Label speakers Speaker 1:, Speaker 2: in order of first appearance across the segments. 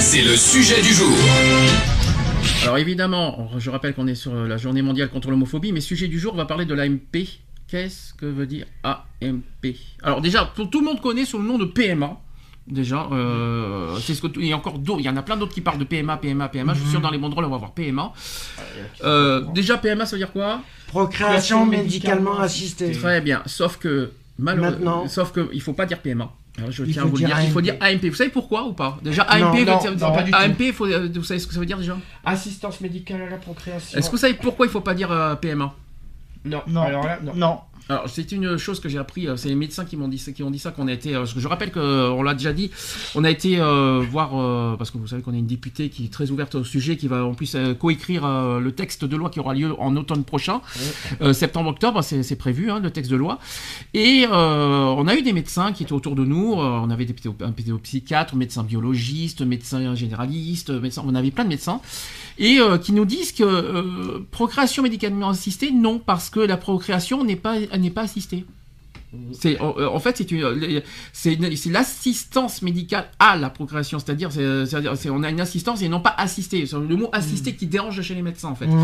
Speaker 1: C'est le sujet du jour.
Speaker 2: Alors évidemment, je rappelle qu'on est sur la journée mondiale contre l'homophobie, mais sujet du jour, on va parler de l'AMP. Qu'est-ce que veut dire AMP Alors déjà, tout, tout le monde connaît sous le nom de PMA. Déjà, euh, c'est ce que il y a encore d'autres, il y en a plein d'autres qui parlent de PMA, PMA, PMA. Je suis sûr dans les banderoles on va voir PMA. Euh, déjà PMA, ça veut dire quoi?
Speaker 3: Procréation médicalement assistée.
Speaker 2: Très bien, sauf que malheureusement, sauf que il faut pas dire PMA. Alors, je
Speaker 3: Il
Speaker 2: tiens à
Speaker 3: faut
Speaker 2: vous le
Speaker 3: dire
Speaker 2: il faut
Speaker 3: AMP.
Speaker 2: dire AMP. Vous savez pourquoi ou pas? Déjà
Speaker 3: Non,
Speaker 2: AMP,
Speaker 3: non,
Speaker 2: le-
Speaker 3: non, pas du tout.
Speaker 2: AMP, faut- euh, vous savez ce que ça veut dire déjà?
Speaker 4: Assistance médicale à la procréation.
Speaker 2: Est-ce que vous savez pourquoi il faut pas dire euh, PMA
Speaker 4: Non.
Speaker 3: Non.
Speaker 4: Alors là, non.
Speaker 2: Alors c'est une chose que j'ai appris, euh, c'est les médecins qui m'ont dit, qui ont dit ça, qu'on a été, euh, je rappelle qu'on l'a déjà dit, on a été euh, voir, euh, parce que vous savez qu'on a une députée qui est très ouverte au sujet, qui va en plus euh, coécrire euh, le texte de loi qui aura lieu en automne prochain, euh, septembre-octobre, c'est c'est prévu, hein, le texte de loi. Et euh, on a eu des médecins qui étaient autour de nous, euh, on avait des pédé- un pédopsychiatre, médecin biologiste, médecin généraliste, médecin, on avait plein de médecins, et euh, qui nous disent que euh, procréation médicalement assistée, non, parce que la procréation n'est pas, n'est pas assistée. C'est en, en fait c'est une c'est une- c'est l'assistance médicale à la procréation, c'est-à-dire c'est- c'est-à-dire c'est- on a une assistance et non pas assistée. C'est le mot assisté qui dérange chez les médecins en fait.
Speaker 3: Mhm.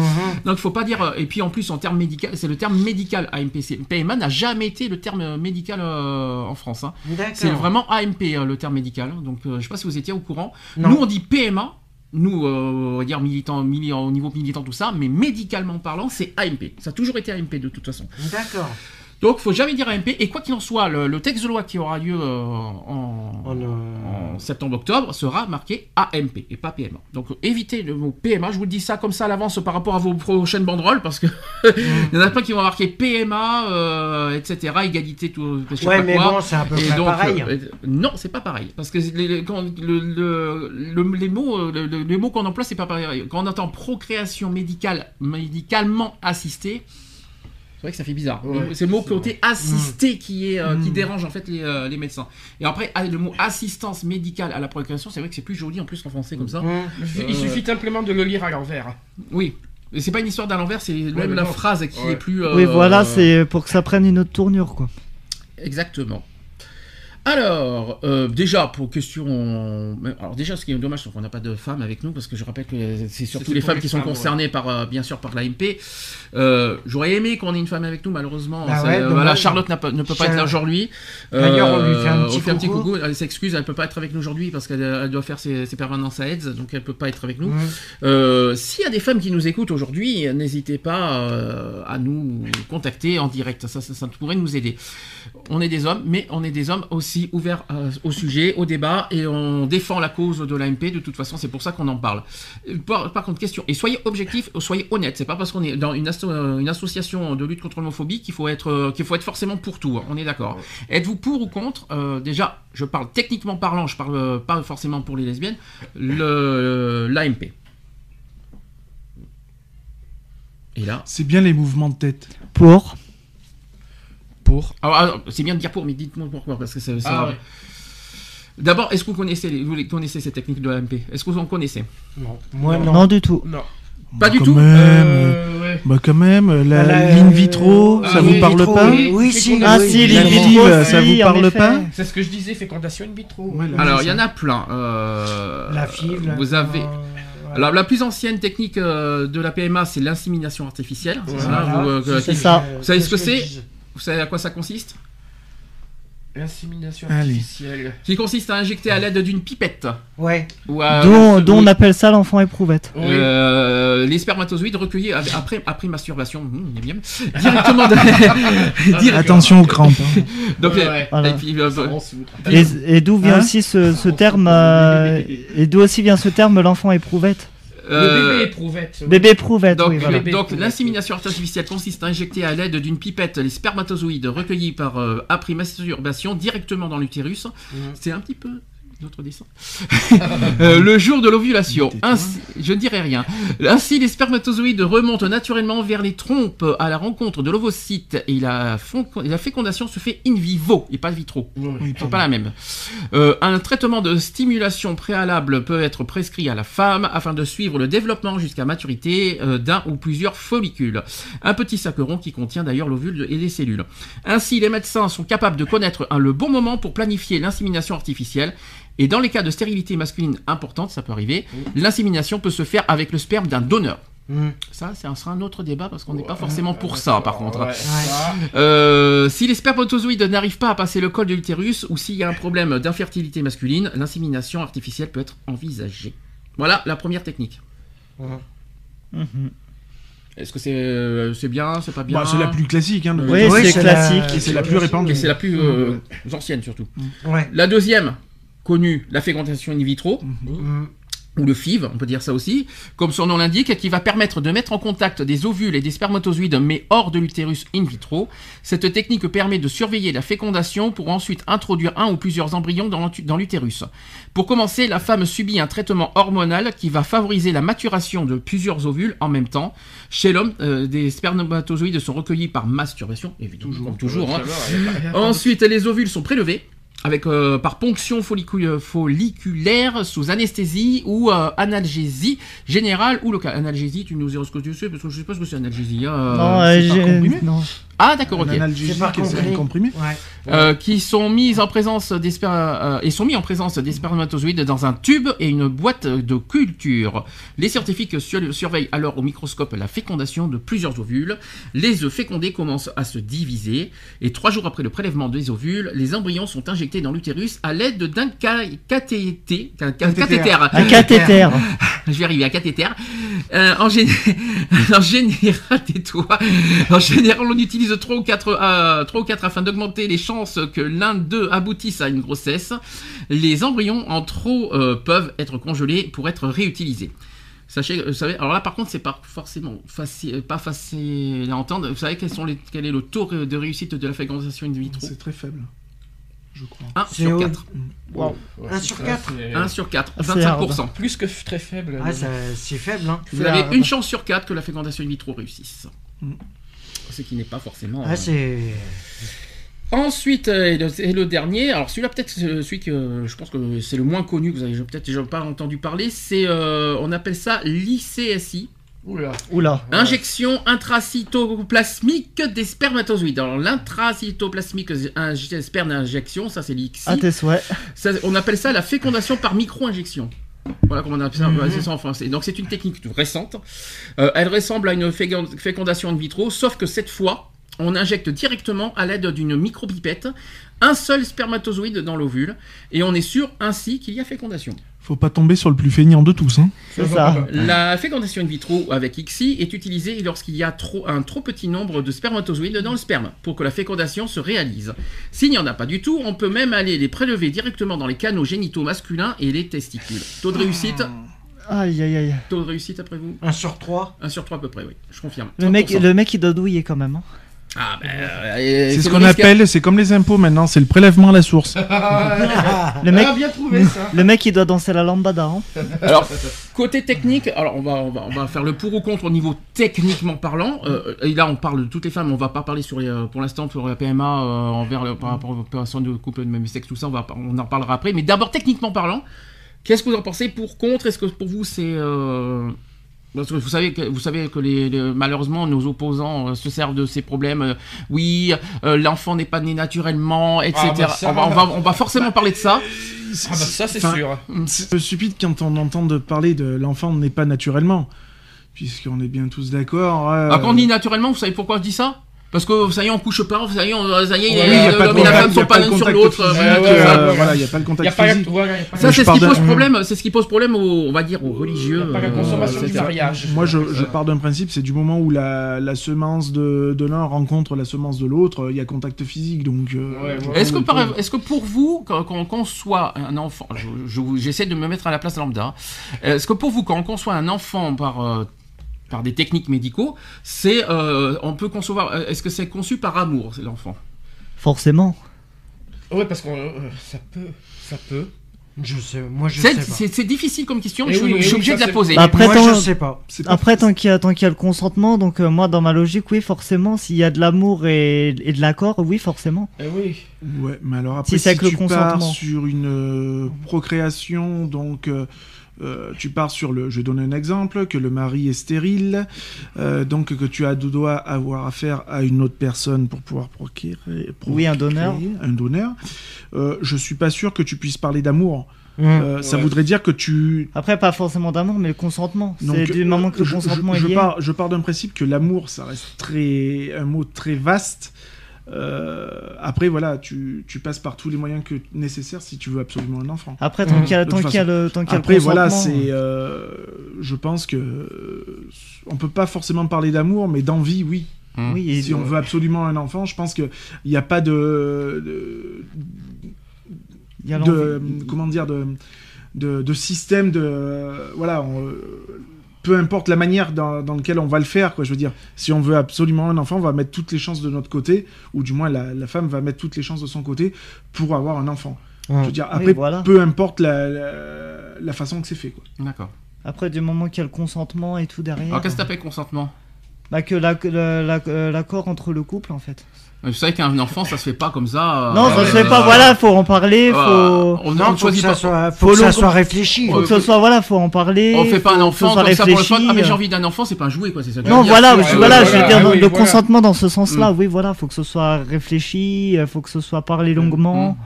Speaker 2: Donc il faut pas dire euh, et puis en plus en termes médical, c'est le terme médical AMP. C'est- PMA n'a jamais été le terme médical euh, en France. hein. C'est vraiment AMP euh, le terme médical. Donc euh, je sais pas si vous étiez au courant.
Speaker 3: Non.
Speaker 2: Nous on dit PMA. Nous, euh, on va dire militants, mili- au niveau militant, tout ça, mais médicalement parlant, c'est AMP. Ça a toujours été AMP de toute façon.
Speaker 3: D'accord.
Speaker 2: Donc, faut jamais dire AMP. Et quoi qu'il en soit, le, le texte de loi qui aura lieu euh, en,
Speaker 3: On, euh,
Speaker 2: en septembre-octobre sera marqué AMP et pas PMA. Donc, évitez le mot PMA. Je vous dis ça comme ça à l'avance par rapport à vos prochaines banderoles parce que il y en a plein qui vont marquer PMA, euh, etc. Égalité, tout. je sais
Speaker 3: Ouais,
Speaker 2: pas
Speaker 3: mais
Speaker 2: quoi.
Speaker 3: bon, c'est un peu
Speaker 2: Et
Speaker 3: près
Speaker 2: donc,
Speaker 3: pareil.
Speaker 2: euh, non, c'est pas pareil. Parce que les, les- quand le, le- le- les mots, le- le- les mots qu'on emploie, c'est pas pareil. Quand on entend procréation médicale, médicalement assistée, vrai que ça fait bizarre.
Speaker 4: Ouais,
Speaker 2: c'est le mot
Speaker 4: c'est
Speaker 2: côté assisté qui est euh, qui
Speaker 3: Mm.
Speaker 2: dérange en fait les, euh, les médecins. Et après ah, le mot assistance médicale à la procréation, c'est vrai que c'est plus joli en plus en français comme ça.
Speaker 4: Il suffit-
Speaker 2: Euh,
Speaker 4: Il suffit simplement de le lire à l'envers.
Speaker 2: Oui. C'est pas une histoire d'à l'envers, c'est même la
Speaker 4: non.
Speaker 2: phrase qui
Speaker 4: Ouais.
Speaker 2: est plus.
Speaker 5: Oui, voilà, c'est pour que ça prenne une autre tournure, quoi.
Speaker 2: Exactement. Alors, euh, déjà, pour question... Alors déjà, ce qui est dommage, c'est qu'on n'a pas de femmes avec nous, parce que je rappelle que c'est surtout les femmes
Speaker 4: les
Speaker 2: qui sont
Speaker 4: femmes,
Speaker 2: concernées par, euh, bien sûr, par l'AMP. Euh, J'aurais aimé qu'on ait une femme avec nous, malheureusement.
Speaker 3: Ah ouais,
Speaker 2: euh, voilà, Charlotte pas- ne peut pas être là aujourd'hui.
Speaker 3: D'ailleurs, on lui fait un petit
Speaker 2: fait
Speaker 3: coucou.
Speaker 2: Elle s'excuse, elle peut pas être avec nous aujourd'hui, parce qu'elle elle doit faire ses, ses permanences à AIDS, donc elle peut pas être avec nous. S'il y a des femmes qui nous écoutent aujourd'hui, n'hésitez pas euh, à nous contacter en direct. Ça, ça, ça pourrait nous aider. On est des hommes, mais on est des hommes aussi ouverts euh, au sujet, au débat, et on défend la cause de l'AMP. De toute façon, c'est pour ça qu'on en parle. Euh, Par, par contre, question. Et soyez objectifs, soyez honnêtes. C'est pas parce qu'on est dans une, asso- euh, une association de lutte contre l'homophobie qu'il faut être euh, qu'il faut être forcément pour tout. hein. On est d'accord. Êtes-vous pour ou contre Euh, Déjà, je parle techniquement parlant. Je parle euh, pas forcément pour les lesbiennes. Le l'AMP. Et là,
Speaker 6: C'est bien les mouvements de tête.
Speaker 5: Pour.
Speaker 2: Pour. Alors, alors, c'est bien de dire pour, mais dites-moi pourquoi, parce que c'est. c'est
Speaker 4: Ah ouais.
Speaker 2: D'abord, est-ce que vous connaissez, les- vous connaissez ces techniques de l'AMP Est-ce que vous en connaissez?
Speaker 3: Non. Moi, non.
Speaker 5: Non, du tout.
Speaker 4: Non.
Speaker 2: Pas du
Speaker 6: quand
Speaker 2: tout?
Speaker 6: Même,
Speaker 4: Euh, ouais.
Speaker 6: Bah quand même, la
Speaker 3: La-
Speaker 6: l'in vitro,
Speaker 4: Ah
Speaker 6: ça
Speaker 4: oui,
Speaker 6: vous parle
Speaker 3: vitro,
Speaker 6: pas?
Speaker 3: oui. Oui, si.
Speaker 5: Ah
Speaker 3: oui,
Speaker 5: si,
Speaker 3: évidemment.
Speaker 5: vitro,
Speaker 6: ça vous parle pas?
Speaker 4: C'est ce que je disais, fécondation in vitro.
Speaker 6: Ouais, là,
Speaker 2: Alors, il y en
Speaker 6: ça.
Speaker 2: a plein. euh,
Speaker 3: La fibre.
Speaker 2: Vous avez.
Speaker 3: euh.
Speaker 2: Alors, la plus ancienne technique euh, de la PMA, c'est l'insémination artificielle.
Speaker 4: Ouais.
Speaker 2: Voilà,
Speaker 3: Voilà.
Speaker 2: vous, euh,
Speaker 5: C'est ça.
Speaker 3: Euh,
Speaker 2: Vous savez ce que c'est? Vous savez à quoi ça consiste
Speaker 4: L'insémination artificielle.
Speaker 2: Qui consiste à injecter à l'aide d'une pipette.
Speaker 3: Ouais.
Speaker 2: Ou à-
Speaker 5: Dont, on appelle ça l'enfant éprouvette.
Speaker 4: Oui.
Speaker 2: Euh, les spermatozoïdes recueillis après, après masturbation, Hum, est bien, directement de- direct-
Speaker 6: Attention aux crampes. hein.
Speaker 2: Donc,
Speaker 4: Ouais,
Speaker 2: euh,
Speaker 4: ouais.
Speaker 5: Voilà.
Speaker 2: et puis, euh.
Speaker 5: Et, et d'où vient
Speaker 6: Hein
Speaker 5: aussi ce, ce terme euh, Et d'où aussi vient ce terme l'enfant éprouvette?
Speaker 2: Euh,
Speaker 4: Le bébé éprouvette.
Speaker 5: Bébé éprouvette,
Speaker 2: donc,
Speaker 5: oui, voilà.
Speaker 4: bébé
Speaker 2: donc
Speaker 4: éprouvette,
Speaker 2: l'insémination artificielle consiste à injecter à l'aide d'une pipette les spermatozoïdes recueillis par euh, après masturbation directement dans l'utérus. C'est un petit peu notre. Euh, le jour de l'ovulation. Ainsi, je ne dirai rien. Ainsi, les spermatozoïdes remontent naturellement vers les trompes à la rencontre de l'ovocyte et la, fécondation se fait in vivo et pas vitro.
Speaker 6: Oui,
Speaker 2: C'est pas la même. Euh, un traitement de stimulation préalable peut être prescrit à la femme afin de suivre le développement jusqu'à maturité euh, d'un ou plusieurs follicules. Un petit sac rond qui contient d'ailleurs l'ovule et les cellules. Ainsi, les médecins sont capables de connaître un- le bon moment pour planifier l'insémination artificielle. Et dans les cas de stérilité masculine importante, ça peut arriver, l'insémination peut se faire avec le sperme d'un donneur.
Speaker 3: Mm.
Speaker 2: Ça, ça sera un autre débat parce qu'on n'est pas forcément pour ça, par contre.
Speaker 4: Ouais, ça.
Speaker 2: Euh, si les spermatozoïdes n'arrivent pas à passer le col de l'utérus ou s'il y a un problème d'infertilité masculine, l'insémination artificielle peut être envisagée. Voilà la première technique.
Speaker 5: Mhm.
Speaker 2: Est-ce que c'est euh, c'est bien, c'est pas bien
Speaker 6: Bah, c'est la plus classique. Hein,
Speaker 5: Oui,
Speaker 3: Oui,
Speaker 5: c'est
Speaker 3: la-
Speaker 5: classique.
Speaker 6: Et c'est la plus répandue.
Speaker 2: Et c'est la plus euh, ancienne surtout.
Speaker 3: Ouais.
Speaker 2: La deuxième, connue, la fécondation in vitro.
Speaker 3: Mm.
Speaker 2: ou le FIV, on peut dire ça aussi, comme son nom l'indique, qui va permettre de mettre en contact des ovules et des spermatozoïdes, mais hors de l'utérus in vitro. Cette technique permet de surveiller la fécondation pour ensuite introduire un ou plusieurs embryons dans l'utérus. Pour commencer, la femme subit un traitement hormonal qui va favoriser la maturation de plusieurs ovules en même temps. Chez l'homme, euh, des spermatozoïdes sont recueillis par masturbation, évidemment, comme toujours. hein. Ensuite, les ovules sont prélevés avec euh, par ponction follicu- folliculaire sous anesthésie ou euh, analgésie générale ou locale. Analgésie, tu nous diras ce que tu sais parce que je sais pas ce que c'est analgésie. hein, euh,
Speaker 5: Non, euh,
Speaker 2: pas
Speaker 5: j'ai-
Speaker 2: comprimé
Speaker 5: non.
Speaker 2: Ah d'accord, ok.
Speaker 6: Un comprimé.
Speaker 3: Ouais.
Speaker 2: Euh, qui sont mises en présence des euh, et sont mis en présence des spermatozoïdes dans un tube et une boîte de culture. Les scientifiques sur- surveillent alors au microscope la fécondation de plusieurs ovules. Les œufs fécondés commencent à se diviser et trois jours après le prélèvement des ovules, les embryons sont injectés dans l'utérus à l'aide d'un ca- cathéter, ca- ca- cathéter.
Speaker 5: Un cathéter.
Speaker 2: Je vais arriver à cathéter. Euh, en, en général, tais-toi. En général, on utilise 3 ou 4, euh, trois ou quatre afin d'augmenter les chances que l'un d'eux aboutisse à une grossesse. Les embryons en trop euh, peuvent être congelés pour être réutilisés. Sachez, vous savez, alors là par contre c'est pas forcément facile, pas facile à entendre. Vous savez quels sont les, quel est le taux de réussite de la fécondation in vitro?
Speaker 6: C'est très faible, je crois.
Speaker 2: 1
Speaker 3: C'est
Speaker 2: sur
Speaker 3: au-
Speaker 2: 4.
Speaker 3: Un sur quatre
Speaker 2: 1 sur 4,
Speaker 5: Ah, c'est hard.
Speaker 2: 25%.
Speaker 4: Plus que très faible.
Speaker 3: Ah, c'est faible, hein.
Speaker 2: Vous avez une chance sur 4 que la fécondation in vitro réussisse.
Speaker 6: Mm.
Speaker 2: Ce qui n'est pas forcément.
Speaker 3: Ah, c'est.
Speaker 2: Ensuite, euh, et le, et le dernier, alors celui-là peut-être celui que euh, je pense que c'est le moins connu, que vous avez peut-être déjà pas entendu parler, c'est, euh, on appelle ça l'ICSI,
Speaker 4: Oula.
Speaker 5: Oula.
Speaker 2: injection intracytoplasmique des spermatozoïdes. Alors l'intracytoplasmique sperme injection, ça c'est l'ICSI,
Speaker 5: À tes souhaits.
Speaker 2: Ça, on appelle ça la fécondation par micro-injection. Voilà comment on appelle ça, ça en français. Donc c'est une technique récente. Euh, elle ressemble à une fécond- fécondation in vitro, sauf que cette fois, on injecte directement à l'aide d'une micropipette un seul spermatozoïde dans l'ovule, et on est sûr ainsi qu'il y a fécondation.
Speaker 6: Faut pas tomber sur le plus feignant de tous. Hein.
Speaker 5: C'est ça.
Speaker 2: La fécondation in vitro avec ICSI est utilisée lorsqu'il y a trop, un trop petit nombre de spermatozoïdes dans le sperme pour que la fécondation se réalise. S'il n'y en a pas du tout, on peut même aller les prélever directement dans les canaux génitaux masculins et les testicules. Taux de réussite
Speaker 5: Aïe, aïe, aïe.
Speaker 2: Taux de réussite après vous?
Speaker 3: Un sur trois
Speaker 2: 1 sur 3 à peu près, oui, je confirme.
Speaker 5: Le mec,
Speaker 2: 30%.
Speaker 5: le mec, il doit douiller quand même. hein.
Speaker 2: Ah, ben, euh,
Speaker 6: C'est ce
Speaker 2: le
Speaker 6: qu'on appelle, c'est comme les impôts maintenant, c'est le prélèvement à la source.
Speaker 5: Le mec,
Speaker 4: Ah, bien trouvé ça.
Speaker 5: le mec, il doit danser la lambada. hein.
Speaker 2: Alors, côté technique, alors on va, on va, on va faire le pour ou contre au niveau techniquement parlant. Euh, et là, on parle de toutes les femmes. On va pas parler sur les, euh, pour l'instant sur la PMA euh, envers le- par rapport aux opérations de couple de même sexe, tout ça. On va, on en reparlera après. Mais d'abord, techniquement parlant, qu'est-ce que vous en pensez pour contre? Est-ce que pour vous c'est euh, parce que vous savez que, vous savez que les, les- malheureusement nos opposants euh, se servent de ces problèmes. euh, oui, euh, l'enfant n'est pas né naturellement, etc.
Speaker 4: Ah, bah, ça-
Speaker 2: on, va, on, va, on va forcément parler de ça.
Speaker 4: Ah bah ça c'est sûr.
Speaker 6: C'est un peu stupide quand on entend de parler de l'enfant n'est pas naturellement. Puisqu'on est bien tous d'accord. euh,
Speaker 2: Ah, quand on dit naturellement, vous savez pourquoi je dis ça? Parce que ça y est, on couche pas, ça y est, on- ça y est,
Speaker 6: Oui,
Speaker 2: les-
Speaker 6: il y a pas de
Speaker 2: l'homme et la femme sont pas l'un sur l'autre.
Speaker 6: physique,
Speaker 2: voilà,
Speaker 4: ouais, ouais,
Speaker 6: euh, il y a pas le contact physique.
Speaker 2: Ça, c'est ce qui pose
Speaker 6: d'un-
Speaker 2: problème, c'est ce qui pose problème aux, on va dire, aux religieux.
Speaker 4: Il y a pas la
Speaker 2: euh,
Speaker 4: consommation du mariage.
Speaker 6: Moi, je, je pars d'un principe, c'est du moment où la, la semence de, de l'un rencontre la semence de l'autre, euh, il y a contact physique. Donc, euh,
Speaker 4: Ouais, ouais.
Speaker 2: Est-ce que, est-ce que pour vous, quand, quand on conçoit un enfant, je- je- j'essaie de me mettre à la place lambda, est-ce que pour vous, quand on conçoit un enfant par, euh, par des techniques médicaux, c'est, euh, on peut concevoir, euh, est-ce que c'est conçu par amour, c'est l'enfant?
Speaker 5: Forcément.
Speaker 4: Ouais, parce que euh, ça peut, ça peut.
Speaker 3: Je sais, moi je
Speaker 2: C'est-
Speaker 3: sais pas.
Speaker 2: C'est difficile comme question,
Speaker 4: Eh
Speaker 2: je,
Speaker 4: oui,
Speaker 2: je
Speaker 4: eh
Speaker 2: suis
Speaker 4: oui,
Speaker 2: obligé de la poser.
Speaker 5: Bah, Après,
Speaker 3: moi
Speaker 5: tant-
Speaker 3: je sais pas.
Speaker 5: Après, tant qu'il y, a- tant qu'il y a le consentement, donc euh, moi, dans ma logique, oui, forcément, s'il y a de l'amour et, et de l'accord, oui, forcément.
Speaker 4: Eh oui.
Speaker 6: Ouais, mais alors après,
Speaker 5: Si
Speaker 6: si,
Speaker 5: c'est avec le
Speaker 6: tu pars
Speaker 5: consentement.
Speaker 6: sur une euh, procréation, donc euh, tu pars sur le. Je donne un exemple que le mari est stérile, euh, donc que tu as dois avoir affaire à une autre personne pour pouvoir procréer.
Speaker 5: Oui, un donneur.
Speaker 6: Un donneur. Euh, je suis pas sûr que tu puisses parler d'amour. Euh, Ça
Speaker 4: Ouais.
Speaker 6: voudrait dire que tu.
Speaker 5: Après, pas forcément d'amour, mais le consentement. C'est du moment que le
Speaker 6: je-
Speaker 5: consentement
Speaker 6: je,
Speaker 5: est
Speaker 6: je
Speaker 5: lié.
Speaker 6: pars, je pars d'un principe que l'amour, ça reste très un mot très vaste. Euh, après, voilà, tu, tu passes par tous les moyens que nécessaires si tu veux absolument un enfant.
Speaker 5: Après, tant qu'il y a, tant qu'il y a le, tant qu'il y a le
Speaker 6: Après, voilà, c'est. euh, je pense que euh, on peut pas forcément parler d'amour, mais d'envie, oui.
Speaker 5: Oui, et-
Speaker 6: Si on veut absolument un enfant, je pense que il n'y a pas de, de,
Speaker 5: il y a
Speaker 6: de-
Speaker 5: l'envie.
Speaker 6: comment dire de, de, de système de voilà on- peu importe la manière dans, dans laquelle on va le faire quoi je veux dire si on veut absolument un enfant on va mettre toutes les chances de notre côté ou du moins la, la femme va mettre toutes les chances de son côté pour avoir un enfant je veux dire
Speaker 5: Oui,
Speaker 6: après
Speaker 5: voilà.
Speaker 6: peu importe la, la, la façon que c'est fait quoi
Speaker 2: D'accord.
Speaker 5: Après, du moment qu'il y a le consentement et tout derrière.
Speaker 2: Alors qu'est-ce que t'appelles consentement?
Speaker 5: bah, que la- que la- la- euh, l'accord entre le couple, en fait.
Speaker 2: Vous savez qu'un enfant, ça se fait pas comme ça. euh,
Speaker 5: non, ça
Speaker 2: euh,
Speaker 5: se fait pas,
Speaker 2: euh,
Speaker 5: voilà, faut en parler, faut.
Speaker 2: On, on
Speaker 3: Non,
Speaker 2: ne
Speaker 3: faut que
Speaker 2: choisit
Speaker 3: ça
Speaker 2: pas.
Speaker 3: soit, faut
Speaker 5: Faut
Speaker 3: que ça soit réfléchi.
Speaker 5: Faut que ce soit, voilà, faut en parler.
Speaker 2: On fait pas un
Speaker 5: faut que ce
Speaker 2: enfant
Speaker 5: soit
Speaker 2: comme ça pour le fun.
Speaker 5: réfléchi,
Speaker 2: Ah mais j'ai envie d'un enfant, c'est pas un jouet quoi, c'est ça. que
Speaker 5: Non, voilà,
Speaker 2: Ouais,
Speaker 5: voilà, je veux dire,
Speaker 4: ah
Speaker 5: le
Speaker 4: voilà.
Speaker 5: consentement dans ce sens-là, oui, voilà, faut que ce soit réfléchi, euh, faut que ce soit parlé longuement.
Speaker 2: Mm.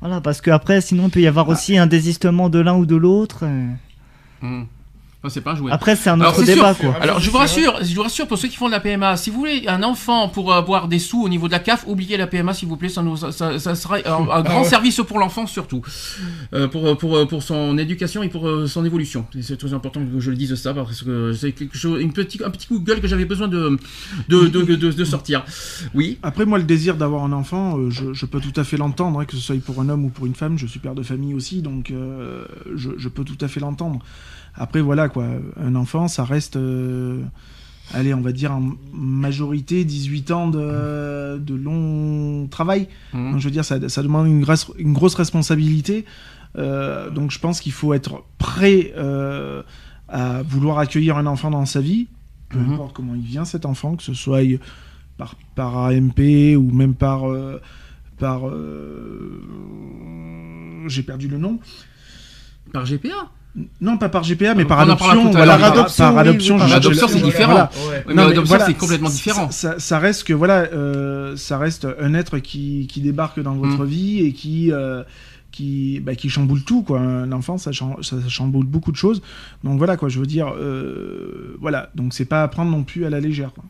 Speaker 5: Voilà, parce que après, sinon, il peut y avoir aussi un désistement de l'un ou de l'autre. euh.
Speaker 2: Non, c'est pas un jouet.
Speaker 5: Après, c'est un autre débat,
Speaker 2: sûr.
Speaker 5: quoi.
Speaker 2: Alors je vous rassure, je vous rassure pour ceux qui font de la PMA, si vous voulez un enfant pour avoir des sous au niveau de la CAF, oubliez la PMA s'il vous plaît, ça, nous, ça, ça- ça sera un, un grand
Speaker 4: ouais.
Speaker 2: service pour l'enfant surtout, Euh, pour, pour, pour son éducation et pour euh, son évolution. C'est très important que je le dise ça parce que c'est quelque chose, une petite, un petit coup de gueule que j'avais besoin de, de, de, de, de sortir. Oui.
Speaker 6: après moi le désir d'avoir un enfant euh, je, je peux tout à fait l'entendre hein, que ce soit pour un homme ou pour une femme je suis père de famille aussi donc euh, je, je peux tout à fait l'entendre après voilà quoi. Un enfant ça reste euh, allez on va dire en majorité 18 ans de, de long travail.
Speaker 2: Hum.
Speaker 6: donc je veux dire ça, ça demande une, grosse- une grosse responsabilité. Euh, donc je pense qu'il faut être prêt euh, à vouloir accueillir un enfant dans sa vie. Peu
Speaker 2: Mhm.
Speaker 6: importe comment il vient cet enfant que ce soit par, par AMP ou même par euh, par j'ai perdu le nom
Speaker 2: Par GPA
Speaker 6: non pas par GPA mais par adoption voilà,
Speaker 2: l'heure.
Speaker 6: par,
Speaker 5: adoption,
Speaker 6: par adoption
Speaker 2: par adoption, c'est différent.
Speaker 6: Voilà,
Speaker 2: c'est complètement différent.
Speaker 6: Ça, ça reste que voilà, euh, ça reste un être qui, qui débarque dans votre
Speaker 2: Mm.
Speaker 6: vie et qui euh, qui bah, qui chamboule tout quoi. Un enfant, ça, ça chamboule beaucoup de choses. Donc voilà quoi, je veux dire, euh, voilà. Donc c'est pas à prendre non plus à la légère. Quoi.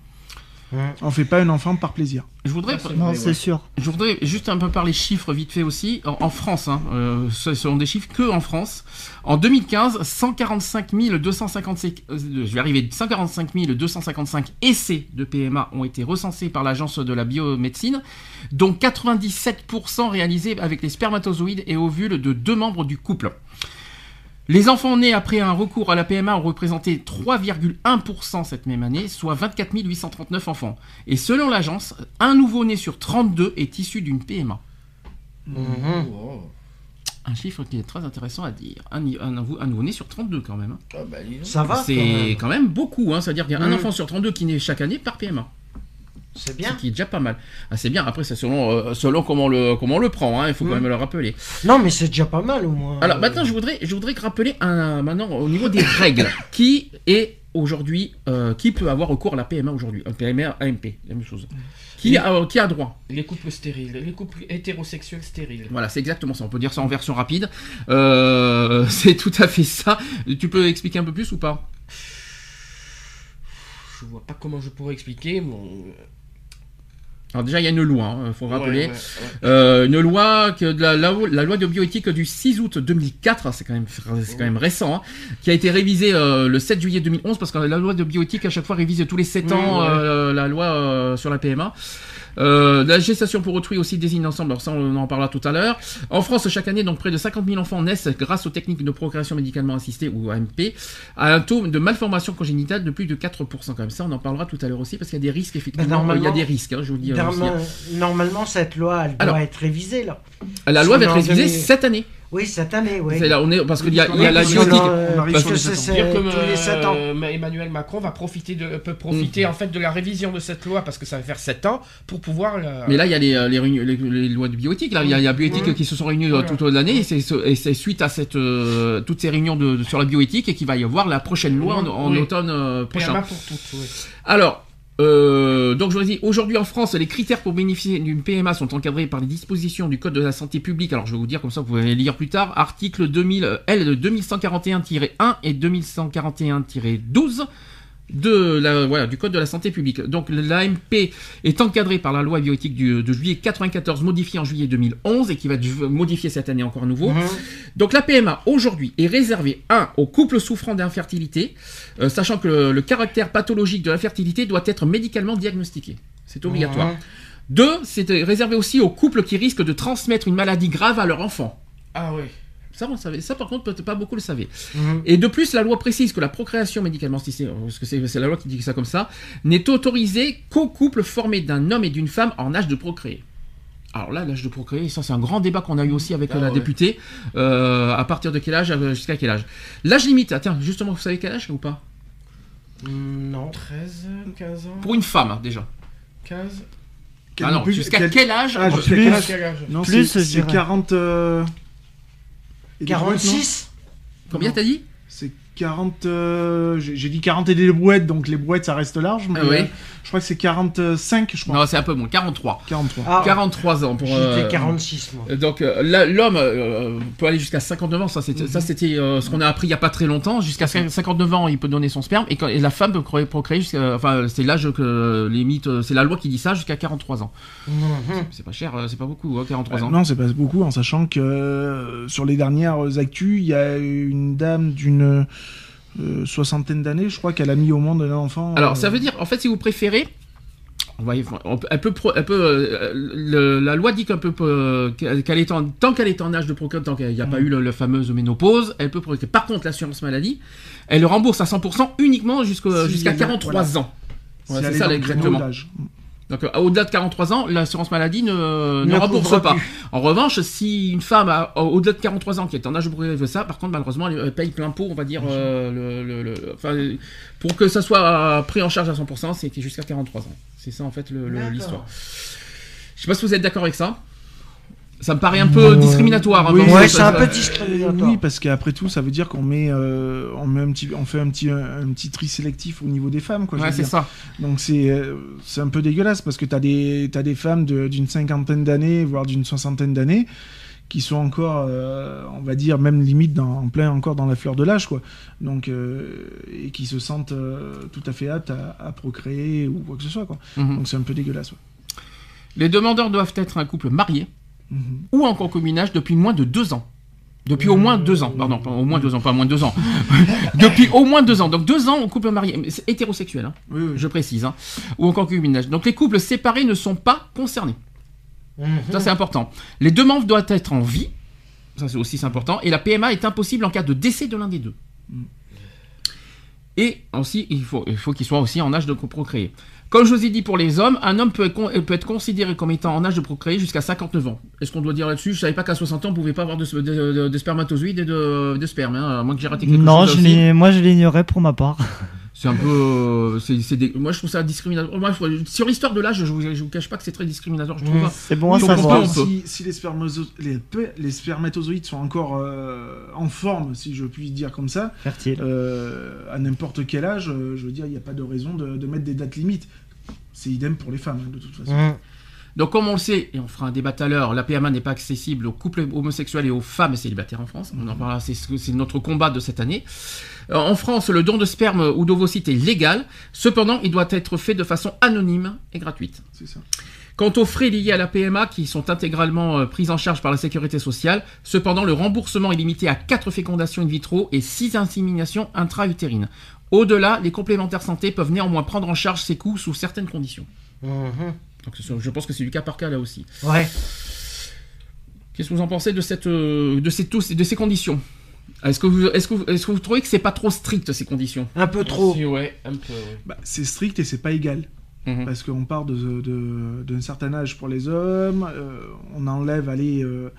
Speaker 6: On fait pas un enfant par plaisir.
Speaker 2: Je voudrais,
Speaker 5: Non,
Speaker 4: ouais.
Speaker 5: sûr.
Speaker 2: Je voudrais juste un peu parler chiffres vite fait aussi. En, en France, hein, euh, ce sont des chiffres que en France. En 2015, 145 255, euh, je vais arriver, 145 255 essais de PMA ont été recensés par l'agence de la biomédecine, dont 97% réalisés avec les spermatozoïdes et ovules de deux membres du couple. Les enfants nés après un recours à la PMA ont représenté 3,1% cette même année, soit 24 839 enfants. Et selon l'agence, un nouveau-né sur 32 est issu d'une PMA.
Speaker 3: Mhm.
Speaker 2: Un chiffre qui est très intéressant à dire. Un, nouveau-né sur 32 quand même. hein.
Speaker 4: Ah bah.
Speaker 3: Ça va
Speaker 2: C'est quand même beaucoup, hein. c'est-à-dire qu'il y a un
Speaker 3: Mm.
Speaker 2: enfant sur 32 qui naît chaque année par PMA.
Speaker 3: C'est bien.
Speaker 2: Ce qui est déjà pas mal. Ah, c'est bien, après c'est selon, euh, selon comment, on le, comment on le prend, hein. il faut quand
Speaker 3: Mm.
Speaker 2: même le rappeler.
Speaker 3: Non, mais c'est déjà pas mal au moins.
Speaker 2: Alors maintenant, je voudrais, je voudrais rappeler un, maintenant au niveau des règles. qui est aujourd'hui, euh, qui peut avoir recours à la PMA aujourd'hui? Un PMA, AMP, la même chose. Qui a, euh, qui a droit?
Speaker 4: Les couples stériles, les couples hétérosexuels stériles.
Speaker 2: Voilà, c'est exactement ça. On peut dire ça en version rapide. Euh, c'est tout à fait ça. Tu peux expliquer un peu plus ou pas?
Speaker 4: Je vois pas comment je pourrais expliquer. Bon,
Speaker 2: Alors déjà, il y a une loi, il faut rappeler.
Speaker 4: Ouais, ouais, ouais.
Speaker 2: Euh, une loi que de la, la, la loi de bioéthique du 6 août 2004, c'est quand même c'est quand même récent, hein, qui a été révisée euh, le 7 juillet 2011 parce que la loi de bioéthique à chaque fois révise tous les 7 ans euh, la loi euh, sur la PMA. Euh, la gestation pour autrui aussi désigne ensemble, alors ça on en parlera tout à l'heure. En France, chaque année, donc près de 50 000 enfants naissent grâce aux techniques de procréation médicalement assistée ou AMP, à un taux de malformation congénitale de plus de 4% quand même. Ça, on en parlera tout à l'heure aussi parce qu'il y a des risques effectivement. il y a des risques, hein, je vous dis. aussi, hein.
Speaker 3: Normalement, normalement, cette loi, elle doit
Speaker 2: Alors.
Speaker 3: être révisée, là.
Speaker 2: La loi va être révisée
Speaker 3: 2000.
Speaker 2: cette année.
Speaker 3: Oui, cette année, oui.
Speaker 2: C'est là, on est parce qu'il y a, il y a la
Speaker 3: parce que
Speaker 2: bioéthique.
Speaker 3: là, euh, parce que
Speaker 6: les
Speaker 3: c'est
Speaker 6: sept ans.
Speaker 3: c'est
Speaker 4: Dire que
Speaker 3: tous les 7 ans.
Speaker 4: euh, Emmanuel Macron va profiter de, peut profiter en fait de la révision de cette loi parce que ça va faire 7 ans pour pouvoir la...
Speaker 2: Mais là, il y a les, euh, les, les- les lois de bioéthique. Là, il y a, il y a bioéthique qui se sont réunies euh,
Speaker 4: Voilà.
Speaker 2: tout au long de l'année. Et c'est ce- et c'est suite à cette, euh, toutes ces réunions de, de- sur la bioéthique et qu'il va y avoir la prochaine loi en, en
Speaker 4: Oui.
Speaker 2: automne euh, prochain.
Speaker 4: Pour toutes. oui.
Speaker 2: Alors, euh, donc je vous dit, aujourd'hui en France, les critères pour bénéficier d'une PMA sont encadrés par les dispositions du Code de la santé publique. Alors je vais vous dire comme ça, vous pouvez les lire plus tard. Article 2000, euh, L 2141-1 et 2141-12 de la, voilà, du Code de la santé publique. Donc l'AMP est encadré par la loi bioéthique du, de juillet 94, modifiée en juillet 2011 et qui va être modifiée cette année encore à nouveau.
Speaker 3: Mhm.
Speaker 2: Donc la PMA aujourd'hui est réservée 1 aux couples souffrant d'infertilité, euh, sachant que le, le caractère pathologique de l'infertilité doit être médicalement diagnostiqué. C'est obligatoire.
Speaker 3: Mhm.
Speaker 2: 2. C'est réservé aussi aux couples qui risquent de transmettre une maladie grave à leur enfant.
Speaker 4: Ah oui.
Speaker 2: Ça, on le savait. Ça, par contre, peut-être pas beaucoup le savaient.
Speaker 3: Mhm.
Speaker 2: Et de plus, la loi précise que la procréation médicalement assistée, parce que c'est c'est la loi qui dit ça comme ça, n'est autorisée qu'aux couples formés d'un homme et d'une femme en âge de procréer. Alors là, l'âge de procréer, ça c'est un grand débat qu'on a eu aussi avec
Speaker 4: Ah
Speaker 2: euh, la
Speaker 4: ouais.
Speaker 2: députée. Euh, à partir de quel âge, euh, jusqu'à quel âge? L'âge limite, ah, tiens, justement, vous savez quel âge ou pas?
Speaker 3: Mm, Non.
Speaker 4: 13, 15 ans
Speaker 2: Pour une femme, hein, déjà.
Speaker 4: 15
Speaker 2: Ah non,
Speaker 6: Plus-
Speaker 2: jusqu'à
Speaker 6: quel-
Speaker 2: quel âge
Speaker 6: Ah, jusqu'à
Speaker 5: Plus.
Speaker 6: quel âge
Speaker 4: Quel âge
Speaker 6: Non,
Speaker 5: Plus,
Speaker 6: c'est
Speaker 5: je
Speaker 6: c'est
Speaker 5: dirais.
Speaker 6: 40. euh, et des brouettes, non
Speaker 3: 46
Speaker 2: Combien t'as dit
Speaker 6: C'est 40. euh, J'ai j'ai dit 40 et des brouettes, donc les brouettes ça reste large. Mais
Speaker 2: Ah oui.
Speaker 6: euh, je crois que c'est 45, je crois.
Speaker 2: Non, c'est un peu moins, 43.
Speaker 6: 43.
Speaker 3: Ah,
Speaker 2: 43 ans pour...
Speaker 3: J'étais
Speaker 2: euh,
Speaker 3: 46, moi.
Speaker 2: Donc euh, là, l'homme euh, peut aller jusqu'à 59 ans, ça c'était ça c'était euh, ce qu'on a appris il y a pas très longtemps. Jusqu'à 59 ans, il peut donner son sperme et, quand, et la femme peut procréer, jusqu'à enfin c'est l'âge que euh, limite euh, c'est la loi qui dit ça jusqu'à 43 ans.
Speaker 3: Mhm.
Speaker 2: C'est pas cher, euh, c'est pas beaucoup hein, 43 ans.
Speaker 6: Euh, non, c'est pas beaucoup, en sachant que euh, sur les dernières actus, il y a une dame d'une euh, soixantaine d'années, je crois qu'elle a mis au monde un enfant.
Speaker 2: Alors
Speaker 6: euh,
Speaker 2: ça veut dire en fait si vous préférez on va y- on euh, le- la loi dit peut, euh, qu'elle est en, tant qu'elle est en âge de procréer, tant qu'il n'y a pas eu le- la fameuse ménopause, elle peut procréer. Par contre, l'assurance maladie, elle le rembourse à 100% uniquement
Speaker 6: Si
Speaker 2: jusqu'à
Speaker 6: elle a-
Speaker 2: 43
Speaker 6: voilà.
Speaker 2: ans.
Speaker 6: si
Speaker 2: Ouais,
Speaker 6: elle
Speaker 2: c'est
Speaker 6: est
Speaker 2: ça exactement. Donc euh, au-delà de 43 ans, l'assurance maladie ne, ne,
Speaker 3: Ne
Speaker 2: rembourse pas.
Speaker 3: plus.
Speaker 2: En revanche, si une femme a, au-delà de 43 ans qui est en âge de ça, par contre malheureusement elle, elle paye plein pot, on va dire, euh, le, le- le- enfin, pour que ça soit euh, pris en charge à 100%, c'est jusqu'à 43 ans. C'est ça en fait l'histoire. Je sais pas si vous êtes d'accord avec ça. Ça me paraît un peu discriminatoire. hein,
Speaker 6: oui.
Speaker 3: Ouais, c'est un peu discriminatoire.
Speaker 6: oui, parce qu'après tout, ça veut dire qu'on met, euh, on met un petit, on fait un petit, un, un petit tri sélectif au niveau des femmes, quoi.
Speaker 2: Ouais, c'est ça.
Speaker 6: Donc c'est, euh, c'est un peu dégueulasse parce que t'as des, t'as des femmes de- d'une cinquantaine d'années, voire d'une soixantaine d'années, qui sont encore, euh, on va dire, même limite dans, en plein encore dans la fleur de l'âge, quoi. Donc euh, et qui se sentent euh, tout à fait aptes à, à procréer ou quoi que ce soit, quoi.
Speaker 2: Mhm.
Speaker 6: Donc c'est un peu dégueulasse. ouais.
Speaker 2: Les demandeurs doivent être un couple marié Ou en concubinage depuis moins de deux ans. Depuis au moins deux ans, pardon, pas au moins deux ans, pas moins de deux ans. depuis au moins deux ans. Donc deux ans en couple marié, c'est hétérosexuel, hein,
Speaker 6: Oui, oui.
Speaker 2: je précise, hein, ou en concubinage. Donc les couples séparés ne sont pas concernés.
Speaker 3: Mhm.
Speaker 2: Ça c'est important. Les deux membres doivent être en vie, ça c'est aussi important, et la PMA est impossible en cas de décès de l'un des deux. Et aussi, il faut il faut qu'il soit aussi en âge de procréer. Comme je vous ai dit pour les hommes, un homme peut être, con- peut être considéré comme étant en âge de procréer jusqu'à 59 ans. Est-ce qu'on doit dire là-dessus? Je savais pas qu'à 60 ans, on pouvait pas avoir de, de, de- de spermatozoïdes et de, de sperme, hein, à moins que j'ai raté quelque
Speaker 5: Non,
Speaker 2: chose.
Speaker 5: l'ig- moi je l'ignorais pour ma part.
Speaker 2: C'est un peu, euh, c'est, c'est des- moi je trouve ça discriminatoire. Moi, sur l'histoire de l'âge, je vous, je vous cache pas que c'est très discriminatoire, je trouve.
Speaker 3: Mmh.
Speaker 5: C'est bon à
Speaker 2: Oui,
Speaker 5: savoir.
Speaker 6: Si, si les, spermazo- les, les spermatozoïdes sont encore euh, en forme, si je puis dire comme ça,
Speaker 5: Fertile.
Speaker 6: euh, à n'importe quel âge, euh, je veux dire, il n'y a pas de raison de, de mettre des dates limites. C'est idem pour les femmes, hein, de toute façon.
Speaker 3: Mhm.
Speaker 2: Donc comme on le sait, et on fera un débat tout à l'heure, la PMA n'est pas accessible aux couples homosexuels et aux femmes célibataires en France. On en parlera, c'est, c'est notre combat de cette année. Euh, en France, le don de sperme ou d'ovocytes est légal. Cependant, il doit être fait de façon anonyme et gratuite.
Speaker 6: C'est ça.
Speaker 2: Quant aux frais liés à la PMA qui sont intégralement euh, pris en charge par la sécurité sociale, cependant le remboursement est limité à 4 fécondations in vitro et 6 inséminations intra-utérines. Au-delà, les complémentaires santé peuvent néanmoins prendre en charge ces coûts sous certaines conditions.
Speaker 3: Mhm.
Speaker 2: Donc je pense que c'est du cas par cas là aussi.
Speaker 3: Ouais.
Speaker 2: Qu'est-ce que vous en pensez de, cette, euh, de, ces, tous- de ces conditions? Est-ce que, vous, est-ce, que vous, est-ce que vous trouvez que c'est pas trop strict ces conditions?
Speaker 3: Un peu trop.
Speaker 4: Aussi, ouais, un peu, ouais.
Speaker 6: Bah, c'est strict et c'est pas égal.
Speaker 2: Mhm.
Speaker 6: Parce qu'on part de, de- d'un certain âge pour les hommes, euh, on enlève, allez, euh,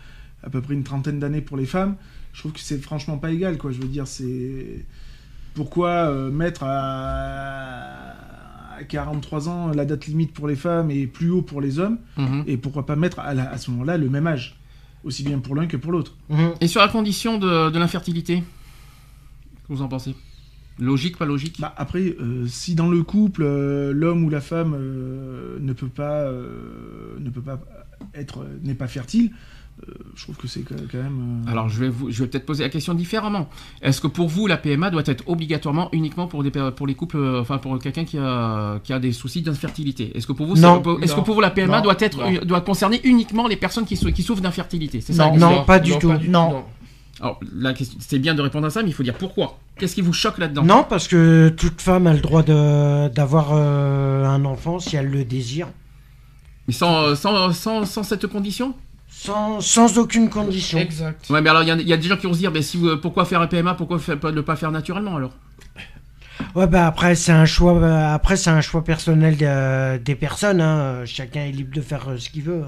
Speaker 6: à peu près une trentaine d'années pour les femmes. Je trouve que c'est franchement pas égal, quoi. Je veux dire, c'est. Pourquoi euh, mettre à... à 43 ans la date limite pour les femmes et plus haut pour les hommes
Speaker 2: Mhm.
Speaker 6: Et pourquoi pas mettre à, la- à ce moment-là le même âge Aussi bien pour l'un que pour l'autre.
Speaker 3: Mhm.
Speaker 2: Et sur la condition de, de l'infertilité Qu'est-ce que vous en pensez? Logique, pas logique?
Speaker 6: Bah, après, euh, si dans le couple, euh, l'homme ou la femme euh, ne peut pas, ne peut pas être, n'est pas fertile, euh, je trouve que c'est quand même. euh,
Speaker 2: Alors je vais, vous, je vais peut-être poser la question différemment. Est-ce que pour vous la PMA doit être obligatoirement uniquement pour, des, per- pour les couples, euh, enfin pour quelqu'un qui a, qui a des soucis d'infertilité? Est-ce que pour vous, est-ce que pour vous la PMA
Speaker 4: Non.
Speaker 2: doit être,
Speaker 4: Non.
Speaker 2: doit concerner uniquement les personnes qui, sou- qui souffrent d'infertilité? C'est ça
Speaker 5: Non.
Speaker 3: pas du tout.
Speaker 5: Non.
Speaker 2: Alors la question, c'est bien de répondre à ça, mais il faut dire pourquoi. Qu'est-ce qui vous choque là-dedans?
Speaker 3: Non, parce que toute femme a le droit d'avoir euh, un enfant si elle le désire.
Speaker 2: Mais sans, sans, sans, sans cette condition?
Speaker 3: Sans, sans aucune condition.
Speaker 4: Exact.
Speaker 2: Ouais, mais alors il y, a- il y a des gens qui vont se dire, mais si vous- pourquoi faire un PMA, pourquoi ne pas faire naturellement alors?
Speaker 3: Ouais, bah après, c'est un choix, euh, après, c'est un choix personnel de- des personnes. hein. Chacun est libre de faire euh, ce qu'il veut.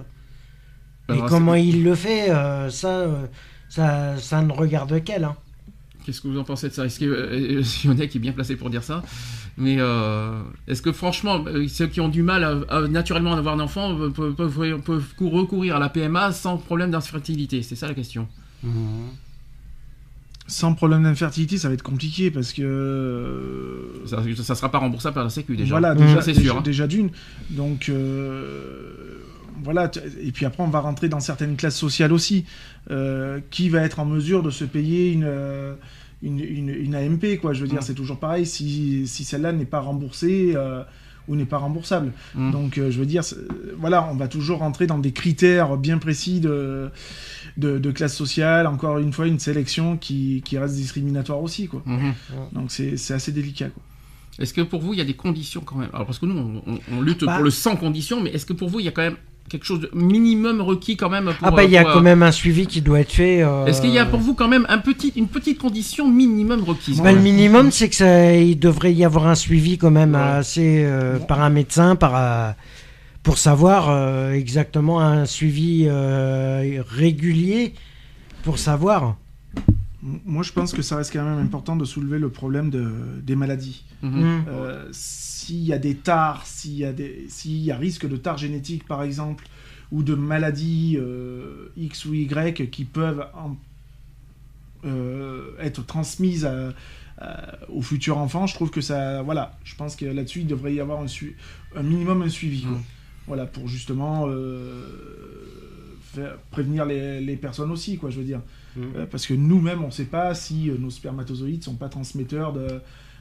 Speaker 3: Et
Speaker 2: Alors,
Speaker 3: comment il le fait, euh, ça, euh, ça, ça ne regarde qu'elle. hein.
Speaker 2: Qu'est-ce que vous en pensez de ça? Est-ce que euh, Sionek est bien placé pour dire ça? Mais euh, est-ce que franchement, euh, ceux qui ont du mal à, à naturellement avoir un enfant peuvent, peuvent- peuvent cou- recourir à la PMA sans problème d'infertilité? C'est ça la question.
Speaker 6: Sans problème d'infertilité, ça va être compliqué parce que. euh,
Speaker 2: Ça, ça sera pas remboursable par la Sécu déjà.
Speaker 6: Voilà,
Speaker 3: Mmh.
Speaker 6: déjà,
Speaker 2: c'est sûr, hein.
Speaker 6: déjà d'une. Donc, euh, voilà. Et puis après, on va rentrer dans certaines classes sociales aussi. Euh, qui va être en mesure de se payer une, une, une, une AMP, quoi Je veux dire,
Speaker 2: Mm.
Speaker 6: c'est toujours pareil si, si celle-là n'est pas remboursée euh, ou n'est pas remboursable.
Speaker 2: Mm.
Speaker 6: Donc, euh, je veux dire, c'est- voilà, on va toujours rentrer dans des critères bien précis de, de, de classe sociale. Encore une fois, une sélection qui, qui reste discriminatoire aussi, quoi.
Speaker 2: Mhm.
Speaker 6: Donc, c'est c'est assez délicat, quoi.
Speaker 2: Est-ce que pour vous, il y a des conditions quand même? Alors, parce que nous, on, on- on lutte
Speaker 3: Bah.
Speaker 2: pour le sans conditions, mais est-ce que pour vous, il y a quand même quelque chose de minimum requis quand même pour,
Speaker 3: Ah bah il y a
Speaker 2: pour, euh,
Speaker 3: quand même un suivi qui doit être fait. euh,
Speaker 2: Est-ce qu'il y a pour vous quand même un petit, une petite condition minimum requise
Speaker 3: bah, le minimum, c'est que ça, il devrait y avoir un suivi quand même
Speaker 2: Ouais.
Speaker 3: assez euh, par un médecin, par euh, pour savoir euh, exactement un suivi euh, régulier pour savoir.
Speaker 6: Moi, je pense que ça reste quand même important de soulever le problème de, des maladies.
Speaker 2: Mhm.
Speaker 3: Mm.
Speaker 6: Euh, s'il y a des tares, s'il y a des, s'il y a risque de tares génétiques par exemple, ou de maladies euh, X ou Y qui peuvent en- euh, être transmises à- à- aux futurs enfants, je trouve que ça, voilà, je pense que là-dessus il devrait y avoir un, minimum un suivi, quoi.
Speaker 2: Mhm.
Speaker 6: voilà, pour justement euh, faire- prévenir les, les personnes aussi, quoi, je veux dire,
Speaker 3: Mhm.
Speaker 6: Euh, parce que nous-mêmes on ne sait pas si euh, nos spermatozoïdes sont pas transmetteurs de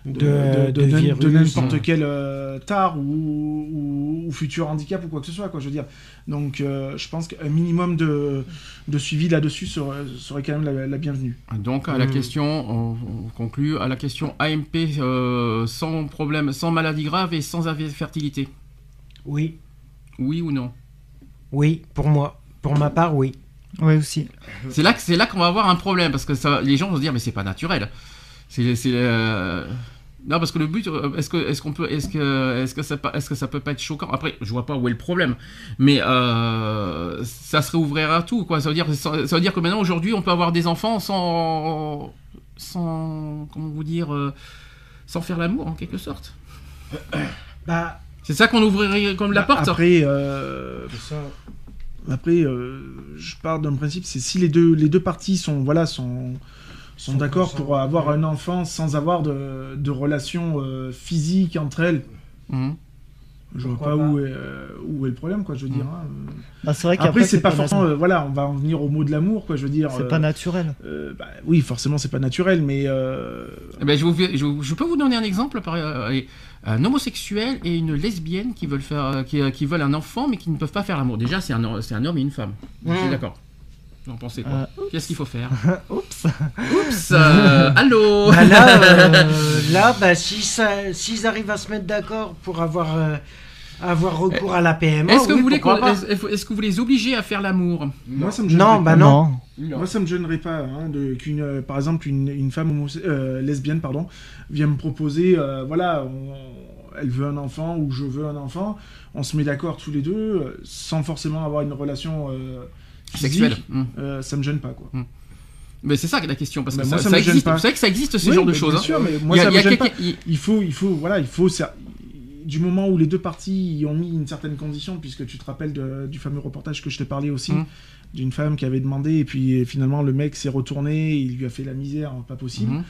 Speaker 6: de,
Speaker 3: De-
Speaker 6: de-
Speaker 3: de
Speaker 6: de n'im-
Speaker 3: virus,
Speaker 6: de n'importe quel euh, tard ou, ou, ou futur handicap ou quoi que ce soit, quoi, je veux dire. Donc, euh, je pense qu'un minimum de, de suivi là-dessus serait, serait quand même la, la bienvenue.
Speaker 2: Donc à la
Speaker 3: Mm.
Speaker 2: question, on, on conclut à la question AMP euh, sans problème, sans maladie grave et sans infertilité.
Speaker 3: Oui,
Speaker 2: Oui ou non?
Speaker 3: Oui, pour moi, pour ma part, oui.
Speaker 5: Ouais, aussi.
Speaker 2: C'est là que c'est là qu'on va avoir un problème parce que ça, les gens vont se dire mais c'est pas naturel. C'est c'est, euh, non parce que le but euh, est-ce que est-ce qu'on peut est-ce que est-ce que ça est-ce que ça peut pas être choquant? Après je vois pas où est le problème mais euh, ça se réouvrira à tout quoi ça veut dire ça veut dire que maintenant aujourd'hui on peut avoir des enfants sans sans comment vous dire euh, sans faire l'amour en quelque sorte.
Speaker 3: Bah,
Speaker 2: C'est ça qu'on ouvrirait comme la
Speaker 6: Bah,
Speaker 2: porte
Speaker 6: Après, euh, après euh, je pars d'un principe, c'est si les deux, les deux parties sont, voilà, sont, sont
Speaker 3: Sont
Speaker 6: d'accord pour avoir
Speaker 3: ouais.
Speaker 6: un enfant sans avoir de, de relations euh, physiques entre elles,
Speaker 2: Mhm.
Speaker 6: Je vois
Speaker 3: Pourquoi
Speaker 6: pas
Speaker 3: pas
Speaker 6: où est, euh, où est le problème, quoi, je veux dire. hein.
Speaker 5: Bah, c'est vrai
Speaker 6: Après, c'est pas forcément. euh, voilà, on va en venir au mot de l'amour, quoi, je veux dire.
Speaker 5: C'est
Speaker 6: euh,
Speaker 5: pas naturel.
Speaker 6: euh, bah, oui, forcément, c'est pas naturel, mais. euh,
Speaker 2: Eh ben, je, vous, fais- je, vous- je peux vous donner un exemple par- euh, un homosexuel et une lesbienne qui veulent faire euh, qui, euh, qui veulent un enfant mais qui ne peuvent pas faire l'amour. Déjà c'est un c'est un homme et une femme. Je suis d'accord. Vous en pensez quoi
Speaker 5: Euh,
Speaker 2: Qu'est-ce qu'il faut faire
Speaker 5: Oups.
Speaker 2: Oups euh, Allô
Speaker 3: Bah là, euh, là bah, si s'ils arrivent à se mettre d'accord pour avoir, avoir recours à la PMA,
Speaker 2: Est-ce que,
Speaker 3: oui,
Speaker 2: vous voulez
Speaker 3: pourquoi
Speaker 2: qu'on-
Speaker 3: pas.
Speaker 2: est-ce est-ce que vous les obligez à faire l'amour?
Speaker 6: Moi, ça me gênerait
Speaker 3: Non,
Speaker 6: pas.
Speaker 3: bah non.
Speaker 6: Moi, ça me gênerait pas hein, de, qu'une, euh, par exemple, une, une femme homose- euh, lesbienne, pardon, vient me proposer, euh, voilà, on- elle veut un enfant ou je veux un enfant, on se met d'accord tous les deux, euh, sans forcément avoir une relation euh, physique,
Speaker 2: Sexuel. Mm.
Speaker 6: euh, ça me gêne pas, quoi.
Speaker 2: Mais c'est ça la question parce que
Speaker 6: Bah,
Speaker 2: ça,
Speaker 6: moi, ça
Speaker 2: ça
Speaker 6: me gêne
Speaker 2: existe.
Speaker 6: pas.
Speaker 2: Vous savez que ça existe ce
Speaker 6: Oui,
Speaker 2: genre de
Speaker 6: mais
Speaker 2: choses.
Speaker 6: Bien
Speaker 2: hein.
Speaker 6: sûr, mais moi,
Speaker 2: Il y a-
Speaker 6: ça
Speaker 2: il y
Speaker 6: me
Speaker 2: a
Speaker 6: gêne
Speaker 2: quelqu'un-
Speaker 6: pas.
Speaker 2: il-
Speaker 6: Il faut, il faut, voilà, il faut. ça- Du moment où les deux parties y ont mis une certaine condition, puisque tu te rappelles de- du fameux reportage que je t'ai parlé aussi,
Speaker 2: Mhm.
Speaker 6: d'une femme qui avait demandé, et puis finalement le mec s'est retourné, il lui a fait la misère, pas possible,
Speaker 2: Mhm.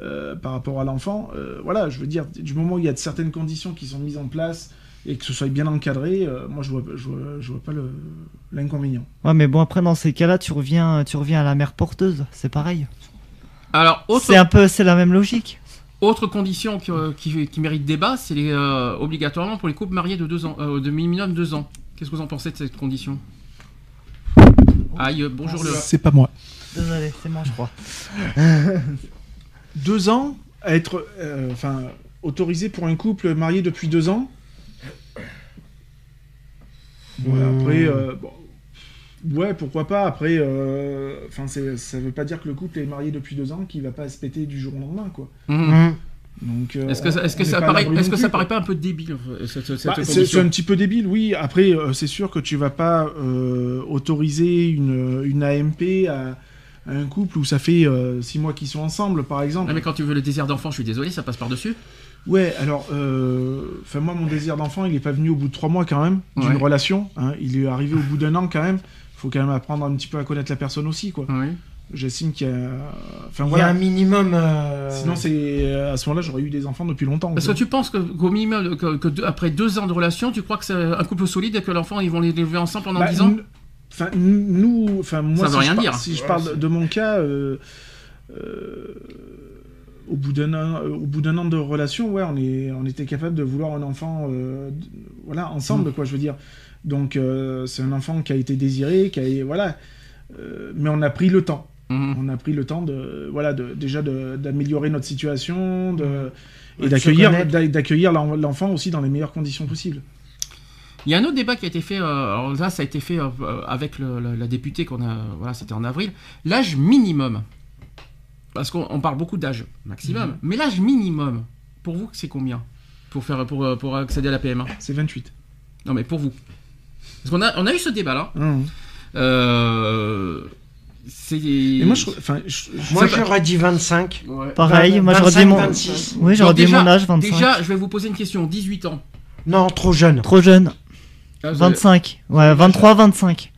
Speaker 6: euh, par rapport à l'enfant. Euh, voilà, je veux dire, du moment où il y a de certaines conditions qui sont mises en place et que ce soit bien encadré, euh, moi je vois, je vois, je vois pas l'inconvénient.
Speaker 5: Ouais, mais bon, après, dans ces cas-là, tu reviens, tu reviens à la mère porteuse. C'est pareil.
Speaker 2: Alors autre
Speaker 5: C'est un peu, c'est la même logique.
Speaker 2: Autre condition qui, euh, qui, qui mérite débat, c'est les, euh, obligatoirement pour les couples mariés de deux ans, euh, de minimum deux ans. Qu'est-ce que vous en pensez de cette condition? Aïe, bonjour le.
Speaker 6: C'est pas moi.
Speaker 5: Désolé, c'est moi, je crois.
Speaker 6: deux ans à être euh, enfin autorisé pour un couple marié depuis deux ans? Ouais, après, euh, bon, ouais, pourquoi pas. Après, euh, enfin, c'est- ça veut pas dire que le couple est marié depuis deux ans qu'il va pas se péter du jour au lendemain, quoi.
Speaker 2: Mhm.
Speaker 3: Mmh.
Speaker 6: Donc, euh,
Speaker 2: Est-ce que, ça- que paraît, est-ce que ça paraît pas un peu débile euh,
Speaker 6: Bah, c'est un petit peu débile, oui. Après, euh, c'est sûr que tu vas pas euh, autoriser une, une AMP à, à un couple où ça fait euh, six mois qu'ils sont ensemble, par exemple.
Speaker 2: Mais quand tu veux le désir d'enfant, je suis désolé, ça passe par dessus.
Speaker 6: Ouais, alors, euh, enfin moi, mon désir d'enfant, il est pas venu au bout de trois mois quand même d'une
Speaker 2: Ouais.
Speaker 6: relation. hein. il est arrivé au bout d'un an quand même. Faut quand même apprendre un petit peu à connaître la personne aussi, quoi.
Speaker 2: Oui.
Speaker 6: J'estime qu'il y a, enfin
Speaker 3: Il y a
Speaker 6: voilà.
Speaker 3: un minimum. euh,
Speaker 6: Sinon, c'est à ce moment-là, j'aurais eu des enfants depuis longtemps.
Speaker 2: Parce que tu penses qu'au minimum, que, que deux- après deux ans de relation, tu crois que c'est un couple solide et que l'enfant, ils vont les élever ensemble pendant
Speaker 6: Bah,
Speaker 2: dix ans?
Speaker 6: Enfin, nous, enfin moi,
Speaker 2: Ça
Speaker 6: si
Speaker 2: veut
Speaker 6: je
Speaker 2: rien
Speaker 6: par-
Speaker 2: dire.
Speaker 6: Si je parle de mon cas, euh, euh, au bout d'un an, euh, au bout d'un an de relation, ouais, on est, on était capable de vouloir un enfant, euh, voilà, ensemble,
Speaker 2: Mm.
Speaker 6: quoi, je veux dire. Donc, euh, c'est un enfant qui a été désiré, qui a, voilà, Euh, mais on a pris le temps.
Speaker 2: Mhm.
Speaker 6: On a pris le temps de, voilà, de, déjà de- d'améliorer notre situation, de,
Speaker 3: Ouais,
Speaker 6: et d'accueillir, l'enfant aussi dans les meilleures conditions possibles.
Speaker 2: Il y a un autre débat qui a été fait, euh, alors là ça a été fait euh, avec le- la, la députée qu'on a, voilà c'était en avril, l'âge minimum. Parce qu'on on parle beaucoup d'âge maximum,
Speaker 6: Mhm.
Speaker 2: mais l'âge minimum, pour vous c'est combien? Pour, faire, pour, pour accéder à la PMA
Speaker 6: C'est 28.
Speaker 2: Non mais pour vous. Parce qu'on a, on a eu ce débat là. Euh, c'est...
Speaker 6: Et moi, je, enfin, je- je-
Speaker 3: Moi,
Speaker 2: Ça va-
Speaker 3: j'aurais dit 25.
Speaker 5: Pareil, moi j'aurais dit
Speaker 3: 25,
Speaker 5: mon.
Speaker 3: 26.
Speaker 5: Oui, j'aurais
Speaker 2: Donc
Speaker 5: dit
Speaker 2: déjà-
Speaker 5: mon âge, 25.
Speaker 2: Déjà, je vais vous poser une question, 18 ans.
Speaker 3: Non, trop jeune.
Speaker 5: Trop jeune.
Speaker 2: Ah, vous
Speaker 5: 25. Ouais, 23, 25.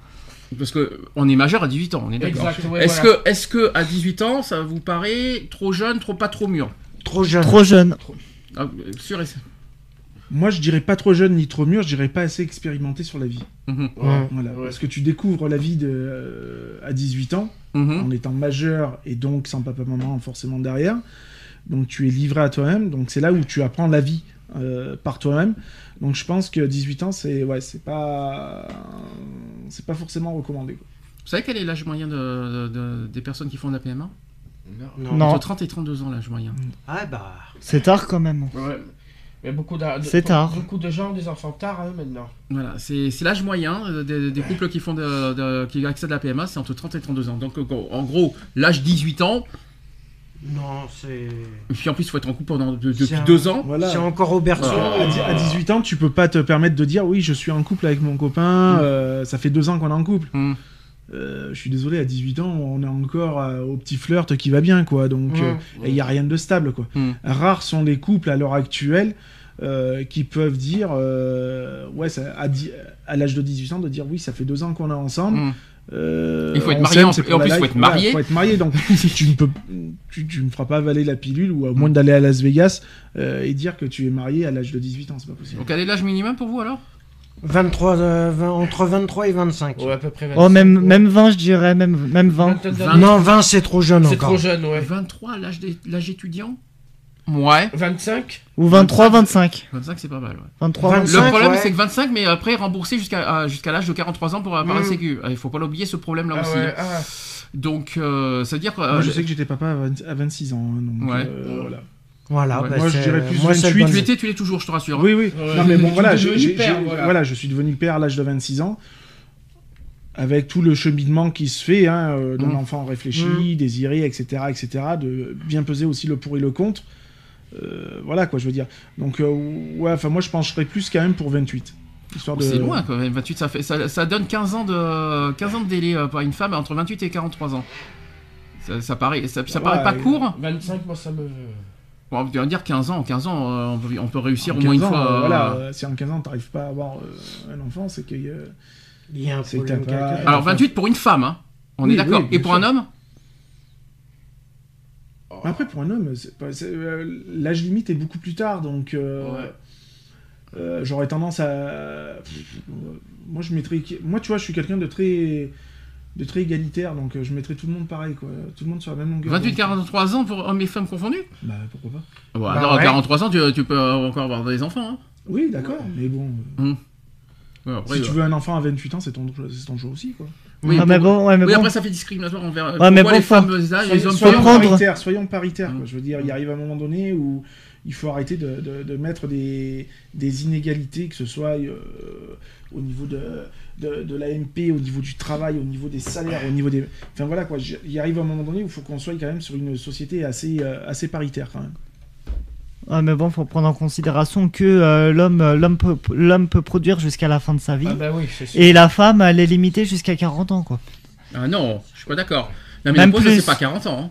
Speaker 2: avez- Parce que on est majeur à 18 ans, on est d'accord.
Speaker 4: Ouais,
Speaker 2: est-ce
Speaker 4: voilà.
Speaker 2: que, est-ce que à 18 ans, ça vous paraît trop jeune, trop pas trop mûr?
Speaker 3: Trop jeune.
Speaker 5: Trop jeune.
Speaker 2: Ah, euh, sûr et-
Speaker 6: Moi, je dirais pas trop jeune ni trop mûr, je dirais pas assez expérimenté sur la vie.
Speaker 2: Mhm.
Speaker 3: Ouais.
Speaker 6: Voilà.
Speaker 4: Ouais.
Speaker 6: Parce que tu découvres la vie de, euh, à 18 ans,
Speaker 2: Mhm.
Speaker 6: en étant majeur et donc sans papa-maman forcément derrière. Donc tu es livré à toi-même, donc c'est là où tu apprends la vie euh, par toi-même. Donc je pense que 18 ans, c'est ouais, c'est pas c'est pas forcément recommandé. quoi.
Speaker 2: Vous savez quel est l'âge moyen de, de- de- des personnes qui font de la PMA
Speaker 3: Non.
Speaker 5: Non.
Speaker 2: Entre 30 et 32 ans, l'âge moyen.
Speaker 3: Ah bah.
Speaker 5: C'est tard quand même.
Speaker 4: Ouais. Mais beaucoup de, de-
Speaker 5: C'est tard.
Speaker 4: Beaucoup de gens ont des enfants tard hein, maintenant.
Speaker 2: Voilà, c'est c'est l'âge moyen euh, des, des couples qui font de, de- qui accèdent à la PMA, c'est entre 30 et 32 ans. Donc en gros, l'âge 18 ans,
Speaker 3: Non, c'est.
Speaker 2: et puis en plus il faut être en couple pendant de- depuis
Speaker 3: un-
Speaker 2: deux ans.
Speaker 6: Voilà.
Speaker 3: C'est encore au berceau.
Speaker 6: À, dix- à 18 ans, tu peux pas te permettre de dire oui, je suis en couple avec mon copain,
Speaker 2: Mm.
Speaker 6: euh, ça fait deux ans qu'on est en couple.
Speaker 2: Mhm.
Speaker 6: Euh, je suis désolé, à 18 ans, on est encore euh, au petit flirt qui va bien, quoi. Donc, euh, il n'y a rien de stable, quoi.
Speaker 2: Mm.
Speaker 6: Rares sont les couples à l'heure actuelle euh, qui peuvent dire, ouais, ça- à, l'âge de 18 ans, de dire oui, ça fait deux ans qu'on est ensemble. Euh,
Speaker 2: Il faut être marié en- et en plus, il faut être marié.
Speaker 6: Voilà, faut être marié, donc tu ne peux, tu, tu ne feras pas avaler la pilule ou à moins d'aller à Las Vegas euh, et dire que tu es marié à l'âge de 18 ans, c'est pas possible.
Speaker 2: Donc quel est l'âge minimum pour vous alors?
Speaker 3: 23, euh, 20 entre 23 et 25.
Speaker 4: Ouais, à peu près.
Speaker 5: Oh,
Speaker 4: 25,
Speaker 5: même,
Speaker 4: ouais.
Speaker 5: même 20, je dirais, même, même 20.
Speaker 4: Vingtaine
Speaker 2: Vingt-
Speaker 4: d'années.
Speaker 3: Non, 20 c'est trop jeune
Speaker 4: C'est
Speaker 3: encore.
Speaker 4: trop jeune, ouais.
Speaker 2: 23, l'âge des- l'âge étudiant Ouais.
Speaker 4: 25
Speaker 5: Ou 23, 25.
Speaker 2: 25 c'est pas mal. ouais.
Speaker 5: 23,
Speaker 3: 25.
Speaker 2: Le
Speaker 5: 25.
Speaker 2: problème
Speaker 3: ouais.
Speaker 2: c'est que 25 mais après remboursé jusqu'à à- jusqu'à l'âge de 43 ans pour par la
Speaker 3: Mm.
Speaker 2: sécu. Il faut pas l'oublier ce problème là
Speaker 4: Ah
Speaker 2: aussi.
Speaker 4: ouais, ah.
Speaker 2: Donc euh, ça veut dire que
Speaker 6: Moi,
Speaker 2: euh,
Speaker 6: je sais que j'étais papa à, 20 à 26 ans, hein, donc
Speaker 2: Ouais.
Speaker 6: euh, voilà.
Speaker 3: Voilà,
Speaker 2: Ouais.
Speaker 3: bah,
Speaker 6: Moi, je dirais plus
Speaker 3: moi, c'est le
Speaker 6: 28,
Speaker 3: bon-
Speaker 2: tu l'étais, tu l'es toujours, je te rassure.
Speaker 6: Oui, oui.
Speaker 4: Ouais,
Speaker 6: non, mais bon, voilà,
Speaker 4: père,
Speaker 6: j'ai-
Speaker 4: voilà.
Speaker 6: voilà, je suis devenu père à l'âge de 26 ans. Avec tout le cheminement qui se fait hein, euh, d'un
Speaker 2: Mm.
Speaker 6: enfant réfléchi, désiré, etc., etc., de bien peser aussi le pour et le contre. Euh, voilà quoi, je veux dire. Donc, euh, ouais, enfin, moi je pencherais plus quand même pour 28. Histoire
Speaker 2: Oh,
Speaker 6: de...
Speaker 2: C'est loin quand même, 28, ça, fait, ça, ça donne 15 ans de, 15 ans de délai euh, pour une femme entre 28 et 43 ans. Ça, ça paraît, ça, ça
Speaker 6: Ouais,
Speaker 2: paraît pas
Speaker 6: euh,
Speaker 2: court.
Speaker 4: 25, moi ça me.
Speaker 2: Bon, on va dire 15 ans, 15 ans, euh, on peut, on peut réussir
Speaker 6: En
Speaker 2: au moins une
Speaker 6: 15 ans,
Speaker 2: fois.
Speaker 6: euh, voilà, si en 15 ans t'arrives pas à avoir euh, un enfant, c'est que. euh,
Speaker 3: Il y a un problème
Speaker 6: pas-.
Speaker 2: Alors 28 pour une femme, hein. on
Speaker 6: Oui,
Speaker 2: est d'accord.
Speaker 6: oui,
Speaker 2: et pour un homme?
Speaker 6: Après, pour un homme, euh, l'âge limite est beaucoup plus tard, donc euh,
Speaker 4: Ouais.
Speaker 6: euh, j'aurais tendance à. moi, je mettrais. Moi, tu vois, je suis quelqu'un de très de très égalitaire, donc euh, je mettrais tout le monde pareil, quoi. Tout le monde sur la même longueur.
Speaker 2: 28,
Speaker 6: d'onde.
Speaker 2: 43 ans pour hommes et femmes confondus?
Speaker 6: Bah, pourquoi pas
Speaker 2: Bon,
Speaker 3: Bah
Speaker 2: alors,
Speaker 3: ouais.
Speaker 2: 43 ans, tu, tu peux encore avoir des enfants. Hein.
Speaker 6: Oui, d'accord, mais bon. euh,
Speaker 2: Ouais, après,
Speaker 6: si tu veux un enfant à 28 ans, c'est ton, c'est ton choix aussi, quoi.
Speaker 2: oui,
Speaker 5: Ah, mais
Speaker 2: pour-
Speaker 5: bon, ouais, mais
Speaker 2: oui,
Speaker 5: bon.
Speaker 2: après ça fait discriminatoire envers.
Speaker 5: Ouais, mais
Speaker 2: pourquoi
Speaker 5: bon,
Speaker 2: les
Speaker 5: faut-
Speaker 2: femmes les hommes
Speaker 6: soyons
Speaker 5: prendre-
Speaker 6: paritaires, soyons paritaires, quoi.
Speaker 2: Mm.
Speaker 6: Je veux dire, il arrive un moment donné où il faut arrêter de, de- de mettre des, des inégalités, que ce soit euh, au niveau de, de, de l'AMP, au niveau du travail, au niveau des salaires, au niveau des... Enfin voilà, quoi. Il arrive un moment donné où il faut qu'on soit quand même sur une société assez, euh, assez paritaire, quand même.
Speaker 5: Ouais, mais bon, faut prendre en considération que euh, l'homme, euh, l'homme peut, l'homme peut produire jusqu'à la fin de sa vie.
Speaker 4: Ah bah oui, c'est sûr.
Speaker 5: Et la femme, elle est limitée jusqu'à 40 ans, quoi.
Speaker 2: Ah non, je suis pas d'accord. La
Speaker 5: Même
Speaker 2: ménopause,
Speaker 5: plus.
Speaker 2: c'est pas 40 ans. hein.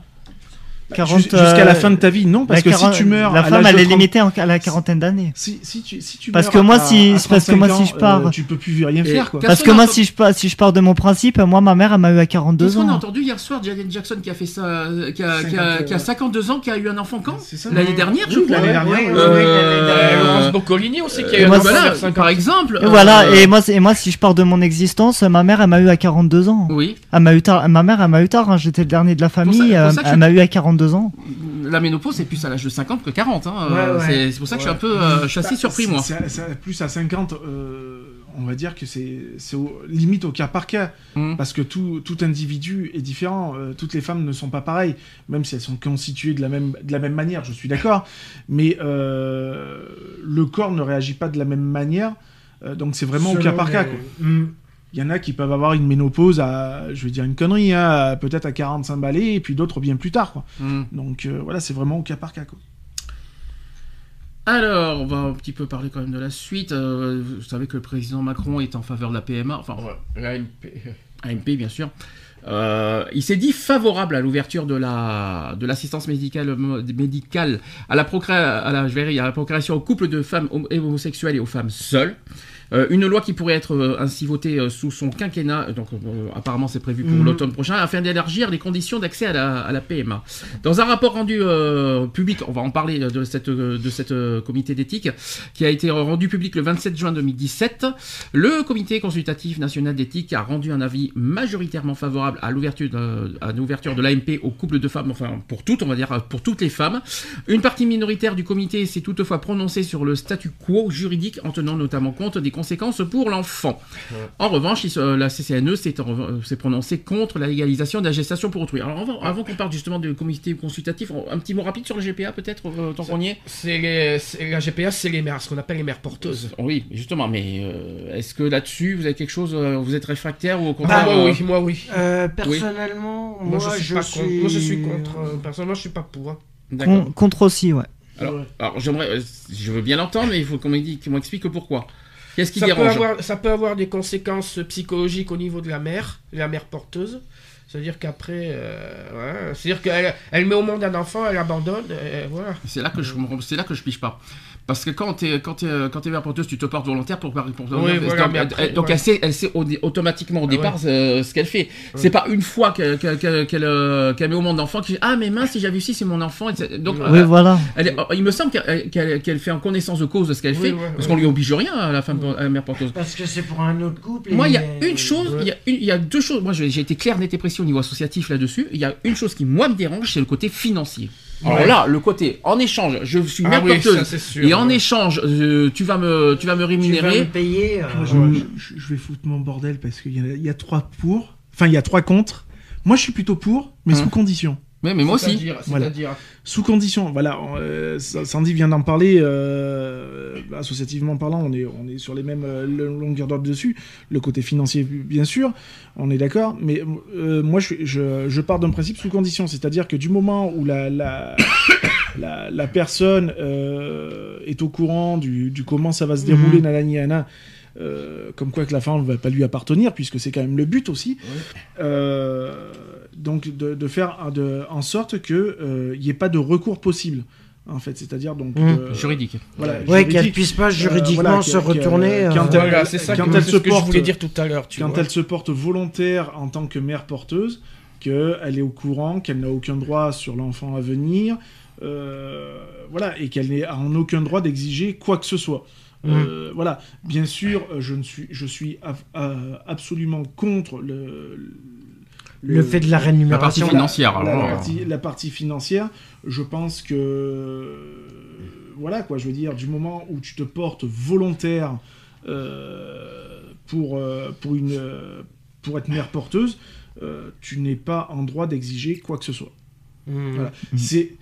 Speaker 5: 40,
Speaker 6: Jus- Jusqu'à
Speaker 5: euh,
Speaker 6: la fin de ta vie, non, parce
Speaker 5: la
Speaker 6: que si tu meurs
Speaker 5: La femme, elle est
Speaker 6: 30
Speaker 5: limitée à la quarantaine d'années.
Speaker 6: Si, si tu, si tu
Speaker 5: Parce que moi, si-
Speaker 6: à
Speaker 5: parce que moi,
Speaker 6: 35
Speaker 5: si je
Speaker 6: ans,
Speaker 5: pars-
Speaker 6: euh, tu peux plus rien faire, quoi.
Speaker 5: Parce que moi, si je, pars, si je pars de mon principe, moi, ma mère, elle m'a eu à 42
Speaker 2: Qu'est-ce qu'on a
Speaker 5: ans.
Speaker 2: entendu hier soir Janet Jackson qui a fait ça, euh, qui a, qui a-
Speaker 6: 50,
Speaker 2: qui a 52 ans, qui a eu un enfant quand?
Speaker 6: C'est ça.
Speaker 2: L'année dernière, je
Speaker 6: Oui,
Speaker 2: crois.
Speaker 6: l'année dernière,
Speaker 3: Oui,
Speaker 6: ouais.
Speaker 3: oui,
Speaker 2: Euh,
Speaker 3: oui, l'année dernière.
Speaker 4: Euh, Laurence Boccolini aussi qui a eu un enfant
Speaker 2: voilà,
Speaker 4: vers 50
Speaker 2: par exemple.
Speaker 5: Et
Speaker 2: euh,
Speaker 5: voilà, et moi, c'est- et moi, si je pars de mon existence, ma mère, elle m'a eu à 42 ans.
Speaker 2: Oui,
Speaker 5: Elle m'a eu tard, ma mère, elle m'a eu tard, hein, j'étais le dernier de la famille, euh, elle m'a eu à 42 ans.
Speaker 2: la ménopause c'est plus à l'âge de 50 que 40. Hein.
Speaker 3: Ouais,
Speaker 2: euh,
Speaker 3: ouais.
Speaker 2: c'est- pour ça que je suis un peu, euh, assez
Speaker 6: Bah,
Speaker 2: surpris moi.
Speaker 6: plus à 50, euh, on va dire que c'est limite au cas par cas,
Speaker 2: Mhm.
Speaker 6: parce que tout, tout individu est différent. euh, toutes les femmes ne sont pas pareilles, même si elles sont constituées de la même, de la même manière, je suis d'accord. Mais euh, le corps ne réagit pas de la même manière, euh, donc c'est vraiment au cas par
Speaker 3: les-
Speaker 6: cas. quoi.
Speaker 3: Mm.
Speaker 6: Il y en a qui peuvent avoir une ménopause à, je vais dire une connerie, hein, peut-être à 45 balais, et puis d'autres bien plus tard. Quoi.
Speaker 2: Hmm.
Speaker 6: Donc euh, voilà, c'est vraiment au cas par cas. Quoi.
Speaker 2: Alors, on va un petit peu parler quand même de la suite. Euh, vous savez que le président Macron est en faveur de la PMA, enfin
Speaker 4: Ouais, l'AMP.
Speaker 2: AMP bien sûr. Euh, il s'est dit favorable à l'ouverture de la de l'assistance médicale médicale à la, procré- à la je vais dire, à la procréation aux couples de femmes hom- homosexuelles et aux femmes seules. Euh, une loi qui pourrait être euh, ainsi votée euh, sous son quinquennat, donc apparemment c'est prévu pour
Speaker 3: Mhm.
Speaker 2: l'automne prochain, afin d'élargir les conditions d'accès à la, à la PMA. Dans un rapport rendu public, on va en parler de cette de cette comité d'éthique qui a été rendu public le 27 juin 2017, le comité consultatif national d'éthique a rendu un avis majoritairement favorable à l'ouverture de, de l'AMP aux couples de femmes, enfin pour toutes, on va dire pour toutes les femmes. Une partie minoritaire du comité s'est toutefois prononcée sur le statu quo juridique en tenant notamment compte des conséquences pour l'enfant. En revanche, se- la CCNE s'est en rev- s'est prononcée contre la légalisation de la gestation pour autrui. Alors avant, avant qu'on parle justement du comité consultatif, un petit mot rapide sur le GPA peut-être, euh, tant qu'on y est?
Speaker 4: C'est les, c'est- la GPA, c'est les mères, ce qu'on appelle les mères porteuses.
Speaker 2: Oui, justement, mais euh, est-ce que là-dessus, vous avez quelque chose, euh, vous êtes réfractaire ou au contraire
Speaker 4: moi
Speaker 2: euh,
Speaker 4: oui, moi oui.
Speaker 3: Euh, personnellement,
Speaker 4: Moi,
Speaker 3: moi,
Speaker 4: je suis pas contre. Moi je suis contre. euh, personnellement, je suis pas pour. hein.
Speaker 5: Con- contre aussi, ouais.
Speaker 2: Alors, alors, j'aimerais, euh, je veux bien l'entendre, mais il faut qu'on m'explique pourquoi. Qu'est-ce qui
Speaker 4: Ça peut, avoir, ça peut avoir des conséquences psychologiques au niveau de la mère, la mère porteuse. C'est-à-dire qu'après, euh, ouais, c'est-à-dire qu'elle elle met au monde un enfant, elle abandonne, et voilà.
Speaker 2: C'est là que je c'est là que je pige pas. Parce que quand t'es quand t'es quand t'es mère porteuse, tu te portes volontaire pour pour, pour-
Speaker 4: Oui, voilà,
Speaker 2: donc,
Speaker 4: mais après,
Speaker 2: donc
Speaker 4: ouais.
Speaker 2: elle sait elle sait au- automatiquement au
Speaker 4: Ah,
Speaker 2: départ euh, ce qu'elle fait. C'est pas une fois qu'elle qu'elle qu'elle- qu'elle, euh, qu'elle met au monde l'enfant qui dit ah mais mince si j'avais vu si c'est mon enfant. Donc
Speaker 5: Oui,
Speaker 2: euh,
Speaker 5: voilà.
Speaker 2: elle il me semble qu'elle fait en connaissance de cause de ce qu'elle
Speaker 4: Oui,
Speaker 2: fait
Speaker 4: ouais,
Speaker 2: parce
Speaker 4: ouais.
Speaker 2: qu'on lui oblige rien à la femme à la mère porteuse.
Speaker 3: Parce que c'est pour un autre couple.
Speaker 2: Moi, il y a une chose,
Speaker 4: Ouais.
Speaker 2: il y a une- il y a deux choses. Moi, j'ai j'ai été clair, net et précis au niveau associatif là-dessus. Il y a une chose qui moi me dérange, c'est le côté financier. Alors
Speaker 4: Ouais.
Speaker 2: là, le côté en échange, je suis
Speaker 4: Ah
Speaker 2: mère
Speaker 4: oui,
Speaker 2: porteuse
Speaker 4: ça, c'est sûr,
Speaker 2: et en
Speaker 4: ouais.
Speaker 2: échange, euh, tu vas me, tu vas me
Speaker 3: Tu vas
Speaker 2: rémunérer.
Speaker 3: me payer. euh,
Speaker 6: Moi, je, je- je vais foutre mon bordel parce qu'il y, a- il y a trois pour, enfin il y a trois contre. Moi, je suis plutôt pour, mais
Speaker 2: Hum.
Speaker 6: sous condition.
Speaker 2: Mais, mais moi aussi.
Speaker 4: C'est-à-dire,
Speaker 6: Voilà.
Speaker 4: c'est-à-dire,
Speaker 6: Sous condition, voilà. euh, Sa- Sandy vient d'en parler. euh, associativement parlant, on est, on est sur les mêmes euh, longueurs d'ordre dessus. Le côté financier, bien sûr, on est d'accord. Mais euh, moi, je, je, je pars d'un principe sous condition, c'est-à-dire que du moment où la, la, la, la personne euh, est au courant du, du comment ça va se dérouler,
Speaker 5: Mhm.
Speaker 6: nanani, nana, euh, comme quoi que la femme ne va pas lui appartenir, puisque c'est quand même le but aussi. Euh, donc de, de faire de, en sorte que il n'y ait pas de recours possible, en fait. C'est-à-dire donc euh,
Speaker 2: Juridique.
Speaker 6: Voilà,
Speaker 3: Ouais, qu'elle
Speaker 6: juridique.
Speaker 3: puisse pas
Speaker 6: Euh,
Speaker 3: juridiquement
Speaker 6: voilà,
Speaker 3: se retourner.
Speaker 6: quand
Speaker 3: euh,
Speaker 6: elle-
Speaker 4: voilà, c'est ça
Speaker 6: quand
Speaker 4: que,
Speaker 6: elle
Speaker 4: c'est
Speaker 6: se porte-
Speaker 4: je voulais dire tout à l'heure. tu
Speaker 6: quand
Speaker 4: vois.
Speaker 6: elle se porte volontaire en tant que mère porteuse, qu'elle est au courant, qu'elle n'a aucun droit sur l'enfant à venir, euh, voilà, et qu'elle n'est en aucun droit d'exiger quoi que ce soit. Euh, Voilà, bien sûr, euh, je ne suis, je suis euh, absolument contre le,
Speaker 3: Le fait de la rémunération.
Speaker 2: La partie
Speaker 6: Voilà,
Speaker 2: financière,
Speaker 6: la, partie, la partie financière, je pense que voilà quoi, je veux dire, du moment où tu te portes volontaire euh, pour pour une pour être mère porteuse, euh, tu n'es pas en droit d'exiger quoi que ce soit. Voilà. C'est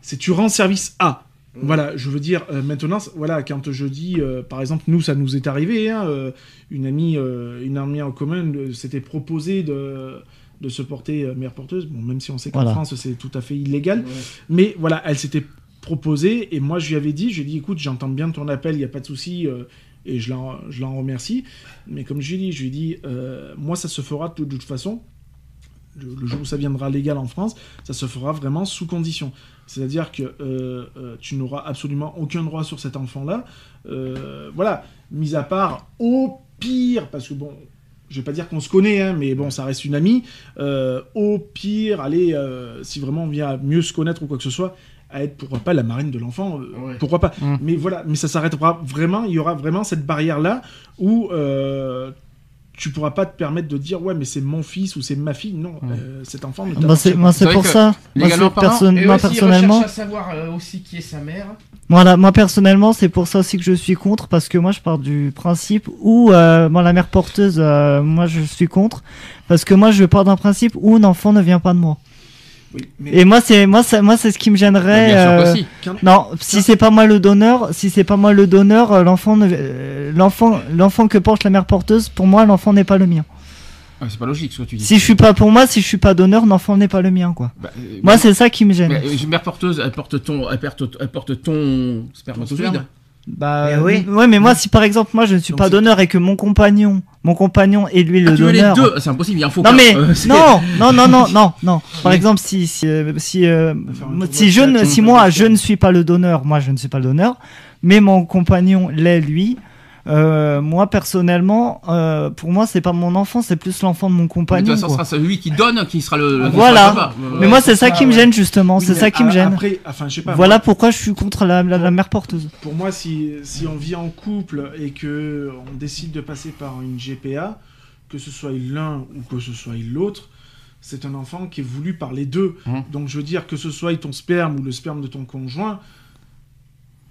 Speaker 6: c'est tu rends service à. Voilà, je veux dire, euh, maintenant, voilà, quand je dis, euh, par exemple, nous, ça nous est arrivé, hein, euh, une amie, une amie en commun s'était proposé de, de se porter mère porteuse, bon, même si on sait qu'en
Speaker 5: Voilà.
Speaker 6: France, c'est tout à fait illégal, mais voilà, elle s'était proposée, et moi, je lui avais dit, je lui ai dit, écoute, j'entends bien ton appel, il n'y a pas de souci, et je l'en remercie, mais comme je lui ai dit, je lui ai dit, moi, ça se fera de, de toute façon, le, le jour où ça viendra légal en France, ça se fera vraiment sous condition. C'est-à-dire que euh, euh, tu n'auras absolument aucun droit sur cet enfant-là. Euh, voilà, mis à part au pire, parce que bon, je vais pas dire qu'on se connaît, hein, mais bon, ça reste une amie. euh, au pire, allez, euh, si vraiment on vient à mieux se connaître ou quoi que ce soit, à être pourquoi pas la marraine de l'enfant, euh,
Speaker 4: Ouais.
Speaker 6: pourquoi pas.
Speaker 2: Mm.
Speaker 6: Mais voilà, mais ça s'arrêtera vraiment, il y aura vraiment cette barrière-là où euh, tu pourras pas te permettre de dire ouais mais c'est mon fils ou c'est ma fille non euh, cet enfant ne
Speaker 5: Bah, c'est,
Speaker 6: pas.
Speaker 5: moi, c'est pour ça. Moi, perso- moi,
Speaker 4: aussi,
Speaker 5: personnellement,
Speaker 4: recherche à savoir euh, aussi qui est sa mère.
Speaker 5: voilà, moi personnellement, c'est pour ça aussi que je suis contre, parce que moi, je pars du principe où, euh, moi, la mère porteuse, euh, moi, je suis contre, parce que moi, je pars d'un principe où un enfant ne vient pas de moi.
Speaker 6: Oui, mais
Speaker 5: Et moi, c'est, moi, c'est, moi, c'est ce qui me gênerait.
Speaker 2: Bien sûr
Speaker 5: euh,
Speaker 2: que si.
Speaker 6: quand-
Speaker 5: Non, si c'est pas moi le donneur, si c'est pas moi le donneur, euh, l'enfant, ne- euh, l'enfant, l'enfant que porte la mère porteuse, pour moi, l'enfant n'est pas le mien.
Speaker 2: Ah, c'est pas logique ce que tu dis.
Speaker 5: Si je suis pas pour moi, si je suis pas donneur, l'enfant n'est pas le mien, quoi.
Speaker 2: Bah, euh,
Speaker 5: Moi,
Speaker 2: mais-
Speaker 5: c'est ça qui me gêne.
Speaker 2: mais, euh, mère porteuse, elle porte ton, elle porte, elle porte ton spermatozoïde.
Speaker 5: Bah,
Speaker 3: oui.
Speaker 5: ouais, mais moi, si par exemple, moi, je ne suis
Speaker 6: Donc
Speaker 5: pas donneur et que mon compagnon, mon compagnon est lui
Speaker 2: Ah,
Speaker 5: le
Speaker 2: tu veux les
Speaker 5: donneur.
Speaker 2: deux C'est impossible, il y a un faux
Speaker 5: Non
Speaker 2: cas.
Speaker 5: mais
Speaker 2: Euh,
Speaker 5: non non non non non non. Par
Speaker 2: Oui.
Speaker 5: exemple si si euh, si euh, si je ne si moi je ne suis pas le donneur, moi je ne suis pas le donneur, mais mon compagnon l'est lui. Euh, moi personnellement, euh, pour moi c'est pas mon enfant, c'est plus l'enfant de mon
Speaker 2: Mais de
Speaker 5: compagnon.
Speaker 2: toute façon,
Speaker 5: quoi.
Speaker 2: ce sera celui qui donne qui sera le.
Speaker 5: Voilà.
Speaker 2: le papa.
Speaker 5: Mais moi c'est ça
Speaker 4: ça,
Speaker 5: qui me gêne justement,
Speaker 6: Oui,
Speaker 5: c'est ça qui
Speaker 6: a-
Speaker 5: me gêne.
Speaker 6: Après, enfin, je sais pas.
Speaker 5: Voilà
Speaker 6: moi,
Speaker 5: pourquoi je suis contre la, la, la mère porteuse.
Speaker 6: pour moi, si, si on vit en couple et que on décide de passer par une GPA, que ce soit l'un ou que ce soit l'autre, c'est un enfant qui est voulu par les deux.
Speaker 2: Mhm.
Speaker 6: Donc, je veux dire que ce soit ton sperme ou le sperme de ton conjoint,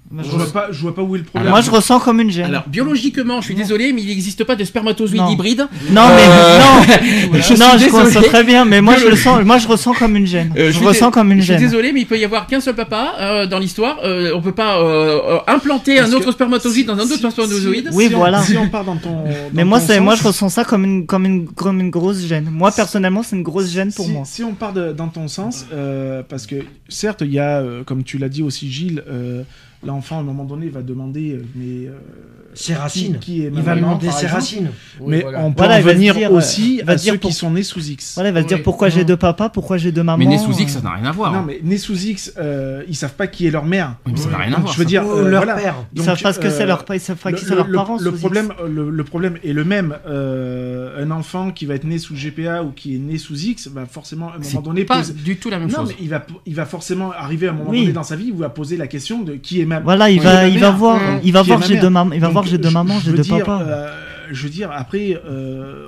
Speaker 5: Moi,
Speaker 6: je
Speaker 5: je,
Speaker 6: vois pas, je vois pas où est le problème.
Speaker 5: moi, je ressens comme une gêne.
Speaker 2: Alors, biologiquement, je suis désolé, mais il n'existe pas de spermatozoïde
Speaker 5: Non.
Speaker 2: hybride.
Speaker 5: non
Speaker 2: Euh,
Speaker 5: mais non,
Speaker 2: Je
Speaker 5: non je conçois très bien, mais moi je le sens, moi je ressens comme une gêne.
Speaker 2: Euh,
Speaker 5: je
Speaker 2: suis
Speaker 5: ressens comme une
Speaker 2: Je suis
Speaker 5: gêne.
Speaker 2: désolé, mais il peut y avoir qu'un seul papa euh, dans l'histoire. Euh, on peut pas euh, euh, implanter un autre spermatozoïde dans un autre
Speaker 6: si-
Speaker 2: spermatozoïde?
Speaker 5: Oui,
Speaker 6: si on-
Speaker 5: voilà.
Speaker 6: si on part dans ton.
Speaker 5: Mais moi, c'est, moi,
Speaker 6: sens,
Speaker 5: je ressens ça comme une, comme une, comme une grosse gêne. Moi, personnellement, c'est une grosse gêne pour moi.
Speaker 6: Si on part dans ton sens, euh, parce que certes, il y a, euh, comme tu l'as dit aussi, Gilles, euh, l'enfant à un moment donné va demander euh, mais euh,
Speaker 3: Ses racines.
Speaker 6: qui, qui est
Speaker 3: Il va demander ses
Speaker 6: exemple.
Speaker 3: racines.
Speaker 4: Oui,
Speaker 6: mais
Speaker 4: voilà.
Speaker 6: on peut
Speaker 5: Voilà,
Speaker 6: en
Speaker 5: il
Speaker 6: venir
Speaker 5: dire,
Speaker 6: aussi
Speaker 5: euh, il va
Speaker 6: à ceux
Speaker 5: pour-
Speaker 6: qui sont nés sous X.
Speaker 5: Voilà, il va se dire pourquoi j'ai deux papas, pourquoi j'ai deux mamans.
Speaker 2: Mais né sous X, ça n'a rien à voir.
Speaker 6: Non mais nés sous X, euh, ils savent pas qui est leur mère.
Speaker 2: Oui, mais ça n'a rien à voir.
Speaker 6: je veux dire,
Speaker 3: Ou
Speaker 6: euh,
Speaker 3: leur
Speaker 6: voilà.
Speaker 3: père.
Speaker 5: Ils
Speaker 6: Donc,
Speaker 5: savent pas ce que c'est
Speaker 6: euh,
Speaker 5: leur pa- ils savent pas
Speaker 6: le,
Speaker 5: qui sont leurs
Speaker 6: le-
Speaker 5: parents.
Speaker 6: le problème, le, le problème est le même. Un enfant qui va être né sous GPA ou qui est né sous X va forcément à un moment
Speaker 2: C'est
Speaker 6: donné
Speaker 2: pas du tout la même
Speaker 6: Non,
Speaker 2: chose.
Speaker 6: mais il va, il va forcément arriver à un moment donné dans sa vie où il va poser la question de qui est ma
Speaker 5: Voilà, il va, il voir,
Speaker 4: Mmh.
Speaker 5: il va voir
Speaker 6: ma
Speaker 5: j'ai deux mamans, il va voir j'ai deux
Speaker 6: je-
Speaker 5: mamans, j'ai deux
Speaker 6: dire,
Speaker 5: papas.
Speaker 6: euh, je veux dire, après, euh,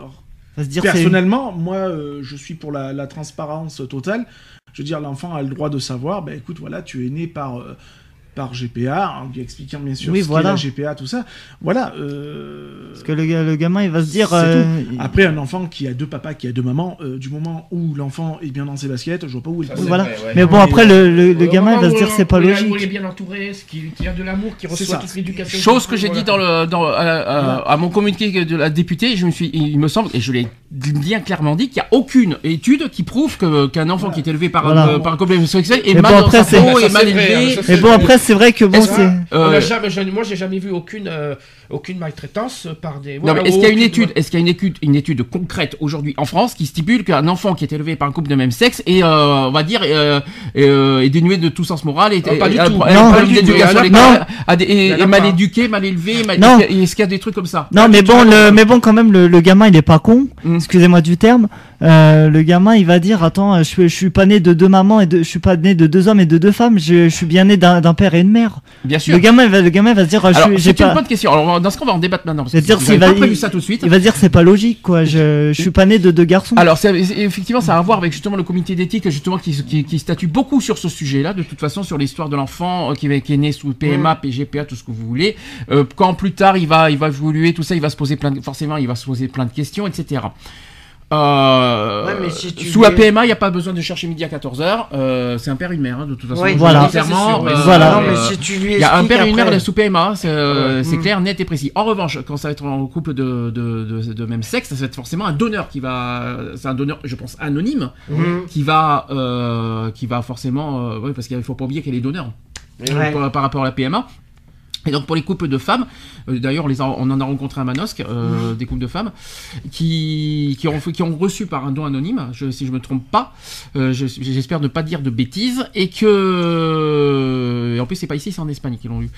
Speaker 5: se dire
Speaker 6: personnellement, moi, euh, je suis pour la, la transparence totale. Je veux dire, l'enfant a le droit de savoir, ben écoute, voilà, tu es né par, par GPA, en lui expliquant bien sûr
Speaker 5: Oui,
Speaker 6: ce
Speaker 5: voilà.
Speaker 6: qu'est la GPA, tout ça. Voilà. euh,
Speaker 5: parce que le, ga- le gamin il va se dire euh,
Speaker 6: Après, un enfant qui a deux papas, qui a deux mamans, euh, du moment où l'enfant est bien dans ses baskets, je vois pas où il
Speaker 4: Ça,
Speaker 5: voilà.
Speaker 4: vrai, ouais.
Speaker 5: Mais bon après le, le, le
Speaker 4: Au
Speaker 5: gamin il va se dire c'est pas
Speaker 4: où il est
Speaker 5: logique.
Speaker 4: bien entouré, qu'il qu'il a de l'amour,
Speaker 6: C'est
Speaker 4: reçoit toute l'éducation.
Speaker 2: Chose que j'ai dit dans le, dans, à, mon communiqué de la députée, je me suis, il me semble, et je l'ai bien clairement dit, qu'il n'y a aucune étude qui prouve que qu'un enfant qui est élevé par,
Speaker 5: Voilà.
Speaker 2: un, par un couple sexuel est mal dans sa peau,
Speaker 4: Ça,
Speaker 2: est mal élevé.
Speaker 4: ça,
Speaker 5: Mais bon après c'est vrai que bon
Speaker 4: que-
Speaker 5: c'est
Speaker 4: On a
Speaker 2: Euh,
Speaker 4: jamais, moi, j'ai jamais vu aucune, euh, aucune maltraitance par des.
Speaker 2: Non,
Speaker 4: voilà,
Speaker 2: mais est-ce qu'il y a une étude, est-ce qu'il y a une étude, une étude concrète aujourd'hui en France qui stipule qu'un enfant qui est élevé par un couple de même sexe est, euh, on va dire, euh, euh, est dénué de tout sens moral et,
Speaker 4: Ah, pas du tout.
Speaker 5: Non, pas
Speaker 4: pas.
Speaker 2: mal
Speaker 4: pas.
Speaker 2: éduqué, mal élevé, mal
Speaker 5: Non.
Speaker 2: est-ce qu'il y a des trucs comme ça?
Speaker 5: Non mais bon le mais bon quand même le, le gamin il est pas con.
Speaker 2: Mm.
Speaker 5: Excusez-moi du terme. Euh, le gamin il va dire attends je, suis- je suis pas né de deux mamans et de, je suis pas né de deux hommes et de deux femmes. Je, je suis bien né d'un père et une mère.
Speaker 2: Bien sûr.
Speaker 5: Le gamin il va le gamin va se dire j'ai
Speaker 2: c'est une
Speaker 5: pas
Speaker 2: bonne question. Alors, on va- dans ce qu'on va en débattre maintenant. Parce que
Speaker 5: C'est-à-dire
Speaker 2: vous avez
Speaker 5: va-
Speaker 2: pas prévu
Speaker 5: il-
Speaker 2: ça tout de suite.
Speaker 5: il va dire c'est pas logique quoi. Je, je suis pas né de deux garçons.
Speaker 2: Alors, effectivement, ça a à voir avec justement le comité d'éthique, justement, qui, qui, qui statue beaucoup sur ce sujet-là, de toute façon, sur l'histoire de l'enfant euh, qui, est- qui est né sous PMA, PGPA, tout ce que vous voulez. Euh, quand plus tard il va, il va évoluer, tout ça, il va se poser plein de, forcément, il va se poser plein de questions, etc. Euh,
Speaker 3: Ouais, mais si tu
Speaker 2: sous la PMA, il n'y a pas besoin de chercher midi à 14h. Euh, c'est un père et une mère, hein, de toute façon.
Speaker 3: Oui,
Speaker 5: voilà.
Speaker 2: Clairement, euh,
Speaker 5: Voilà.
Speaker 3: Non, mais
Speaker 2: euh,
Speaker 3: si tu lui
Speaker 2: il y a un père et une mère sous PMA, c'est euh, c'est
Speaker 3: Mm.
Speaker 2: clair, net et précis. En revanche, quand ça va être en couple de, de, de, de même sexe, ça va être forcément un donneur qui va, c'est un donneur, je pense, anonyme,
Speaker 3: Mhm.
Speaker 2: qui va, euh, qui va forcément, euh, ouais, parce qu'il faut pas oublier qu'elle est donneur
Speaker 3: Ouais.
Speaker 2: par, par rapport à la PMA. Et donc pour les couples de femmes, euh, d'ailleurs on, en a rencontré à Manosque, euh, des couples de femmes, qui, qui, ont, qui ont reçu par un don anonyme, je, si je me trompe pas, euh, je- j'espère ne pas dire de bêtises, et que... Et en plus c'est pas ici, c'est en Espagne qu'ils l'ont eu.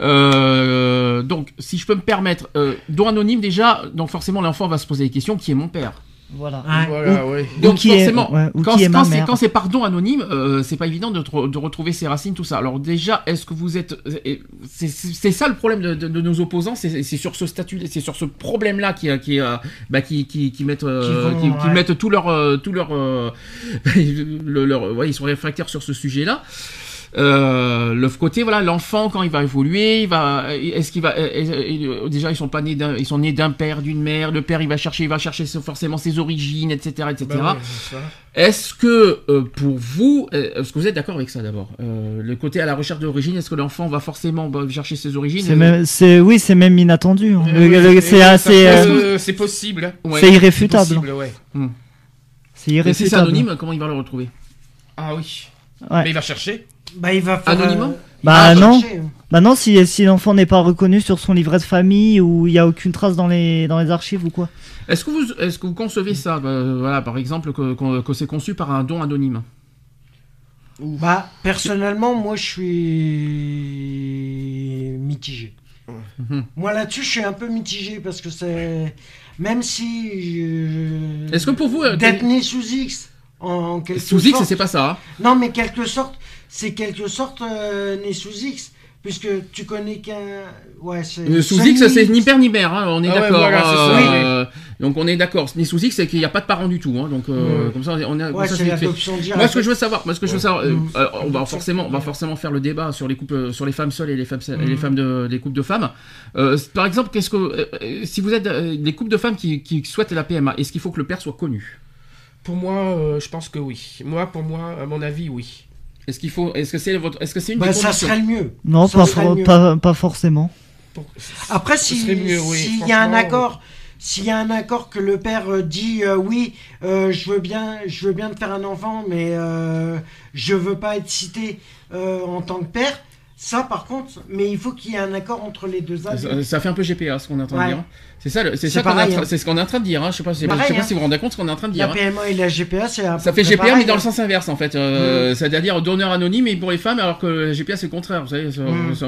Speaker 2: Euh, donc si je peux me permettre, euh, don anonyme déjà, donc forcément l'enfant va se poser des questions, qui est mon père?
Speaker 5: Voilà.
Speaker 3: Ouais.
Speaker 4: Voilà,
Speaker 2: donc
Speaker 5: qui est-
Speaker 2: forcément,
Speaker 5: ouais, ou
Speaker 2: quand, quand c'est
Speaker 5: mère.
Speaker 2: quand c'est par don anonyme, euh, c'est pas évident de, de retrouver ses racines, tout ça. Alors déjà, est-ce que vous êtes, euh, c'est ça le problème de, de- de nos opposants, c'est sur ce statut, c'est sur ce problème-là qui, qui, euh, bah, qui, qui, qui mettent, euh,
Speaker 3: Qui vont,
Speaker 2: qui, mettent tout leur, euh, tout leur, euh, le- leur- ouais, ils sont réfractaires sur ce sujet-là. Euh, le côté voilà l'enfant quand il va évoluer il va est-ce qu'il va euh, euh, euh, déjà ils sont pas nés d'un ils sont nés d'un père d'une mère le père il va chercher il va chercher forcément ses origines etc etc
Speaker 4: Bah oui,
Speaker 2: est-ce que euh, pour vous, euh, est-ce que vous êtes d'accord avec ça d'abord Euh, Le côté à la recherche d'origine, est-ce que l'enfant va forcément bah, chercher ses origines
Speaker 5: C'est même, c'est oui, c'est même inattendu. hein. C'est assez,
Speaker 4: C'est possible.
Speaker 2: Ouais.
Speaker 5: c'est irréfutable.
Speaker 4: ouais.
Speaker 5: C'est
Speaker 2: Mais si c'est
Speaker 5: irréfutable.
Speaker 2: anonyme, comment il va le retrouver?
Speaker 4: Ah oui.
Speaker 5: Ouais.
Speaker 4: Mais il va chercher.
Speaker 3: Bah, il va faire.
Speaker 2: Anonymement
Speaker 3: euh,
Speaker 5: Bah non. Bah non, si, si l'enfant n'est pas reconnu sur son livret de famille ou il n'y a aucune trace dans les, dans les archives ou quoi.
Speaker 2: Est-ce que vous, est-ce que vous concevez ça bah, Voilà, par exemple, que, que- que c'est conçu par un don anonyme?
Speaker 3: Bah, personnellement, moi, je suis mitigé.
Speaker 2: Mhm.
Speaker 3: Moi, là-dessus, je suis un peu mitigé parce que c'est. Même si. je-
Speaker 2: Est-ce que pour vous, euh,
Speaker 3: D'être né sous X, en, en quelque
Speaker 2: Sous X,
Speaker 3: sorte.
Speaker 2: c'est pas ça. hein?
Speaker 3: Non, mais quelque sorte, c'est quelque sorte euh, né sous X. Puisque tu connais qu'un. Ouais, c'est.
Speaker 2: Euh, sous X, c'est ni père ni mère, hein, on est
Speaker 4: Ah ouais,
Speaker 2: d'accord.
Speaker 4: voilà, ça,
Speaker 2: euh, Donc on est d'accord. Ni sous X, c'est qu'il n'y a pas de parents du tout. hein, donc euh, comme ça, on est. est- comme
Speaker 3: Ouais,
Speaker 2: ça, fait.
Speaker 3: directe.
Speaker 2: Moi, ce que je veux savoir, moi, ce que je veux savoir, euh,
Speaker 3: Mm.
Speaker 2: euh, on va forcément, on va forcément faire le débat sur les couples, sur les femmes seules et les femmes, et les
Speaker 3: Mm.
Speaker 2: femmes de, les couples de femmes. Euh, par exemple, qu'est-ce que, euh, euh, si vous êtes euh, des couples de femmes qui, qui souhaitent la PMA, est-ce qu'il faut que le père soit connu?
Speaker 4: Pour moi, euh, je pense que oui. Moi, pour moi, à mon avis, oui.
Speaker 2: Est-ce qu'il faut, est-ce que c'est votre, est-ce que c'est une
Speaker 3: Bah,
Speaker 2: des
Speaker 3: ça serait le mieux.
Speaker 5: Non, pas,
Speaker 3: serait
Speaker 5: for-
Speaker 3: mieux.
Speaker 5: pas, pas forcément.
Speaker 3: Après,
Speaker 4: oui,
Speaker 3: s'il y a un accord, s'il y a un accord que le père euh, dit euh, oui, euh, je veux bien, je veux bien te faire un enfant, mais euh, je veux pas être cité euh, en tant que père. Ça, par contre, mais il faut qu'il y ait un accord entre les deux
Speaker 2: Ça,
Speaker 3: adultes.
Speaker 2: ça fait un peu GPA ce qu'on est en train
Speaker 3: Ouais.
Speaker 2: de dire. C'est ça, c'est ça qu'on est
Speaker 3: hein.
Speaker 2: c'est ce qu'on est en train de dire. hein. Je sais pas, je sais pas, je sais
Speaker 3: Pareil,
Speaker 2: pas
Speaker 3: hein.
Speaker 2: si vous vous rendez compte ce qu'on est en train de dire.
Speaker 3: La
Speaker 2: hein.
Speaker 3: PMA et la GPA, c'est un
Speaker 2: Ça fait GPA, mais dans le
Speaker 3: hein.
Speaker 2: sens inverse en fait. Euh, C'est-à-dire donneur anonyme et pour les femmes, alors que le GPA c'est le contraire. Vous savez, c'est
Speaker 3: Mm.
Speaker 2: c'est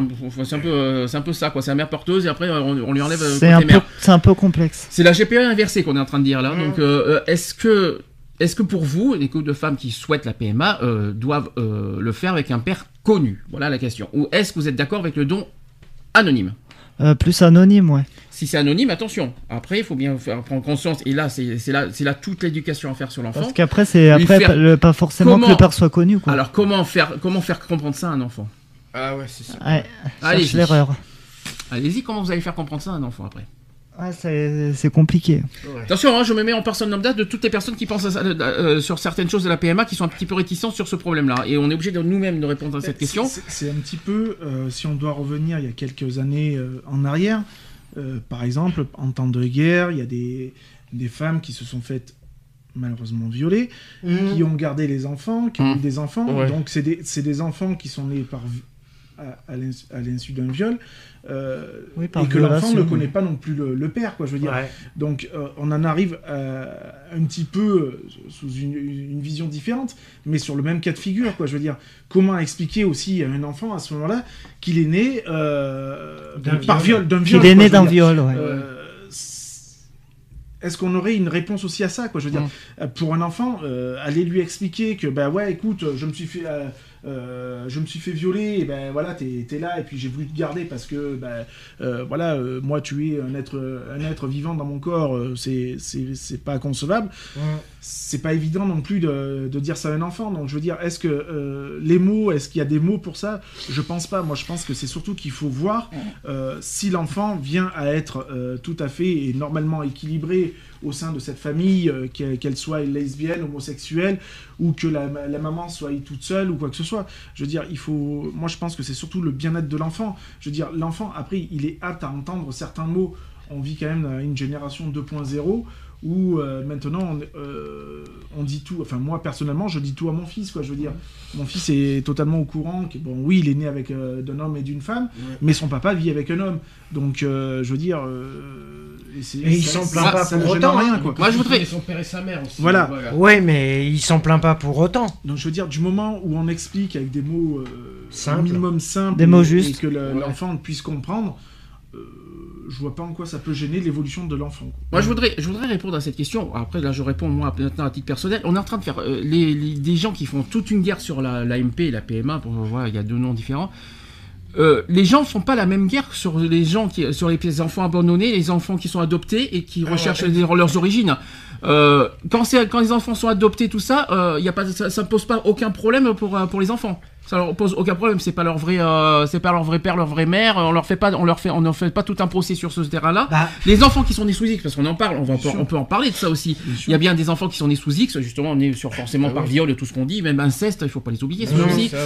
Speaker 2: un, peu, euh, c'est un peu ça quoi. C'est la mère porteuse et après on, on lui enlève euh,
Speaker 5: C'est un, peu, un peu complexe.
Speaker 2: C'est la GPA inversée qu'on est en train de dire là.
Speaker 3: Mm.
Speaker 2: Donc, euh, est-ce que, est-ce que pour vous, les couples de femmes qui souhaitent la PMA euh, doivent euh, le faire avec un père connu? Voilà la question. Ou est-ce que vous êtes d'accord avec le don anonyme?
Speaker 5: Euh, plus anonyme, ouais.
Speaker 2: Si c'est anonyme, attention. Après, il faut bien faire prendre conscience. Et là, c'est là, toute l'éducation à faire sur l'enfant.
Speaker 5: Parce qu'après, c'est après
Speaker 2: faire-
Speaker 5: pas, le- pas forcément
Speaker 2: Comment
Speaker 5: que le père soit connu, quoi.
Speaker 2: Alors, comment faire, comment faire comprendre ça à un enfant?
Speaker 4: Ah ouais, c'est ça.
Speaker 5: Ouais,
Speaker 2: Allez-y.
Speaker 5: cherche l'erreur.
Speaker 2: Allez-y, comment vous allez faire comprendre ça à un enfant après?
Speaker 5: Ouais, c'est compliqué.
Speaker 2: Attention, hein, je me mets en personne lambda de toutes les personnes qui pensent à euh, sur certaines choses de la PMA qui sont un petit peu réticentes sur ce problème-là. Et on est obligé de nous-mêmes de répondre à cette
Speaker 6: C'est-
Speaker 2: question.
Speaker 6: c'est- un petit peu, euh, si on doit revenir il y a quelques années euh, en arrière, euh, par exemple, en temps de guerre, il y a des, des femmes qui se sont faites malheureusement violer,
Speaker 3: Mhm.
Speaker 6: qui ont gardé les enfants, qui ont eu des enfants.
Speaker 4: Ouais.
Speaker 6: Donc c'est des, enfants qui sont nés par, à l'insu d'un viol. Euh,
Speaker 5: Oui,
Speaker 6: et que l'enfant ne connaît pas non plus le, le père, quoi, je veux dire.
Speaker 3: Ouais.
Speaker 6: Donc euh, on en arrive à, un petit peu euh, sous une, une vision différente, mais sur le même cas de figure, quoi. Je veux dire, comment expliquer aussi à un enfant à ce moment-là qu'il est né euh,
Speaker 3: D'un
Speaker 6: par
Speaker 3: viol.
Speaker 6: d'un viol.
Speaker 5: Qu'il est
Speaker 6: quoi,
Speaker 5: né d'un viol, ouais.
Speaker 6: Euh, Est-ce qu'on aurait une réponse aussi à ça, quoi Je veux dire,
Speaker 2: Mm.
Speaker 6: euh, pour un enfant, euh, aller lui expliquer que, bah ouais, écoute, je me suis fait, euh, euh, je me suis fait violer, et ben voilà, t'es es là, et puis j'ai voulu te garder parce que, ben euh, voilà, euh, moi tu es un être, un être vivant dans mon corps, c'est c'est c'est pas concevable.
Speaker 3: Ouais.
Speaker 6: C'est pas évident non plus de, de dire ça à un enfant. Donc je veux dire, est-ce que les mots, est-ce qu'il y a des mots pour ça? Je pense pas. Moi, je pense que c'est surtout qu'il faut voir si l'enfant vient à être tout à fait et normalement équilibré au sein de cette famille, euh, qu'elle soit lesbienne, homosexuelle, ou que la, maman soit toute seule ou quoi que ce soit. Je veux dire, il faut. Moi, je pense que c'est surtout le bien-être de l'enfant. Je veux dire, l'enfant, après, il est apte à entendre certains mots. On vit quand même une génération 2.0 où euh, maintenant on, euh, on dit tout. Enfin, moi personnellement, je dis tout à mon fils, quoi. Je veux dire, mon fils est totalement au courant. Que, bon, oui, il est né avec euh, d'un homme et d'une femme, mais son papa vit avec un homme. Donc, euh, je veux dire, euh, et, c'est-
Speaker 3: Et il
Speaker 6: ça-
Speaker 3: s'en
Speaker 6: ça-
Speaker 3: plaint pas
Speaker 6: ça
Speaker 3: pour autant,
Speaker 6: rien,
Speaker 3: hein.
Speaker 6: quoi.
Speaker 2: Moi, je voudrais-
Speaker 4: son père et sa mère aussi.
Speaker 6: Voilà.
Speaker 3: Ouais, mais il s'en plaint pas pour autant.
Speaker 6: Donc, je veux dire, du moment où on explique avec des mots euh,
Speaker 3: Simples.
Speaker 6: un minimum simples,
Speaker 5: Des mots justes.
Speaker 6: et que le-
Speaker 4: Ouais.
Speaker 6: l'enfant puisse comprendre. Je vois pas en quoi ça peut gêner l'évolution de l'enfant. quoi.
Speaker 2: Moi, je voudrais, je voudrais répondre à cette question. Après, là, je réponds moi maintenant à titre personnel. On est en train de faire euh, les, les- des gens qui font toute une guerre sur la, l'AMP et la PMA. Pour, voilà, il y a deux noms différents. Euh, les gens font pas la même guerre sur les gens qui, sur les enfants abandonnés, les enfants qui sont adoptés et qui recherchent les- leurs origines. Euh, quand, c'est- quand les enfants sont adoptés, tout ça, euh, y a pas, ça, ça pose pas aucun problème pour, pour les enfants. Ça leur pose aucun problème. C'est pas leur vrai, euh, c'est pas leur vrai père, leur vraie mère. On leur fait pas, on leur fait, on ne fait pas tout un procès sur ce terrain-là.
Speaker 3: Bah,
Speaker 2: Les enfants qui sont nés sous X, parce qu'on en parle, on, va, on peut en parler de ça aussi. Il y a bien des enfants qui sont nés sous X, justement, nés sur forcément
Speaker 4: Ah
Speaker 2: par
Speaker 4: oui.
Speaker 2: viol et tout ce qu'on dit, même inceste, il faut pas les oublier,
Speaker 3: Non,
Speaker 2: aussi.
Speaker 4: Ça.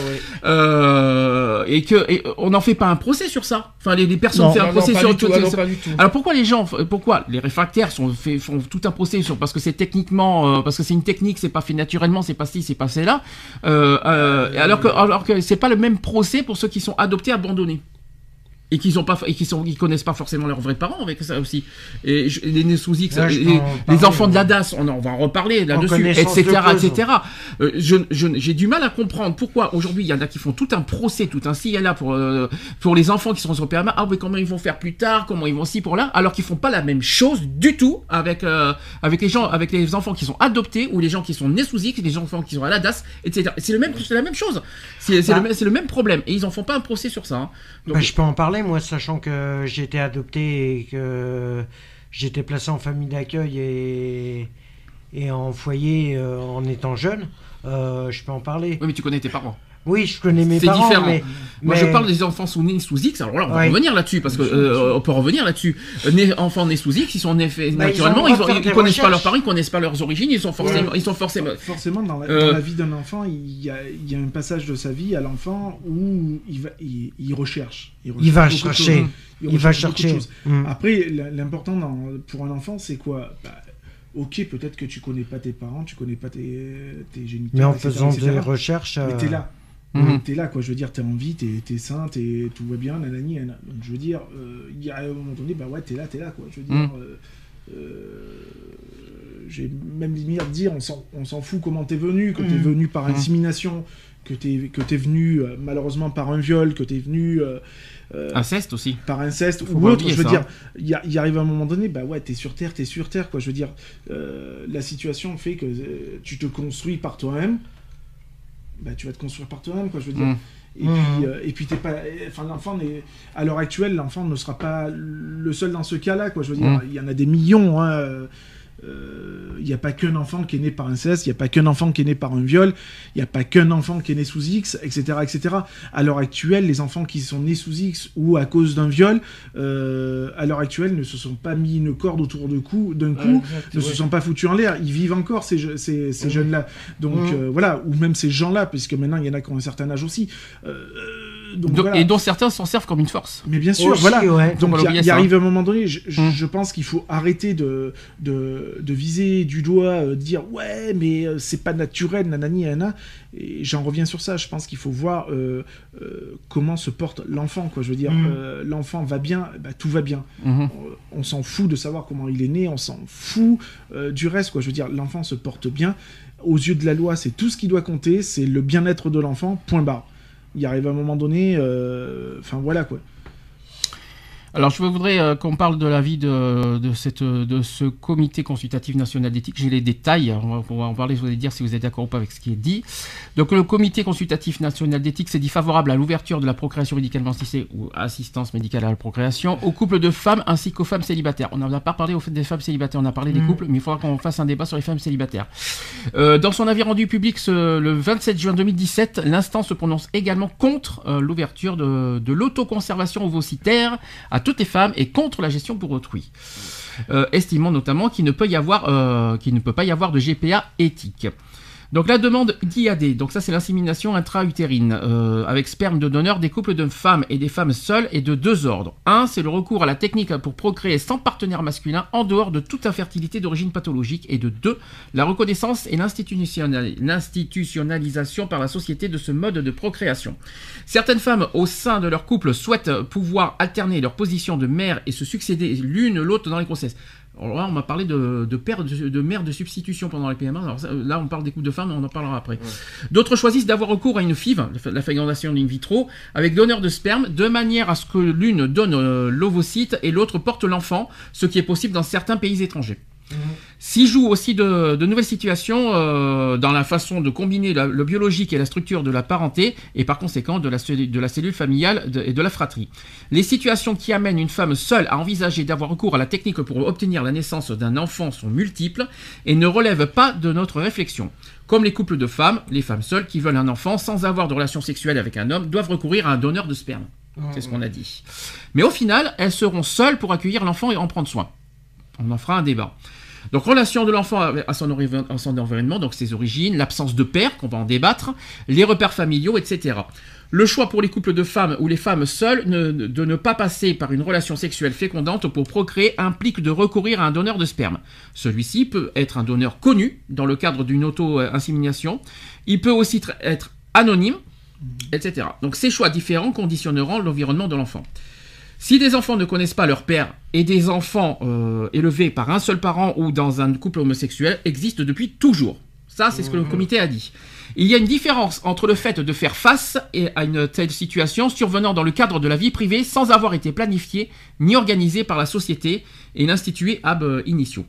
Speaker 2: Euh, et que et on n'en fait pas un procès sur ça. Enfin, les, les personnes
Speaker 5: Non.
Speaker 2: font un
Speaker 4: Non,
Speaker 2: procès sur
Speaker 4: tout,
Speaker 2: tout-
Speaker 4: ah tout.
Speaker 2: alors pourquoi les gens, pourquoi les réfractaires sont fait, font tout un procès sur parce que c'est techniquement, euh, parce que c'est une technique, c'est pas fait naturellement, c'est pas ci, c'est pas là. Alors que alors que c'est pas le même procès pour ceux qui sont adoptés, abandonnés. Et qui sont pas et qui sont connaissent pas forcément leurs vrais parents avec ça aussi et je- les X
Speaker 3: Ouais,
Speaker 2: les, les enfants de la. DAS on, en- on va en reparler là-dessus etc
Speaker 3: de
Speaker 2: etc euh, je, j'ai du mal à comprendre pourquoi aujourd'hui il y en a qui font tout un procès, tout un et là pour euh, pour les enfants qui sont sur PMA. Ah oui, comment ils vont faire plus tard, comment ils vont ci pour là, alors qu'ils font pas la même chose du tout avec euh, avec les gens, avec les enfants qui sont adoptés ou les gens qui sont X, les enfants qui sont à la DAS, etc. C'est le même, c'est la même chose. C'est c'est
Speaker 3: Bah.
Speaker 2: le, c'est le même problème et ils en font pas un procès sur ça. hein. Donc,
Speaker 3: bah, je peux en parler, moi, sachant que j'ai été adopté et que j'étais placé en famille d'accueil et, en foyer euh, en étant jeune. euh, je peux en parler.
Speaker 2: oui, mais tu connais tes parents.
Speaker 3: Oui, je connais mes
Speaker 2: C'est
Speaker 3: parents,
Speaker 2: différent.
Speaker 3: mais,
Speaker 2: Moi,
Speaker 3: mais-
Speaker 2: je parle des enfants sous nés sous X. Alors là, on va
Speaker 3: Ouais.
Speaker 2: revenir là-dessus parce que euh, on peut revenir là-dessus. Euh, enfants nés sous X, ils sont nés
Speaker 3: Bah,
Speaker 2: naturellement, ils,
Speaker 3: des
Speaker 2: connaissent pas leurs
Speaker 3: recherches.
Speaker 2: parents, ils connaissent pas leurs origines, ils sont forcément, ils sont forcément.
Speaker 6: Forcément, dans la,
Speaker 2: Euh,
Speaker 6: dans la vie d'un enfant, il y, a, il y a un passage de sa vie à l'enfant où il, va, il, il recherche.
Speaker 3: il va chercher. Il va chercher. Mm.
Speaker 6: Après, l'important pour un enfant, c'est quoi? Bah, Ok, peut-être que tu connais pas tes parents, tu connais pas tes, tes géniteurs,
Speaker 3: Mais en
Speaker 6: etc.,
Speaker 3: faisant
Speaker 6: etc.,
Speaker 3: des recherches.
Speaker 6: Mais
Speaker 3: euh,
Speaker 6: t'es là.
Speaker 2: Mhm.
Speaker 6: T'es là, quoi. Je veux dire, t'es en vie, t'es es sain, t'es- tout va bien, nanani, nanana. Donc, je veux dire, euh, il y a un moment donné, bah ouais, t'es là, t'es là, quoi. Je veux dire,
Speaker 2: Mhm.
Speaker 6: euh, euh, j'ai même limite à dire, on s'en on s'en fout comment t'es venu, que t'es
Speaker 3: Mhm.
Speaker 6: venu par
Speaker 2: Mhm.
Speaker 6: insémination, que t'es que t'es venu malheureusement par un viol, que t'es venu euh,
Speaker 2: Inceste aussi.
Speaker 6: par inceste
Speaker 2: Faut
Speaker 6: ou autre. Je veux
Speaker 2: ça,
Speaker 6: dire,
Speaker 2: hein.
Speaker 6: il y, arrive un moment donné, bah ouais, t'es sur terre, t'es sur terre, quoi. Je veux dire, euh, la situation fait que euh, tu te construis par toi-même. Bah, tu vas te construire par toi-même, quoi. Je veux dire.
Speaker 2: Mm.
Speaker 6: Et
Speaker 3: Mhm.
Speaker 6: puis, euh, et puis t'es pas. Enfin, l'enfant n'est. À l'heure actuelle, l'enfant ne sera pas le seul dans ce cas-là, quoi. Je veux dire,
Speaker 2: Mm.
Speaker 6: il y en a des millions. hein, euh, Il n'y a pas qu'un enfant qui est né par inceste, il n'y a pas qu'un enfant qui est né par un viol, il n'y a pas qu'un enfant qui est né sous X, etc., etc. À l'heure actuelle, les enfants qui sont nés sous X ou à cause d'un viol, euh, à l'heure actuelle, ne se sont pas mis une corde autour de cou- d'un coup,
Speaker 4: exact,
Speaker 6: ne
Speaker 4: ouais.
Speaker 6: se sont pas foutus en l'air. Ils vivent encore ces, je- ces, ces jeunes-là. Donc euh, voilà, ou même ces gens-là, puisque maintenant il y en a qui ont un certain âge aussi. Euh, donc
Speaker 2: Do-
Speaker 6: voilà.
Speaker 2: Et dont certains s'en servent comme une force.
Speaker 6: Mais bien sûr,
Speaker 3: Aussi,
Speaker 6: voilà.
Speaker 3: ouais.
Speaker 6: Donc il arrive un moment donné, je, je-
Speaker 2: Mm.
Speaker 6: je pense qu'il faut arrêter de, de, de viser du doigt, euh, dire ouais, mais euh, c'est pas naturel, nanani, nanana. Et j'en reviens sur ça. Je pense qu'il faut voir euh, euh, comment se porte l'enfant. Quoi. Je veux dire,
Speaker 3: Mm.
Speaker 6: euh, l'enfant va bien, bah, tout va bien.
Speaker 2: Mhm.
Speaker 6: Euh, On s'en fout de savoir comment il est né, on s'en fout euh, du reste. Quoi. Je veux dire, l'enfant se porte bien. Aux yeux de la loi, c'est tout ce qui doit compter, c'est le bien-être de l'enfant, point barre. Il arrive un moment donné, euh, enfin voilà quoi.
Speaker 2: Alors, je voudrais euh, qu'on parle de l'avis de, de, cette, de ce comité consultatif national d'éthique. J'ai les détails, on va, on va en parler, je voulais dire si vous êtes d'accord ou pas avec ce qui est dit. Donc, le comité consultatif national d'éthique s'est dit favorable à l'ouverture de la procréation médicalement assistée ou assistance médicale à la procréation aux couples de femmes ainsi qu'aux femmes célibataires. On n'en a pas parlé au fait des femmes célibataires, on a parlé des
Speaker 3: Mhm.
Speaker 2: couples, mais il faudra qu'on fasse un débat sur les femmes célibataires. Euh, dans son avis rendu public ce- le 27 juin 2017, l'instance se prononce également contre euh, l'ouverture de, de l'autoconservation ovocitaire à toutes les femmes et contre la gestion pour autrui. Euh, estimant notamment qu'il ne euh, qu'il ne peut pas y avoir de GPA éthique. Donc la demande d'IAD, donc ça c'est l'insémination intra-utérine, euh, avec sperme de donneur des couples de femmes et des femmes seules et de deux ordres. Un, c'est le recours à la technique pour procréer sans partenaire masculin en dehors de toute infertilité d'origine pathologique. Et de deux, la reconnaissance et l'institutionnal- l'institutionnalisation par la société de ce mode de procréation. Certaines femmes au sein de leur couple souhaitent pouvoir alterner leur position de mère et se succéder l'une l'autre dans les grossesses. Alors là, on m'a parlé de, de père de, de mère de substitution pendant les PMA. Alors ça, là, on parle des couples de femmes, on en parlera après. D'autres choisissent d'avoir recours à une FIV, la fécondation in vitro, avec donneur de sperme, de manière à ce que l'une donne euh, l'ovocyte et l'autre porte l'enfant, ce qui est possible dans certains pays étrangers. S'y jouent aussi de, de nouvelles situations euh, dans la façon de combiner la- le biologique et la structure de la parenté et par conséquent de la, cellu- de la cellule familiale de- et de la fratrie. Les situations qui amènent une femme seule à envisager d'avoir recours à la technique pour obtenir la naissance d'un enfant sont multiples et ne relèvent pas de notre réflexion. Comme les couples de femmes, les femmes seules qui veulent un enfant sans avoir de relation sexuelle avec un homme doivent recourir à un donneur de sperme. C'est ce qu'on a dit. Mais au final, elles seront seules pour accueillir l'enfant et en prendre soin. On en fera un débat. Donc relation de l'enfant à son, environnement, donc ses origines, l'absence de père, qu'on va en débattre, les repères familiaux, etc. Le choix pour les couples de femmes ou les femmes seules de ne pas passer par une relation sexuelle fécondante pour procréer implique de recourir à un donneur de sperme. Celui-ci peut être un donneur connu dans le cadre d'une auto-insémination. Il peut aussi tr- être anonyme, etc. Donc ces choix différents conditionneront l'environnement de l'enfant. Si des enfants ne connaissent pas leur père et des enfants euh, élevés par un seul parent ou dans un couple homosexuel existent depuis toujours. Ça, c'est ce que le comité a dit. Il y a une différence entre le fait de faire face à une telle situation survenant dans le cadre de la vie privée sans avoir été planifiée ni organisée par la société et l'institué ab initio.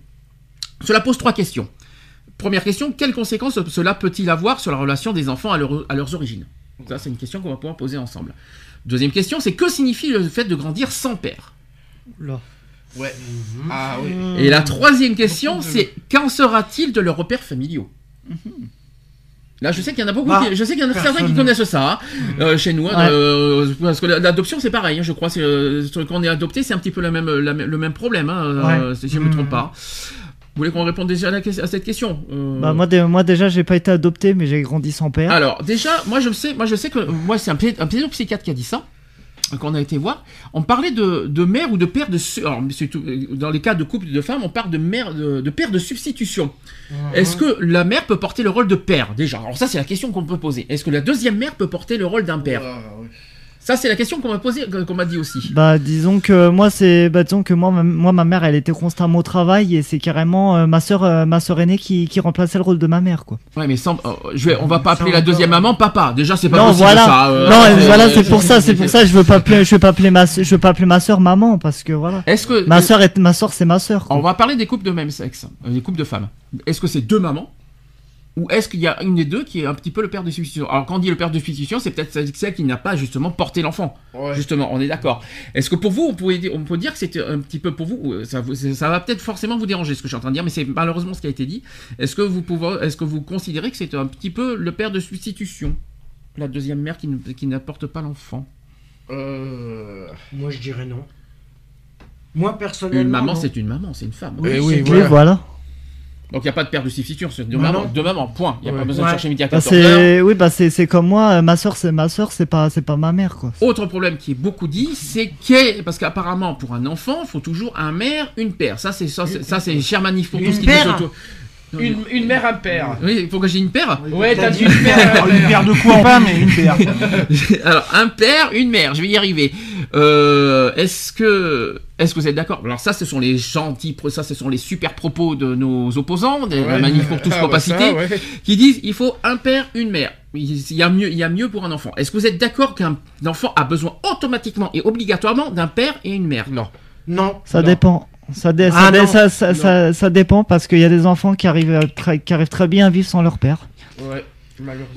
Speaker 2: Cela pose trois questions. Première question, quelles conséquences cela peut-il avoir sur la relation des enfants à, leur- à leurs origines? Ça, c'est une question qu'on va pouvoir poser ensemble. Deuxième question, c'est que signifie le fait de grandir sans père?
Speaker 5: Oula.
Speaker 4: Ouais. Ah oui.
Speaker 2: Et la troisième question, c'est qu'en sera-t-il de leurs repères familiaux Là, je sais qu'il y en a beaucoup,
Speaker 3: Bah,
Speaker 2: qui- je sais qu'il y en a certains qui connaissent ça hein, euh, chez nous, hein,
Speaker 5: Ouais.
Speaker 2: euh, parce que l'adoption c'est pareil. hein, je crois, euh, quand on est adopté, c'est un petit peu la même, la le même problème, hein, euh, si je ne me trompe
Speaker 3: Mhm.
Speaker 2: pas. Vous voulez qu'on réponde déjà à, la que- à cette question Euh,
Speaker 5: Bah, moi, dé- moi déjà, j'ai pas été adopté, mais j'ai grandi sans père.
Speaker 2: Alors déjà, moi je sais, moi je sais que moi c'est un, un pédopsychiatre qui a dit ça. qu'on a été voir, on parlait de, de mère ou de père de alors, tout- dans les cas de couple de femmes, on parle de mère de, de père de substitution. Est-ce que la mère peut porter le rôle de père déjà? Alors ça c'est la question qu'on peut poser. Est-ce que la deuxième mère peut porter le rôle d'un père? Ça c'est la question qu'on m'a posée, qu'on m'a dit aussi.
Speaker 5: Bah disons que moi c'est bah disons que moi ma, moi ma mère elle était constamment au travail et c'est carrément euh, ma sœur euh, ma sœur aînée qui, qui remplaçait le rôle de ma mère quoi.
Speaker 2: Ouais mais sans, euh, je vais, on va pas appeler la deuxième maman papa. Déjà c'est pas
Speaker 5: non
Speaker 2: possible
Speaker 5: voilà
Speaker 2: ça. euh,
Speaker 5: non voilà c'est pour ça c'est pour ça je veux pas appeler je veux pas appeler ma je veux pas appeler ma sœur maman parce que voilà
Speaker 2: Est-ce que
Speaker 5: ma sœur est ma sœur c'est ma sœur quoi.
Speaker 2: On va parler des couples de même sexe, des couples de femmes. Est-ce que c'est deux mamans ou est-ce qu'il y a une des deux qui est un petit peu le père de substitution Alors quand on dit le père de substitution, c'est peut-être celle- qui n'a pas justement porté l'enfant.
Speaker 4: Ouais.
Speaker 2: Justement, on est d'accord. Est-ce que pour vous, on, pouvait on peut dire que c'était un petit peu pour vous, ou, ça, va peut-être forcément vous déranger ce que je suis en train de dire, mais c'est malheureusement ce qui a été dit. Est-ce que vous pouvez, est-ce que vous considérez que c'est un petit peu le père de substitution la deuxième mère qui, n'apporte pas l'enfant?
Speaker 4: Euh...
Speaker 3: Moi, je dirais non. Moi, personnellement.
Speaker 2: Une maman, c'est une maman, c'est une femme.
Speaker 3: Oui,
Speaker 4: Eh oui.
Speaker 5: Oui voilà.
Speaker 2: Donc il n'y a pas de père de substitution, c'est mamans,
Speaker 3: non.
Speaker 2: deux mamans, point. Il n'y a pas
Speaker 4: Ouais.
Speaker 2: besoin de chercher midi à
Speaker 5: Bah,
Speaker 2: 14 heures.
Speaker 5: c'est oui bah c'est c'est comme moi euh, ma sœur c'est ma sœur c'est pas c'est pas ma mère quoi.
Speaker 2: Autre problème qui est beaucoup dit, c'est que parce qu'apparemment pour un enfant, il faut toujours un mère, une père. Ça c'est ça, c'est- ça c'est cher manif pour tout
Speaker 3: Une
Speaker 2: ce qui
Speaker 3: paire
Speaker 2: est autour.
Speaker 4: Une, une mère, un père.
Speaker 2: Oui, il faut que j'ai une paire.
Speaker 4: Ouais, t'as dit une un
Speaker 6: une
Speaker 4: père.
Speaker 6: paire de quoi pas, mais une paire.
Speaker 2: Alors un père, une mère, je vais y arriver. Euh, est-ce que est-ce que vous êtes d'accord? Alors ça, ce sont les gentils, ça, ce sont les super propos de nos opposants, de la
Speaker 4: Ouais.
Speaker 2: manif pour tous,
Speaker 4: Ah,
Speaker 2: pour
Speaker 4: bah,
Speaker 2: pas
Speaker 4: ça,
Speaker 2: citer,
Speaker 4: ouais.
Speaker 2: qui disent il faut un père, une mère. Il y a mieux, il y a mieux pour un enfant. Est-ce que vous êtes d'accord qu'un enfant a besoin automatiquement et obligatoirement d'un père et une mère?
Speaker 4: Non.
Speaker 3: Non.
Speaker 5: Ça
Speaker 4: Non.
Speaker 5: dépend. Ça, dé-
Speaker 3: Ah
Speaker 5: ça, dé- ça, ça, ça- ça dépend parce qu'il y a des enfants qui arrivent, euh, très, qui arrivent très bien à vivre sans leur père
Speaker 4: Ouais,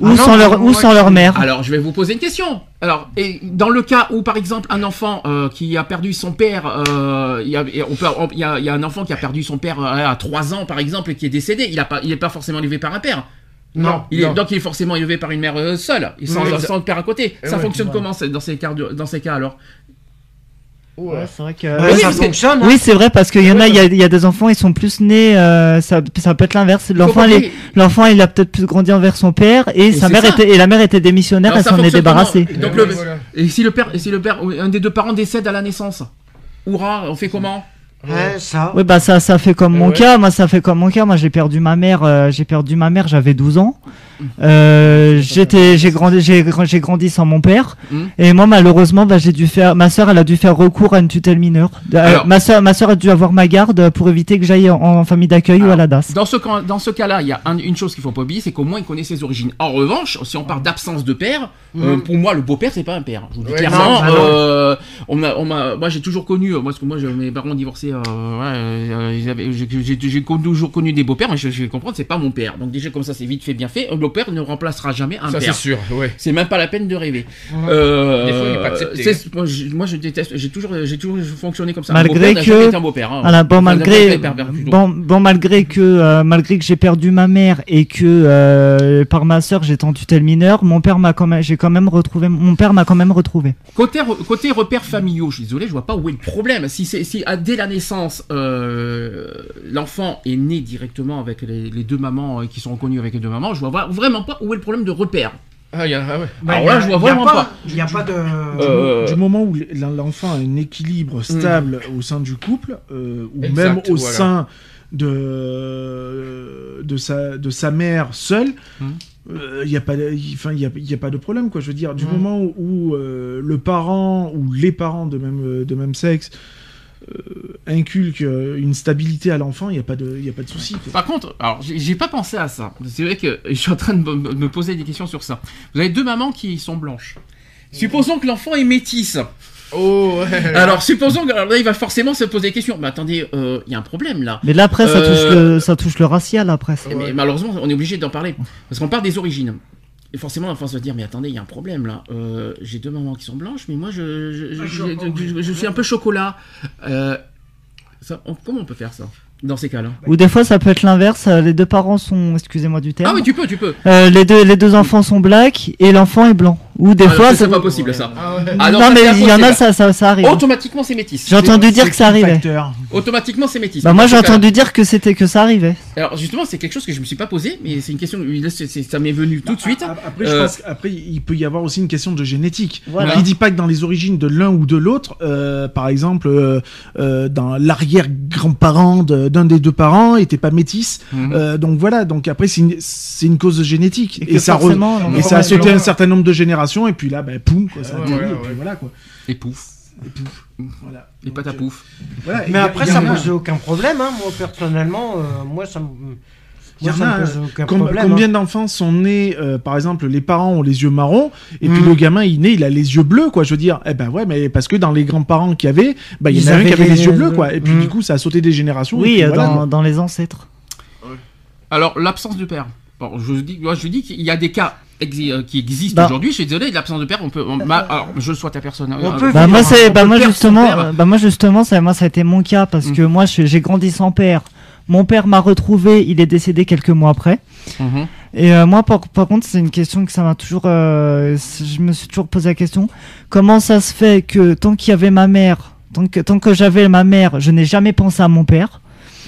Speaker 5: ou
Speaker 3: Ah non,
Speaker 5: sans, leur, ou sans leur mère.
Speaker 2: Alors, je vais vous poser une question. Alors, et dans le cas où, par exemple, un enfant euh, qui a perdu son père, euh, il y, a, et on peut- on- il y a- il y a un enfant qui a perdu son père euh, à 3 ans, par exemple, et qui est décédé, il n'est pas, il est pas forcément élevé par un père.
Speaker 3: Non.
Speaker 2: Il est,
Speaker 4: Non.
Speaker 2: donc, il est forcément élevé par une mère euh, seule, sans,
Speaker 4: Oui,
Speaker 2: sans le père à côté.
Speaker 4: Eh
Speaker 2: ça
Speaker 4: ouais,
Speaker 2: fonctionne
Speaker 3: voilà.
Speaker 2: comment c'est- dans ces, cas, dans ces cas alors?
Speaker 4: Ouais.
Speaker 5: c'est vrai que.
Speaker 3: Ouais,
Speaker 2: oui,
Speaker 3: ça
Speaker 2: parce que-
Speaker 3: fonctionne. hein.
Speaker 5: Oui, c'est vrai parce qu'il y en a, il y a, il y a des enfants, ils sont plus nés, euh, ça, ça peut être l'inverse. L'enfant, il il a peut-être plus grandi envers son père et, sa mère
Speaker 2: ça.
Speaker 5: était, et la mère était démissionnaire,
Speaker 2: Alors,
Speaker 5: elle s'en est débarrassée.
Speaker 2: comment Donc, le-
Speaker 4: oui, voilà.
Speaker 2: Et si le père, et si le père, un des deux parents décède à la naissance? Hurrah, on fait comment?
Speaker 3: Ouais, ça.
Speaker 5: Oui, bah ça, ça fait comme mon
Speaker 4: Ouais.
Speaker 5: cas. Moi, ça fait comme mon cas. Moi, j'ai perdu ma mère. euh, j'ai perdu ma mère. J'avais 12 ans. Euh, j'étais, j'ai grandi, j'ai, gra- j'ai grandi sans mon père.
Speaker 2: Mhm.
Speaker 5: Et moi, malheureusement, bah, j'ai dû faire. Ma sœur, elle a dû faire recours à une tutelle mineure. Euh,
Speaker 2: Alors-
Speaker 5: ma sœur, ma sœur a dû avoir ma garde pour éviter que j'aille en, en famille d'accueil ou à la DAS.
Speaker 2: Dans ce, cas- dans ce cas-là, il y a un- une chose qu'il faut pas oublier, c'est qu'au moins il connaît ses origines. En revanche, si on parle d'absence de père, euh, pour moi, le beau-père, c'est pas un père. Je vous dis
Speaker 4: Ouais,
Speaker 2: clairement.
Speaker 3: non, bah
Speaker 2: euh, on m'a, on m'a, moi, j'ai toujours connu, moi, parce que moi, j'ai- mes parents ont divorcé, euh, ouais, euh, j'ai, toujours connu des beaux-pères, mais je, je vais comprendre, c'est pas mon père. Donc déjà, comme ça, c'est vite fait, bien fait. Le beau-père ne remplacera jamais un
Speaker 4: Ça, c'est
Speaker 2: père.
Speaker 4: sûr, ouais.
Speaker 2: C'est même pas la peine de rêver.
Speaker 3: Ouais.
Speaker 2: Euh,
Speaker 4: Des fois, il est pas accepté.
Speaker 2: c'est- moi, je, moi, je déteste. J'ai toujours, j'ai toujours fonctionné comme ça. Un
Speaker 5: Malgré que-
Speaker 2: un beau-père. hein.
Speaker 5: Voilà, bon malgré bon, bon malgré que euh, malgré que j'ai perdu ma mère et que euh, par ma sœur j'étais en tutelle mineure, mon père m'a quand même j'ai quand même retrouvé mon père m'a quand même retrouvé.
Speaker 2: Côté, re- côté repères familiaux, je suis désolé, je vois pas où est le problème. Si, c'est- si ah, dès la naissance, euh, l'enfant est né directement avec les, les deux mamans euh, qui sont reconnues avec les deux mamans, je vois vraiment pas où est le problème de repère.
Speaker 4: Ah, il y a, ah ouais.
Speaker 3: Bah,
Speaker 2: Alors
Speaker 3: y a-
Speaker 2: là, je vois vraiment pas.
Speaker 3: Il n'y a pas de.
Speaker 2: Euh,
Speaker 6: Du moment où l'enfant a un équilibre stable au sein du couple, euh, ou
Speaker 4: Exact,
Speaker 6: même au
Speaker 4: voilà.
Speaker 6: sein de, de, sa, de sa mère seule,
Speaker 2: Mm.
Speaker 6: il n'y a, pas de- y- enfin, y a, y a pas de problème. Quoi. Je veux dire, du
Speaker 3: Mm.
Speaker 6: moment où, où, euh, le parent ou les parents de même, de même sexe euh, inculquent euh, une stabilité à l'enfant, il n'y a pas de, y a pas de souci.
Speaker 2: Par contre, alors j'ai pas pensé à ça. C'est vrai que je suis en train de me, poser des questions sur ça. Vous avez deux mamans qui sont blanches. Supposons que l'enfant est métisse.
Speaker 4: Oh, ouais.
Speaker 2: Alors supposons que alors là il va forcément se poser des questions. Mais attendez, euh, il y a un problème là.
Speaker 5: Mais là après ça touche le ça touche le racial après.
Speaker 2: Mais malheureusement, on est obligé d'en parler. Parce qu'on parle des origines. Et forcément, l'enfant se dire, mais attendez, il y a un problème là. Euh, j'ai deux mamans qui sont blanches, mais moi, je, je, je-
Speaker 3: Ah,
Speaker 2: je- je- je suis un peu chocolat. Euh, ça, on- comment on peut faire ça dans ces cas-là?
Speaker 5: Ou des fois ça peut être l'inverse, euh, les deux parents sont excusez-moi du terme.
Speaker 2: Ah oui, tu peux, tu peux.
Speaker 5: Euh, les deux les deux enfants sont blacks et l'enfant est blanc. Ou des
Speaker 2: Ah,
Speaker 5: fois
Speaker 2: c'est pas possible ça.
Speaker 4: Ah ouais.
Speaker 2: Ah
Speaker 5: non,
Speaker 2: ça,
Speaker 5: mais il y en a ça ça, ça arrive.
Speaker 2: Automatiquement, c'est métis.
Speaker 5: J'ai entendu dire que ça arrivait.
Speaker 6: facteur
Speaker 2: Automatiquement, c'est métis.
Speaker 5: Bah moi j'ai entendu dire que c'était que ça arrivait.
Speaker 2: Alors justement, c'est quelque chose que je me suis pas posé, mais c'est une question. Ça m'est venu tout de suite.
Speaker 6: Ap- Après, je
Speaker 2: Euh,
Speaker 6: pense qu'après, il peut y avoir aussi une question de génétique.
Speaker 5: Voilà.
Speaker 6: Il dit pas que dans les origines de l'un ou de l'autre, euh, par exemple, euh, euh, dans l'arrière-grand-parent de- d'un des deux parents était pas métis.
Speaker 2: Mhm.
Speaker 6: Euh, donc voilà, donc après, c'est une, cause génétique.
Speaker 5: Et
Speaker 6: ça, re- et ça a sauté un certain nombre de générations, et puis là, ben, poum, quoi, ça a
Speaker 4: Ouais,
Speaker 6: atterri,
Speaker 4: ouais,
Speaker 6: et puis voilà, quoi.
Speaker 2: Et pouf.
Speaker 6: Et pouf. Voilà.
Speaker 2: Et pas ta
Speaker 6: Donc, euh,
Speaker 2: pouf.
Speaker 6: voilà,
Speaker 3: Mais après, ça pose aucun problème. Hein. Moi, personnellement, euh, moi, ça me.
Speaker 6: Y
Speaker 3: Moi,
Speaker 6: en
Speaker 3: ça
Speaker 6: a,
Speaker 3: me pose aucun
Speaker 6: Com-
Speaker 3: problème.
Speaker 6: combien
Speaker 3: hein.
Speaker 6: d'enfants sont nés, euh, par exemple, les parents ont les yeux marrons, et puis
Speaker 3: Mhm.
Speaker 6: le gamin, il naît, il a les yeux bleus, quoi. Je veux dire, eh ben ouais, mais parce que dans les grands-parents qu'il y avait, bah, il y
Speaker 3: Ils
Speaker 6: en a un
Speaker 3: avaient
Speaker 6: qui avait
Speaker 3: les
Speaker 6: les yeux bleus,
Speaker 3: bleus.
Speaker 6: quoi. Et puis
Speaker 3: Mhm.
Speaker 6: du coup, ça a sauté des générations.
Speaker 5: Oui,
Speaker 6: puis
Speaker 5: euh,
Speaker 6: voilà,
Speaker 5: dans, les ancêtres.
Speaker 2: Alors l'absence de père. Bon, je dis, moi, je dis qu'il y a des cas exi- euh, qui existent
Speaker 5: Bah.
Speaker 2: aujourd'hui. Je suis désolé, l'absence de père, on peut. on- bah, alors, je sois ta personne.
Speaker 3: On
Speaker 2: euh,
Speaker 3: peut
Speaker 5: Bah moi c'est bah moi justement euh, bah moi justement ça moi ça a été mon cas parce
Speaker 2: Mm.
Speaker 5: que moi j'ai grandi sans père. Mon père m'a retrouvé, il est décédé quelques mois après.
Speaker 2: mhm.
Speaker 5: Et euh, moi par, par contre c'est une question que ça m'a toujours euh, je me suis toujours posé la question comment ça se fait que tant qu'il y avait ma mère tant que tant que j'avais ma mère je n'ai jamais pensé à mon père?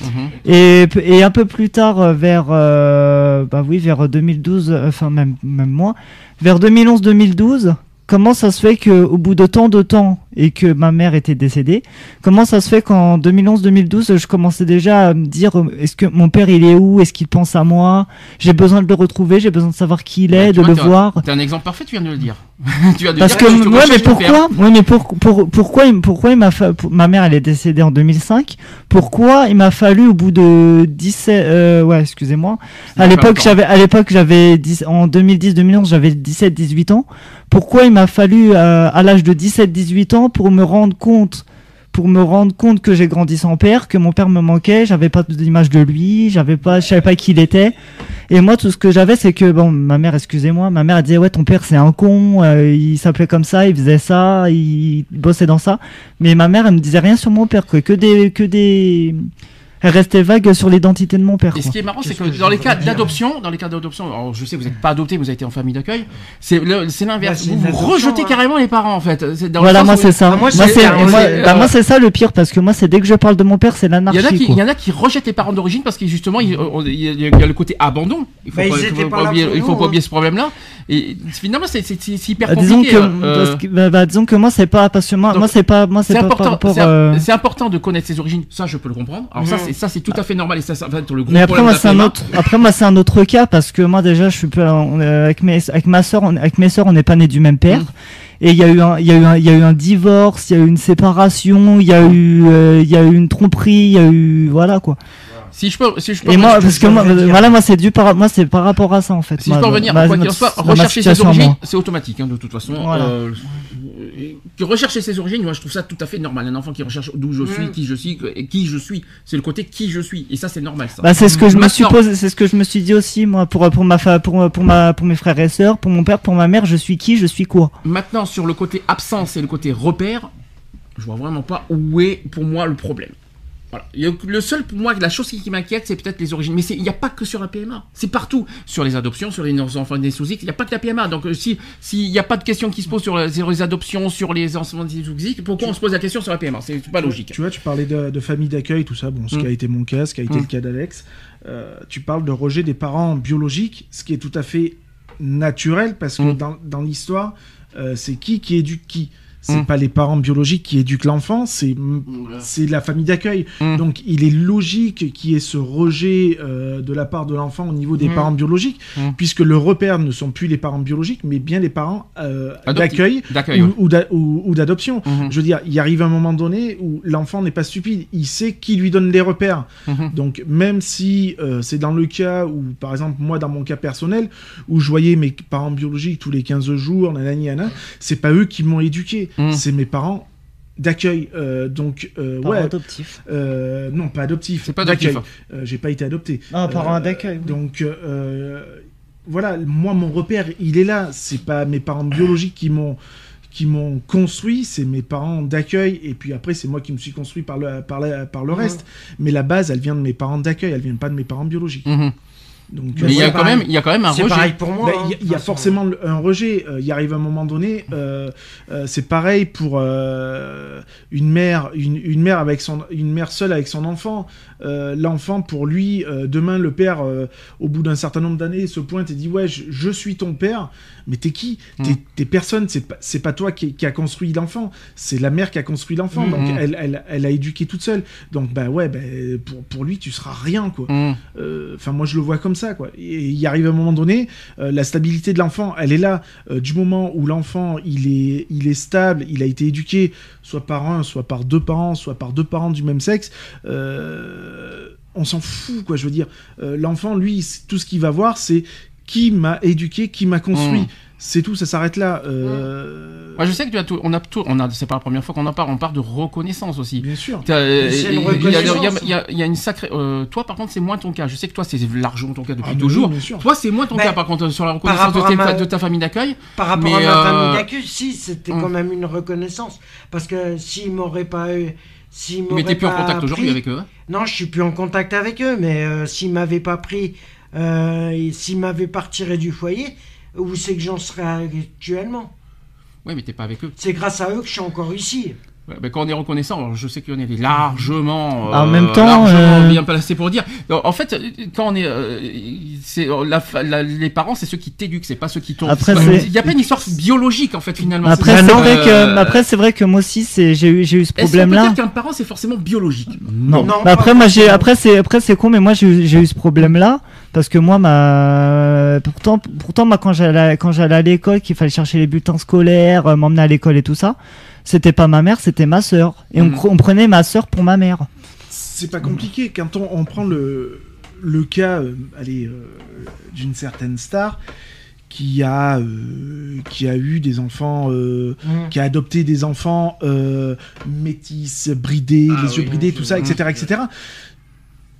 Speaker 2: Mhm.
Speaker 5: et, un peu plus tard euh, vers euh, bah oui vers 2012 euh, enfin même même moins vers 2011-2012 comment ça se fait que au bout de tant de temps et que ma mère était décédée comment ça se fait qu'en 2011-2012 je commençais déjà à me dire euh, est-ce que mon père il est où? Est-ce qu'il pense à moi? J'ai besoin de le retrouver j'ai besoin de savoir qui il est
Speaker 2: Bah, tu
Speaker 5: de
Speaker 2: vois,
Speaker 5: le voir.
Speaker 2: T'es un exemple parfait, tu viens de le dire. tu viens de
Speaker 5: parce
Speaker 2: dire
Speaker 5: que
Speaker 2: tu
Speaker 5: ouais, mais pourquoi? Ouais, mais pour, pour, pourquoi pourquoi il m'a ma mère elle est décédée en 2005 pourquoi il m'a fallu au bout de 17 euh, ouais excusez-moi. À l'époque j'avais à l'époque j'avais 10 en 2010 2011 j'avais 17 18 ans pourquoi il m'a fallu euh, à l'âge de 17 18 ans pour me rendre compte pour me rendre compte que j'ai grandi sans père, que mon père me manquait, j'avais pas d'image de lui, j'avais pas, je savais pas qui il était. Et moi, tout ce que j'avais, c'est que bon, ma mère, excusez-moi, ma mère disait ouais, ton père c'est un con, euh, il s'appelait comme ça, il faisait ça, il bossait dans ça. Mais ma mère, elle me disait rien sur mon père, quoi, que des, que des, elle restait vague sur l'identité de mon père.
Speaker 2: Et ce qui est marrant, c'est que
Speaker 3: que
Speaker 2: dans les cas d'adoption, dans les cas d'adoption, alors je sais que vous n'êtes pas adopté, vous avez été en famille d'accueil, c'est l'inverse.
Speaker 3: Bah,
Speaker 2: vous vous rejetez
Speaker 3: hein.
Speaker 2: carrément les parents en fait. Dans
Speaker 5: Voilà, moi c'est ça.
Speaker 3: Ah, moi, c'est-
Speaker 5: c'est, bah,
Speaker 2: euh,
Speaker 5: c'est ça le pire parce que moi c'est dès que je parle de mon père, c'est l'anarchie.
Speaker 2: il y en a qui rejettent les parents d'origine parce que justement il, y a, il y a le côté abandon. Il faut
Speaker 3: Bah,
Speaker 2: pas, oublier,
Speaker 3: hein.
Speaker 2: ce problème-là. Et finalement c'est hyper
Speaker 5: Bah, disons
Speaker 2: compliqué. euh,
Speaker 5: bah, bah, disons que moi c'est pas parce que moi, c'est pas moi c'est
Speaker 2: important,
Speaker 5: euh,
Speaker 2: c'est important de connaître ses origines. Ça, je peux le comprendre. Alors ça, C'est ça, c'est tout à fait normal et ça, ça va être le gros
Speaker 5: mais après moi c'est un autre après moi c'est un autre cas parce que moi déjà je suis est- avec mes avec ma sœur on- avec mes sœurs on n'est pas nés du même père
Speaker 2: Mhm.
Speaker 5: et il y a eu un il y a eu un il y a eu un divorce il y a eu une séparation il y a eu euh, il y a eu une tromperie il y a eu voilà quoi
Speaker 2: Si je peux, si je peux,
Speaker 5: et moi parce que moi, voilà moi c'est dû par moi c'est par rapport à ça en fait
Speaker 2: Si
Speaker 5: Moi,
Speaker 2: je peux revenir, quoi qu'il en soit, rechercher ses origines, c'est automatique, hein, de toute façon.
Speaker 5: Voilà.
Speaker 2: Euh, que rechercher ses origines, moi je trouve ça tout à fait normal. Un enfant qui recherche d'où je suis,
Speaker 3: Mm.
Speaker 2: qui je suis, et qui je suis, c'est le côté qui je suis. Et ça, c'est normal, ça.
Speaker 5: Bah, c'est ce que je me suis posé, c'est ce que je me suis dit aussi moi pour pour ma fa- pour pour ma pour mes frères et sœurs, pour mon père, pour ma mère, je suis qui, je suis quoi?
Speaker 2: Maintenant, sur le côté absence et le côté repère, je vois vraiment pas où est pour moi le problème. Voilà. Le seul, pour moi, la chose qui, qui m'inquiète, c'est peut-être les origines. Mais il n'y a pas que sur la PMA. C'est partout. Sur les adoptions, sur les enfants nés sous X, il n'y a pas que la PMA. Donc, euh, si s'il n'y a pas de question qui se pose sur, les- sur les adoptions, sur les enfants nés sous X, pourquoi on se pose la question sur la PMA C'est pas logique.
Speaker 6: Tu vois, tu parlais de, de famille d'accueil, tout ça, bon, ce
Speaker 2: Mm.
Speaker 6: qui a été mon cas, ce qui a été
Speaker 2: Mm.
Speaker 6: le cas d'Alex. Euh, tu parles de rejet des parents biologiques, ce qui est tout à fait naturel parce que
Speaker 2: Mm.
Speaker 6: dans, dans l'histoire, euh, c'est qui qui éduque qui? C'est
Speaker 2: Mm.
Speaker 6: pas les parents biologiques qui éduquent l'enfant, c'est c'est la famille d'accueil.
Speaker 2: Mm.
Speaker 6: Donc il est logique qu'il y ait ce rejet euh, de la part de l'enfant au niveau des
Speaker 3: Mm.
Speaker 6: parents biologiques,
Speaker 2: Mm.
Speaker 6: puisque le repère ne sont plus les parents biologiques, mais bien les parents euh, d'accueil
Speaker 2: ouais.
Speaker 6: ou, ou d'a- ou- ou d'adoption. Je veux dire, il arrive un moment donné où l'enfant n'est pas stupide, il sait qui lui donne les repères. Donc même si euh, c'est dans le cas où, par exemple, moi dans mon cas personnel, où je voyais mes parents biologiques tous les 15 jours, nanani, nanana, c'est pas eux qui m'ont éduqué,
Speaker 2: Mhm.
Speaker 6: c'est mes parents d'accueil. Euh, donc, euh,
Speaker 5: Parents
Speaker 6: ouais,
Speaker 5: adoptifs.
Speaker 6: euh, non, pas adoptif,
Speaker 2: C'est pas
Speaker 6: d'accueil.
Speaker 2: hein.
Speaker 6: Euh, J'ai pas été adopté.
Speaker 5: Ah, parents d'accueil. oui.
Speaker 6: Donc, euh, voilà, moi, mon repère, il est là. C'est pas mes parents biologiques qui m'ont qui m'ont construit, c'est mes parents d'accueil, et puis après, c'est moi qui me suis construit par le, par la- par le
Speaker 3: Mhm.
Speaker 6: reste. Mais la base, elle vient de mes parents d'accueil, elle vient pas de mes parents biologiques.
Speaker 2: Mhm.
Speaker 6: Donc,
Speaker 3: Mais
Speaker 2: Mais il y a quand même, il y a quand même un
Speaker 3: C'est
Speaker 2: rejet.
Speaker 3: pareil pour moi.
Speaker 6: bah,
Speaker 3: hein,
Speaker 6: Il y a- y, forcément un rejet. Euh, Il arrive un moment donné. euh, euh, c'est pareil pour euh, une mère, une, une mère avec son, une mère seule avec son enfant. Euh, l'enfant, pour lui, euh, demain, le père, euh, au bout d'un certain nombre d'années, se pointe et dit Ouais, je, je suis ton père, mais t'es qui? T'es
Speaker 2: Mm.
Speaker 6: t'es personne, c'est pas, toi qui, qui a construit l'enfant, c'est la mère qui a construit l'enfant,
Speaker 2: Mm.
Speaker 6: donc
Speaker 2: Mm.
Speaker 6: elle, elle, elle a éduqué toute seule. Donc, bah ouais, bah, pour, pour lui, tu seras rien, quoi. Enfin, moi, je le vois comme ça, quoi. Et il arrive un moment donné, la stabilité de l'enfant, elle est là. Du moment où l'enfant, il est, il est stable, il a été éduqué, soit par un, soit par deux parents, soit par deux parents du même sexe, euh, on s'en fout, quoi. Je veux dire, Euh, l'enfant, lui, tout ce qu'il va voir, c'est qui m'a éduqué, qui m'a construit.
Speaker 2: Mm.
Speaker 6: C'est tout, ça s'arrête là. Euh,
Speaker 2: Moi, je sais que tu as tout, on a tout, on a, c'est pas la première fois qu'on en parle, on parle de reconnaissance aussi.
Speaker 6: Bien sûr.
Speaker 2: Euh, Il
Speaker 3: une
Speaker 2: y, a- y y y une sacrée. euh, toi, par contre, c'est moins ton cas. Je sais que toi, c'est largement ton cas depuis
Speaker 6: Ah, bah
Speaker 2: toujours.
Speaker 6: oui, bien sûr.
Speaker 2: Toi, c'est moins ton
Speaker 3: Mais
Speaker 2: cas, par contre, sur la reconnaissance de, tes
Speaker 3: ma-
Speaker 2: ta famille d'accueil.
Speaker 3: Par rapport
Speaker 2: Mais,
Speaker 3: à ma
Speaker 2: euh,
Speaker 3: famille d'accueil, si, c'était
Speaker 2: hum.
Speaker 3: quand même une reconnaissance. Parce que s'ils m'auraient pas eu. S'ils
Speaker 2: Mais t'es plus en contact aujourd'hui avec eux. hein
Speaker 3: Non, je suis plus en contact avec eux, mais euh, s'ils m'avaient pas pris, euh, s'ils m'avaient pas retiré du foyer, où c'est que j'en serais actuellement?
Speaker 2: Oui, mais t'es pas avec eux.
Speaker 3: C'est grâce à eux que je suis encore ici.
Speaker 2: Quand on est reconnaissant, alors je sais qu'on est largement,
Speaker 5: En
Speaker 2: euh,
Speaker 5: même temps,
Speaker 2: largement
Speaker 5: euh,
Speaker 2: bien placé pour dire. Donc, En fait, quand on est, euh, c'est euh, la, fa- la- les parents, c'est ceux qui t'éduquent, c'est pas ceux qui t'ont. Il y a pas une histoire biologique en fait finalement.
Speaker 5: Après,
Speaker 2: C'est- euh,
Speaker 5: vrai que, après, c'est vrai que moi aussi, c'est, j'ai eu, j'ai eu ce problème-là.
Speaker 2: dire qu'un parent c'est forcément biologique?
Speaker 5: Non.
Speaker 3: Non,
Speaker 5: Bah après moi j'ai après c'est après c'est con mais moi j'ai eu- ce problème là parce que moi ma pourtant pourtant moi quand j'allais quand j'allais à l'école qu'il fallait chercher les bulletins scolaires m'emmener à l'école et tout ça c'était pas ma mère c'était ma sœur et on, cr- on prenait ma sœur pour ma mère
Speaker 6: c'est pas compliqué. Quand on, on prend le, le cas euh, allez, euh, d'une certaine star qui a, euh, qui a eu des enfants, euh,
Speaker 3: Hum.
Speaker 6: qui a adopté des enfants euh, métis, bridés,
Speaker 2: Ah
Speaker 6: les yeux bridés, tout ça, etc. etc.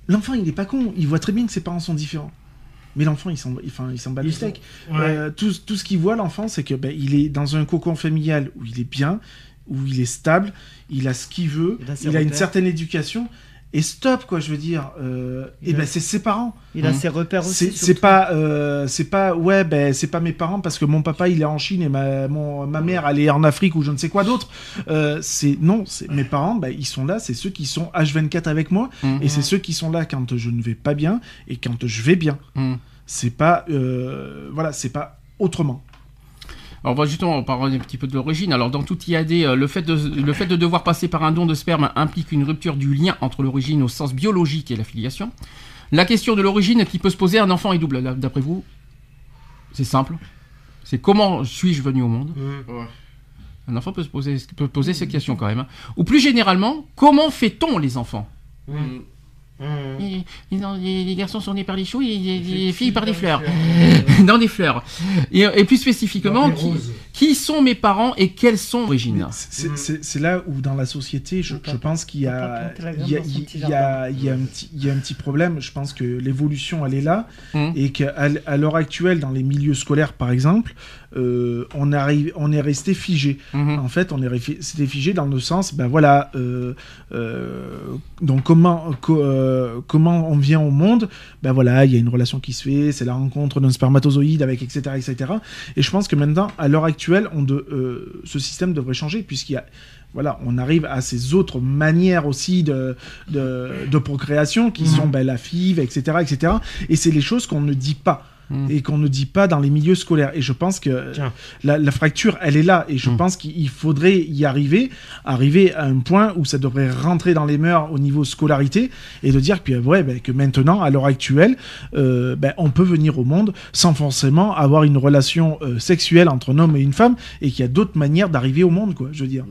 Speaker 6: L'enfant, il est pas con. Il voit très bien que ses parents sont différents. Mais l'enfant, il s'en enfin, il s'en bat le
Speaker 3: Ils
Speaker 6: steak.
Speaker 3: Ouais.
Speaker 6: Euh, tout, tout ce qu'il voit, l'enfant, c'est que ben, il est dans un cocon familial où il est bien, où il est stable, il a ce qu'il veut,
Speaker 5: Il a ses
Speaker 6: il a une certaine éducation. Et stop, quoi, je veux dire. Euh, et
Speaker 5: a-
Speaker 6: ben, c'est ses parents.
Speaker 5: il a
Speaker 2: Mhm.
Speaker 5: ses repères aussi
Speaker 6: C'est pas, euh, c'est pas, ouais, ben, c'est pas mes parents parce que mon papa il est en Chine et ma, mon, ma mère elle est en Afrique ou je ne sais quoi d'autre. Euh, c'est non, c'est mes parents, ben, ils sont là, c'est ceux qui sont H24 avec moi
Speaker 2: Mhm.
Speaker 6: et c'est ceux qui sont là quand je ne vais pas bien et quand je vais bien.
Speaker 2: Mhm.
Speaker 6: C'est pas, euh, voilà, c'est pas autrement.
Speaker 2: Alors on va justement parler un petit peu de l'origine. Alors dans tout IAD, euh, le fait, de, le fait de devoir passer par un don de sperme implique une rupture du lien entre l'origine au sens biologique et la filiation. La question de l'origine qui peut se poser à un enfant est double. D'après vous, c'est simple. C'est comment suis-je venu au monde?
Speaker 3: Hum.
Speaker 2: Un enfant peut se poser, peut poser ces questions quand même. hein. Ou plus généralement, comment fait-on les enfants?
Speaker 3: Hum.
Speaker 2: les, les- les garçons sont nés par les choux et les, les filles par des fleurs. Dans des fleurs. Et, et plus spécifiquement, qui. Qui sont mes parents et quelles sont origines
Speaker 6: C'est- là où dans la société, je, je pense qu'il y a, il y a,
Speaker 5: dans son petit
Speaker 6: il y a, il y a un petit, il y a un petit problème. Je pense que l'évolution, elle est là
Speaker 2: Mhm.
Speaker 6: et qu'à l'heure actuelle, dans les milieux scolaires, par exemple, euh, on arrive, on est resté figé. En fait, on est resté figé dans le sens, ben voilà, euh, euh, donc comment, co- euh, comment on vient au monde, ben voilà, il y a une relation qui se fait, c'est la rencontre d'un spermatozoïde avec etc etc. Et je pense que maintenant, à l'heure actuelle, on de, euh, ce système devrait changer puisqu'il y a voilà, on arrive à ces autres manières aussi de, de, de procréation qui
Speaker 2: Mhm.
Speaker 6: sont ben, la FIV, etc., etc. Et c'est les choses qu'on ne dit pas
Speaker 2: Mhm.
Speaker 6: et qu'on ne dit pas dans les milieux scolaires. Et je pense que la, la fracture, elle est là. Et je
Speaker 2: Mhm.
Speaker 6: pense qu'il faudrait y arriver, arriver à un point où ça devrait rentrer dans les mœurs au niveau scolarité et de dire que, ouais, ben, que maintenant, à l'heure actuelle, euh, ben, on peut venir au monde sans forcément avoir une relation euh, sexuelle entre un homme et une femme et qu'il y a d'autres manières d'arriver au monde, quoi, je veux dire.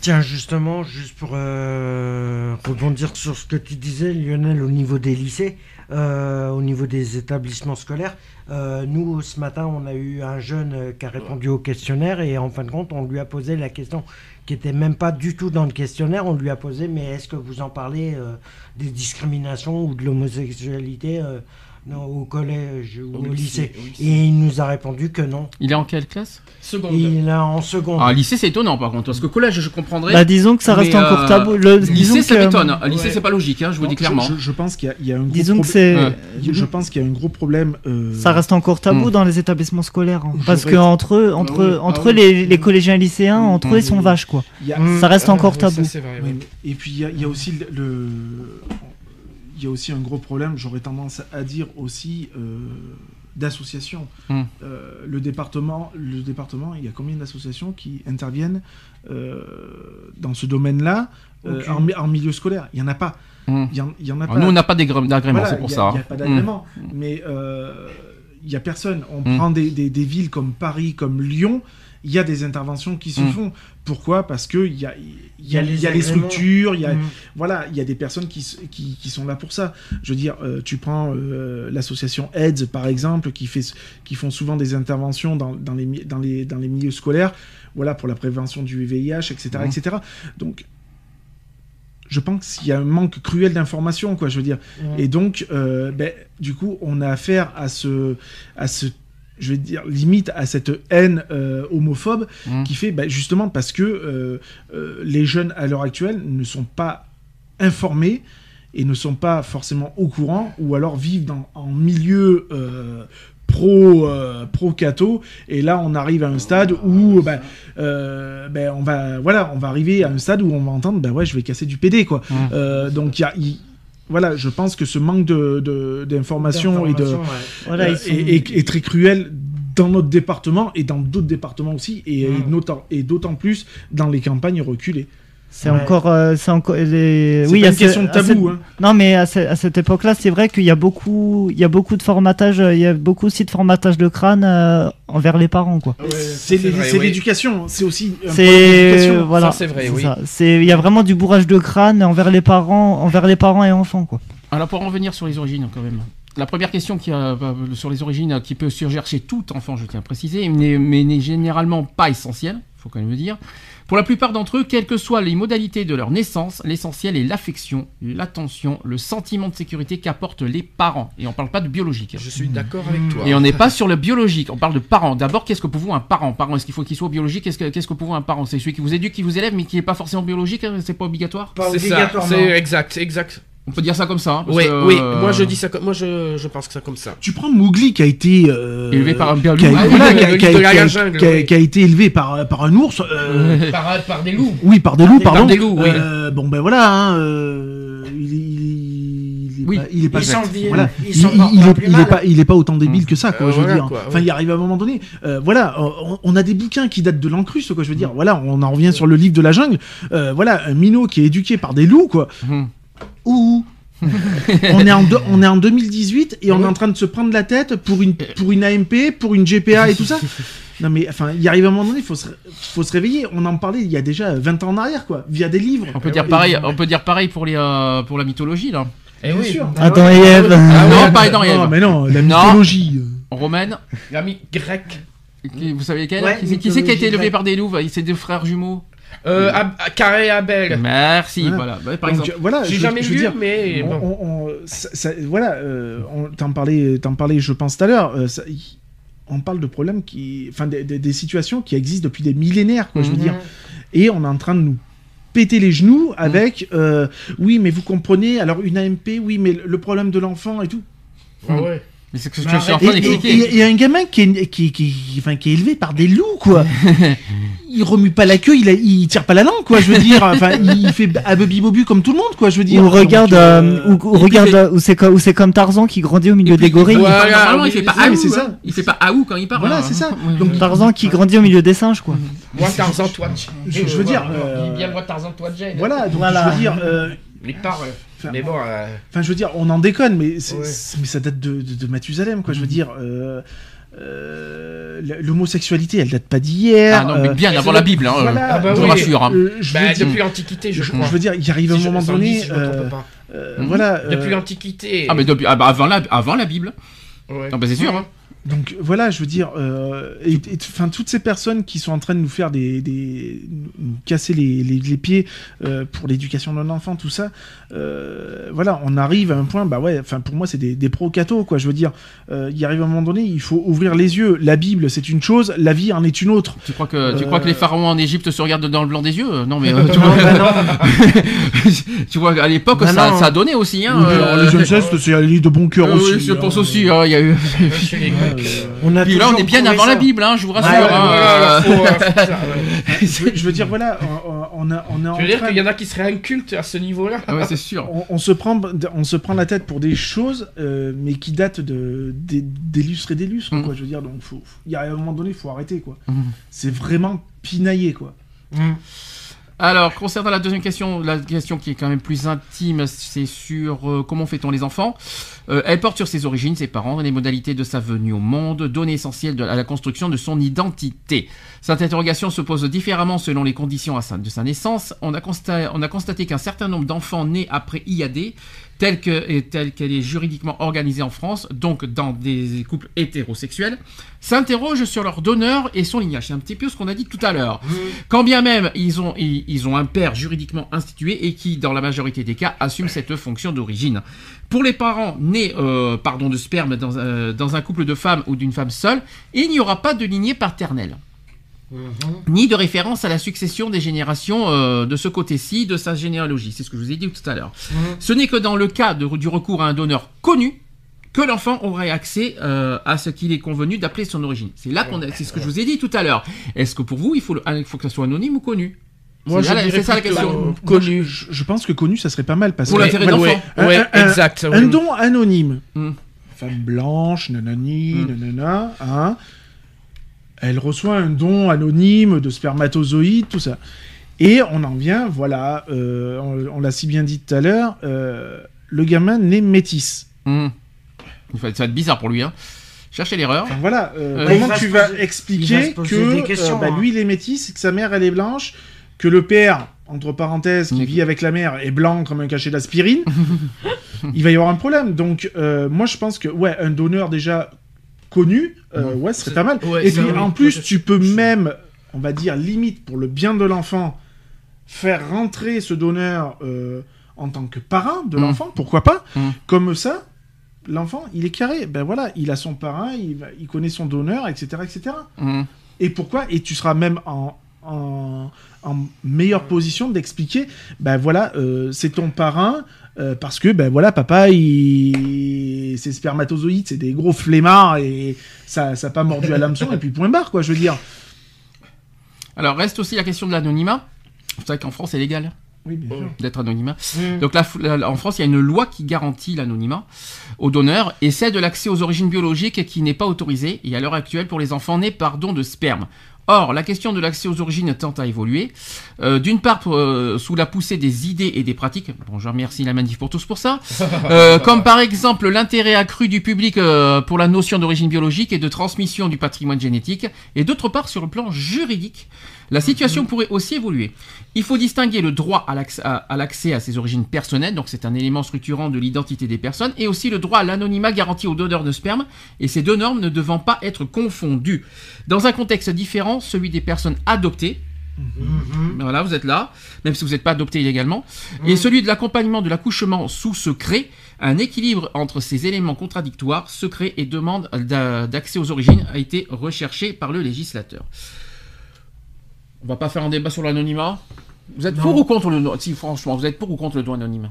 Speaker 3: Tiens, justement, juste pour euh, rebondir sur ce que tu disais, Lionel, au niveau des lycées, euh, au niveau des établissements scolaires, euh, nous, ce matin, on a eu un jeune euh, qui a répondu au questionnaire et en fin de compte, on lui a posé la question qui était même pas du tout dans le questionnaire. On lui a posé, mais est-ce que vous en parlez des discriminations ou de l'homosexualité non, au collège ou au, lycée, Et il nous a répondu que non.
Speaker 2: Il est en quelle classe?
Speaker 4: Seconde.
Speaker 3: Il est en seconde.
Speaker 2: Ah, lycée, c'est étonnant par contre, parce que collège, je comprendrais.
Speaker 5: bah disons que ça reste encore
Speaker 2: euh,
Speaker 5: tabou le,
Speaker 2: lycée, ça
Speaker 5: que-
Speaker 2: m'étonne. Un lycée,
Speaker 3: ouais.
Speaker 2: c'est pas logique, hein, je vous dis clairement.
Speaker 6: Je, je pense qu'il y a- il y, a un gros
Speaker 5: disons que
Speaker 6: problème-
Speaker 5: c'est
Speaker 6: Je pense qu'il y a un gros problème. euh,
Speaker 5: ça reste encore tabou
Speaker 2: Mm.
Speaker 5: dans les établissements scolaires hein. parce que entre eux entre
Speaker 4: oui,
Speaker 5: entre
Speaker 4: ah oui.
Speaker 5: les, les collégiens et lycéens entre eux ils sont vaches quoi
Speaker 6: a-
Speaker 5: ça reste
Speaker 4: Ah,
Speaker 5: encore tabou
Speaker 6: et puis il y, a- aussi le, y a aussi un gros problème, j'aurais tendance à dire aussi, euh, d'associations.
Speaker 2: Hmm.
Speaker 6: Euh, le, département, le département, il y a combien d'associations qui interviennent euh, dans ce domaine-là en, mi- en milieu scolaire? Il n'y en a pas.
Speaker 2: Hmm.
Speaker 6: Il y en, il y en a
Speaker 2: Alors,
Speaker 6: pas.
Speaker 2: nous, on n'a pas d'agrément,
Speaker 6: Voilà,
Speaker 2: c'est pour
Speaker 6: il y a-
Speaker 2: ça.
Speaker 6: Il n'y a pas d'agrément. Mais euh, il n'y a personne. On prend des, des- des villes comme Paris, comme Lyon. Il y a des interventions qui se font. Pourquoi? Parce qu'il y a, il y a,
Speaker 3: y les
Speaker 6: structures, il y a,
Speaker 3: Mm.
Speaker 6: voilà, il y a des personnes qui, qui, qui sont là pour ça. Je veux dire, euh, tu prends euh, l'association AIDS, par exemple, qui, fait, qui font souvent des interventions dans, dans, les, dans, les, dans les milieux scolaires, voilà, pour la prévention du VIH, etc. Etc. Donc, je pense qu'il y a un manque cruel d'informations, quoi, je veux dire.
Speaker 3: Mm.
Speaker 6: Et donc, euh, ben, du coup, on a affaire à ce, à ce, je vais dire, limite à cette haine euh, homophobe
Speaker 2: Mm.
Speaker 6: qui fait, ben, justement, parce que euh, euh, les jeunes à l'heure actuelle ne sont pas informés et ne sont pas forcément au courant, ou alors vivent dans, en milieu pro euh, pro cato et là on arrive à un stade où ben, euh, ben, on va voilà on va arriver à un stade où on va entendre ben ouais je vais casser du PD quoi
Speaker 2: Mm.
Speaker 6: Euh, donc il y a voilà je pense que ce manque de de- d'information et de
Speaker 3: D'informations, ouais.
Speaker 5: Voilà,
Speaker 6: euh,
Speaker 5: sont-
Speaker 6: est, est- est très cruel dans notre département et dans d'autres départements aussi et, notant- et d'autant plus dans les campagnes reculées
Speaker 5: C'est
Speaker 3: Ouais.
Speaker 5: encore, euh, c'est encore. les-
Speaker 6: c'est
Speaker 5: Oui,
Speaker 6: pas
Speaker 5: à
Speaker 6: une
Speaker 5: ce-
Speaker 6: question de
Speaker 5: cette-
Speaker 6: tabou hein.
Speaker 5: Non, mais à, ce- à cette époque-là, c'est vrai qu'il y a beaucoup, il y a beaucoup de formatage, euh, il y a beaucoup aussi de formatage de crâne euh, envers les parents, quoi.
Speaker 6: c'est
Speaker 4: vrai,
Speaker 6: c'est
Speaker 4: oui.
Speaker 6: l'éducation c'est aussi
Speaker 5: C'est voilà,
Speaker 4: c'est vrai, oui.
Speaker 5: ça. C'est il y a vraiment du bourrage de crâne envers les parents, envers les parents et enfants, quoi.
Speaker 2: Alors pour en revenir sur les origines quand même. La première question qui a, sur les origines qui peut surgir chez tout enfant, je tiens à préciser, mais mais n'est généralement pas essentielle, faut quand même le dire. Pour la plupart d'entre eux, quelles que soient les modalités de leur naissance, l'essentiel est l'affection, l'attention, le sentiment de sécurité qu'apportent les parents. Et on parle pas de biologique.
Speaker 4: Je suis d'accord avec toi.
Speaker 2: Et on n'est pas sur le biologique, on parle de parents. D'abord, qu'est-ce que pour vous un parent? Parent, est-ce qu'il faut qu'il soit biologique? Qu'est-ce que, qu'est-ce que pour vous un parent? C'est celui qui vous éduque, qui vous élève, mais qui n'est pas forcément biologique hein, C'est pas obligatoire?
Speaker 3: Pas
Speaker 4: C'est ça,
Speaker 3: obligatoirement.
Speaker 4: c'est exact, exact.
Speaker 2: On peut dire ça comme ça. hein, parce
Speaker 4: Oui,
Speaker 2: que,
Speaker 4: oui,
Speaker 2: euh,
Speaker 4: moi je dis ça comme, moi je, je pense que ça comme ça.
Speaker 6: tu prends Mowgli qui a été euh,
Speaker 2: Élevé par un
Speaker 6: qui a, voilà, été élevé par, par un ours euh,
Speaker 4: Par, par des loups.
Speaker 6: oui par des loups
Speaker 4: Par
Speaker 6: pardon
Speaker 4: des loups, oui.
Speaker 6: Euh, bon ben voilà hein, euh, il, est- il, est- il est
Speaker 2: Oui.
Speaker 6: pas, il est pas voilà. il, il est, pas il est pas autant débile que ça quoi
Speaker 4: Euh,
Speaker 6: je veux
Speaker 4: voilà,
Speaker 6: dire
Speaker 4: quoi,
Speaker 6: enfin
Speaker 4: ouais.
Speaker 6: il arrive à un moment donné euh, voilà on, on a des bouquins qui datent de l'encruste quoi je veux dire voilà on en revient sur le livre de la jungle Euh, voilà un minot qui est éduqué par des loups quoi Ouh. on, est en on est en 2018 et on
Speaker 4: Ah ouais.
Speaker 6: est en train de se prendre la tête pour une, pour une AMP, pour une GPA et tout ça. Non mais enfin, il arrive à un moment donné, il faut se, faut se réveiller. On en parlait il y a déjà 20 ans en arrière, quoi, via des livres.
Speaker 2: On peut dire pareil, on peut dire pareil pour les euh, pour la mythologie là.
Speaker 4: Eh
Speaker 6: Bien
Speaker 4: oui.
Speaker 6: sûr.
Speaker 5: Adam et Ève.
Speaker 4: Ah
Speaker 2: non, pas Adam et
Speaker 6: Non,
Speaker 2: Ève.
Speaker 6: mais non, la mythologie.
Speaker 2: Romaine,
Speaker 4: L'ami grec.
Speaker 2: qui- vous savez quelle
Speaker 3: Ouais,
Speaker 2: Qui c'est qui, a été élevé
Speaker 3: grecque.
Speaker 2: par des loups C'est deux frères jumeaux.
Speaker 4: Euh, Ab- Carré Abel.
Speaker 2: Merci,
Speaker 6: Voilà.
Speaker 2: voilà. Ouais, par
Speaker 6: Donc,
Speaker 2: exemple.
Speaker 6: voilà,
Speaker 4: J'ai jamais
Speaker 6: dire,
Speaker 4: mais
Speaker 6: on-
Speaker 4: bon.
Speaker 6: on- on- ça- ça- voilà, euh, on t'en parlait, t'en parlais, je pense tout à l'heure. euh, on parle de problèmes qui, enfin, des, des- des situations qui existent depuis des millénaires, quoi. Je veux
Speaker 2: Mhm.
Speaker 6: dire, et on est en train de nous péter les genoux avec, euh, oui, mais vous comprenez, alors une AMP, oui, mais le problème de l'enfant et tout.
Speaker 4: Ah ouais.
Speaker 2: Mais c'est ce que
Speaker 3: Mais
Speaker 2: je suis en train d'expliquer.
Speaker 6: et- et un gamin qui est, qui, qui, enfin, qui est élevé par des loups, quoi. il remue pas la queue, il, a- il tire pas la langue, quoi. Je veux dire, enfin, il fait abubi bobu comme tout le monde, quoi. Je veux dire.
Speaker 5: Ou regarde,
Speaker 6: Donc,
Speaker 5: euh,
Speaker 6: euh,
Speaker 5: ou, ou regarde,
Speaker 2: fait-
Speaker 5: euh, où c'est comme, où c'est comme Tarzan qui grandit au milieu des gorilles.
Speaker 2: il parle-
Speaker 4: Voilà,
Speaker 2: normalement, il fait pas aou,
Speaker 6: c'est
Speaker 2: hein.
Speaker 6: ça.
Speaker 2: Il fait pas aou quand il parle.
Speaker 6: Voilà,
Speaker 2: hein.
Speaker 6: c'est ça. Donc,
Speaker 5: Tarzan qui grandit au milieu des singes, quoi.
Speaker 4: Moi Tarzan, toi.
Speaker 6: Je- veux dire, euh,
Speaker 4: bien moi Tarzan, toi Jane.
Speaker 6: Voilà, donc
Speaker 5: Voilà.
Speaker 6: je veux dire, euh,
Speaker 4: Les paroles.
Speaker 6: Enfin,
Speaker 4: Mais bon. euh,
Speaker 6: enfin, je veux dire, on en déconne, mais,
Speaker 4: Ouais.
Speaker 6: mais ça date de, de, de Mathusalem, quoi. Je veux dire, euh, euh, l'homosexualité, elle date pas d'hier.
Speaker 2: Ah non, mais
Speaker 6: euh,
Speaker 2: bien avant la Bible, hein.
Speaker 6: voilà,
Speaker 4: Ah bah
Speaker 2: je
Speaker 4: oui.
Speaker 2: vous rassure. hein.
Speaker 6: euh, je,
Speaker 4: Bah,
Speaker 6: dire,
Speaker 4: depuis l'Antiquité, je
Speaker 6: je,
Speaker 4: crois.
Speaker 6: je veux dire, il arrive un
Speaker 4: Si
Speaker 6: moment donné,
Speaker 4: si
Speaker 6: euh, euh, voilà. euh,
Speaker 4: Depuis l'Antiquité.
Speaker 2: Ah, mais depuis, ah, bah, avant, la, avant la Bible.
Speaker 4: Ouais.
Speaker 2: Ah, bah, c'est sûr. hein.
Speaker 6: Donc voilà, je veux dire, euh, et, toutes ces personnes qui sont en train de nous faire des, des nous casser les, les, les pieds euh, pour l'éducation d'un enfant, tout ça, euh, voilà, on arrive à un point, bah ouais, enfin pour moi c'est des, des pro cathos quoi. Je veux dire, euh, il arrive à un moment donné, il faut ouvrir les yeux. La Bible c'est une chose, la vie en est une autre.
Speaker 2: Tu crois que, tu
Speaker 6: Euh,
Speaker 2: crois que les pharaons en Égypte se regardent dans le blanc des yeux? Non, mais euh, tu,
Speaker 3: Non,
Speaker 2: vois,
Speaker 3: bah non.
Speaker 2: tu vois, à l'époque,
Speaker 3: Bah
Speaker 2: ça, ça a donné aussi. Hein,
Speaker 6: Oui,
Speaker 2: euh,
Speaker 6: les incestes c'est allé de bon cœur
Speaker 2: euh,
Speaker 6: aussi.
Speaker 2: oui, je
Speaker 6: hein.
Speaker 2: pense aussi. hein, Il y a eu.
Speaker 6: Euh,
Speaker 3: On a
Speaker 2: Puis là, on est bien avant la. Bible, hein, je vous rassure.
Speaker 3: Ouais, ouais,
Speaker 2: hein, euh,
Speaker 4: euh, ça, ouais.
Speaker 6: je, veux, je veux dire, voilà, on, on a, on en
Speaker 4: Je veux dire
Speaker 6: train
Speaker 4: qu'il y en a qui seraient incultes à ce niveau-là?
Speaker 2: ah ouais, c'est sûr.
Speaker 6: on, on se prend, on se prend la tête pour des choses, euh, mais qui datent de des- des lustres et des lustres,
Speaker 2: Mhm.
Speaker 6: quoi. Je veux dire, donc, il y a un moment donné, il faut arrêter, quoi.
Speaker 2: Mhm.
Speaker 6: C'est vraiment pinaillé, quoi.
Speaker 3: Mm.
Speaker 2: Alors, concernant la deuxième question, la question qui est quand même plus intime, c'est sur euh, comment fait-on les enfants? Euh, elle porte sur ses origines, ses parents, les modalités de sa venue au monde, données essentielles à la construction de son identité. Cette interrogation se pose différemment selon les conditions de sa naissance. On a constaté qu'un certain nombre d'enfants nés après IAD, telle qu'elle est juridiquement organisée en France, donc dans des couples hétérosexuels, s'interrogent sur leur donneur et son lignage. C'est un petit peu ce qu'on a dit tout à l'heure. Quand bien même ils ont, ils, ils ont un père juridiquement institué et qui, dans la majorité des cas, assume cette fonction d'origine. Pour les parents nés euh, pardon, de sperme dans, euh, dans un couple de femmes ou d'une femme seule, il n'y aura pas de lignée paternelle ni de référence à la succession des générations euh, de ce côté-ci de sa généalogie. C'est ce que je vous ai dit tout à l'heure. Ce n'est que dans le cas de- du recours à un donneur connu que l'enfant aurait accès euh, à ce qu'il est convenu d'appeler son origine. C'est là qu'on c'est ce que je vous ai dit tout à l'heure. Est-ce que pour vous, il faut, le- il faut que ça soit anonyme ou connu?
Speaker 4: Moi,
Speaker 2: C'est
Speaker 4: je dirais
Speaker 2: ça la question.
Speaker 4: euh,
Speaker 6: Moi,
Speaker 4: connu.
Speaker 6: Je, je pense que connu, ça serait pas mal parce
Speaker 2: Pour
Speaker 6: que
Speaker 2: l'intérêt
Speaker 4: Ouais,
Speaker 2: d'enfant.
Speaker 4: ouais,
Speaker 6: Un-
Speaker 4: ouais,
Speaker 6: un-
Speaker 4: exact.
Speaker 6: un
Speaker 4: oui.
Speaker 6: don anonyme,
Speaker 2: Hmm.
Speaker 6: femme blanche, nanani,
Speaker 2: Mm.
Speaker 6: nanana, hein, elle reçoit un don anonyme de spermatozoïdes, tout ça. Et on en vient, voilà, euh, on, on l'a si bien dit tout à l'heure, euh, le gamin naît métis.
Speaker 2: Va- Ça va être bizarre pour lui. Hein. Cherchez l'erreur.
Speaker 6: Enfin, voilà, euh, comment
Speaker 3: va
Speaker 6: tu vas
Speaker 3: poser- il va
Speaker 6: expliquer que euh, bah,
Speaker 3: hein.
Speaker 6: lui il est métis, que sa mère elle est blanche, que le père, entre parenthèses, qui vit avec la mère, est blanc comme un cachet d'aspirine Il va y avoir un problème. Donc euh, moi je pense que ouais, un donneur déjà connu, euh, ouais, ce serait pas mal.
Speaker 4: ouais,
Speaker 6: Et puis en plus tu peux même, on va dire limite pour le bien de l'enfant, faire rentrer ce donneur euh, en tant que parrain de
Speaker 2: Mm.
Speaker 6: l'enfant, pourquoi pas
Speaker 2: Mm.
Speaker 6: Comme ça, l'enfant, il est carré. Ben voilà, il a son parrain, il, va- il connaît son donneur, etc., etc.
Speaker 2: Hmm.
Speaker 6: Et pourquoi? Et tu seras même en, en, en meilleure position d'expliquer, ben voilà, euh, c'est ton parrain, euh, parce que, ben voilà, papa, il... c'est spermatozoïde, c'est des gros flemmards, et ça ça a pas mordu à l'hameçon, et puis point barre, quoi, je veux dire.
Speaker 2: Alors, reste aussi la question de l'anonymat. Vous savez qu'en France, c'est légal
Speaker 6: Oui, bien sûr.
Speaker 2: d'être anonymat. Donc la- en France, il y a une loi qui garantit l'anonymat aux donneurs et celle de l'accès aux origines biologiques qui n'est pas autorisée et à l'heure actuelle pour les enfants nés par don de sperme. Or, la question de l'accès aux origines tend à évoluer. Euh, D'une part, euh, sous la poussée des idées et des pratiques. Bon, je remercie la Manif pour tous pour ça. Euh, comme par exemple l'intérêt accru du public euh, pour la notion d'origine biologique et de transmission du patrimoine génétique. Et d'autre part, sur le plan juridique, la situation pourrait aussi évoluer. Il faut distinguer le droit à l'accès à, ses origines personnelles, donc c'est un élément structurant de l'identité des personnes, et aussi le droit à l'anonymat garanti aux donneurs de sperme, et ces deux normes ne devant pas être confondues. Dans un contexte différent, celui des personnes adoptées,
Speaker 3: Mhm.
Speaker 2: voilà, vous êtes là, même si vous n'êtes pas adopté illégalement, et celui de l'accompagnement de l'accouchement sous secret, un équilibre entre ces éléments contradictoires, secret et demande d'a- d'accès aux origines, a été recherché par le législateur. On va pas faire un débat sur l'anonymat. Vous êtes
Speaker 3: Non.
Speaker 2: pour ou contre le Si franchement, vous êtes pour ou contre le don anonyme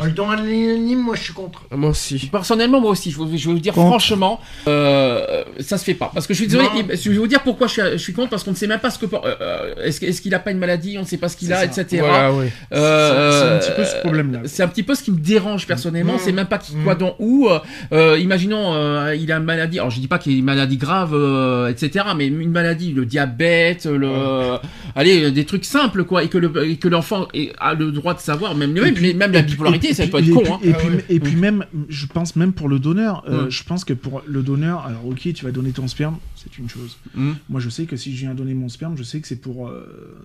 Speaker 3: Le don anonyme, moi je suis contre.
Speaker 4: Ah, Moi aussi.
Speaker 2: Personnellement, moi aussi, je, vais vous dire
Speaker 5: Contre.
Speaker 2: franchement, euh, ça se fait pas. Parce que je suis désolé,
Speaker 3: Non.
Speaker 2: je vais vous dire pourquoi je suis, je suis contre, parce qu'on ne sait même pas ce que. euh, euh, est-ce, que- est-ce qu'il a pas une maladie, on ne sait pas ce qu'il a,
Speaker 6: ça.
Speaker 2: etc.
Speaker 4: Voilà, ouais.
Speaker 2: Euh,
Speaker 6: C'est- un petit peu ce problème-là.
Speaker 2: C'est un petit peu ce qui me dérange personnellement.
Speaker 3: Mmh.
Speaker 2: C'est même pas qui,
Speaker 3: Mmh.
Speaker 2: quoi, dans où. imaginons, euh, il a une maladie. Alors, je dis pas qu'il a une maladie grave, euh, etc. Mais une maladie, le diabète, le, allez, des trucs simples, quoi, et que le, et que l'enfant a le droit de savoir, même, même,
Speaker 6: puis-
Speaker 2: même la
Speaker 6: et
Speaker 2: ça peut être con. hein.
Speaker 6: Et
Speaker 4: Ah ouais.
Speaker 6: et puis même, je pense même pour le donneur, euh, je pense que pour le donneur, alors ok, tu vas donner ton sperme, c'est une chose.
Speaker 2: Mmh.
Speaker 6: Moi, je sais que si je viens donner mon sperme, je sais que c'est pour, euh,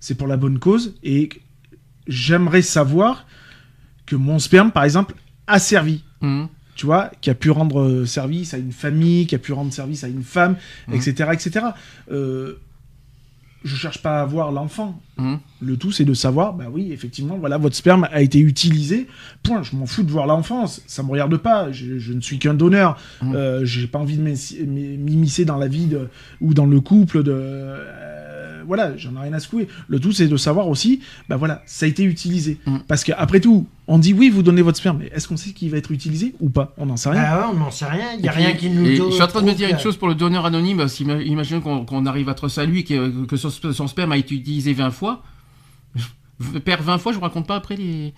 Speaker 6: c'est pour la bonne cause, et j'aimerais savoir que mon sperme, par exemple, a servi.
Speaker 2: Mmh.
Speaker 6: Tu vois, qui a pu rendre euh, service à une famille, qui a pu rendre service à une femme, etc., etc. Euh, je cherche pas à voir l'enfant.
Speaker 2: Mmh.
Speaker 6: Le tout, c'est de savoir, bah oui, effectivement, voilà, votre sperme a été utilisé. Point. Je m'en fous de voir l'enfance. Ça me regarde pas. Je, je ne suis qu'un donneur.
Speaker 2: Mhm.
Speaker 6: Euh, J'ai pas envie de m'immiscer dans la vie de, ou dans le couple de, voilà, j'en ai rien à secouer. Le tout, c'est de savoir aussi, bah voilà, ça a été utilisé.
Speaker 2: Mm.
Speaker 6: Parce qu'après tout, on dit oui, vous donnez votre sperme, mais est-ce qu'on sait qu'il va être utilisé ou pas? On n'en sait rien.
Speaker 3: Ah ouais, on n'en sait rien, il n'y a
Speaker 2: puis-
Speaker 3: rien qui nous
Speaker 2: Je suis en train de me dire une chose pour le donneur anonyme. Si, imaginons qu'on arrive à tracer à lui, que, que son, sp- son sperme a été utilisé 20 fois. Je perds 20 fois, je vous raconte pas après les.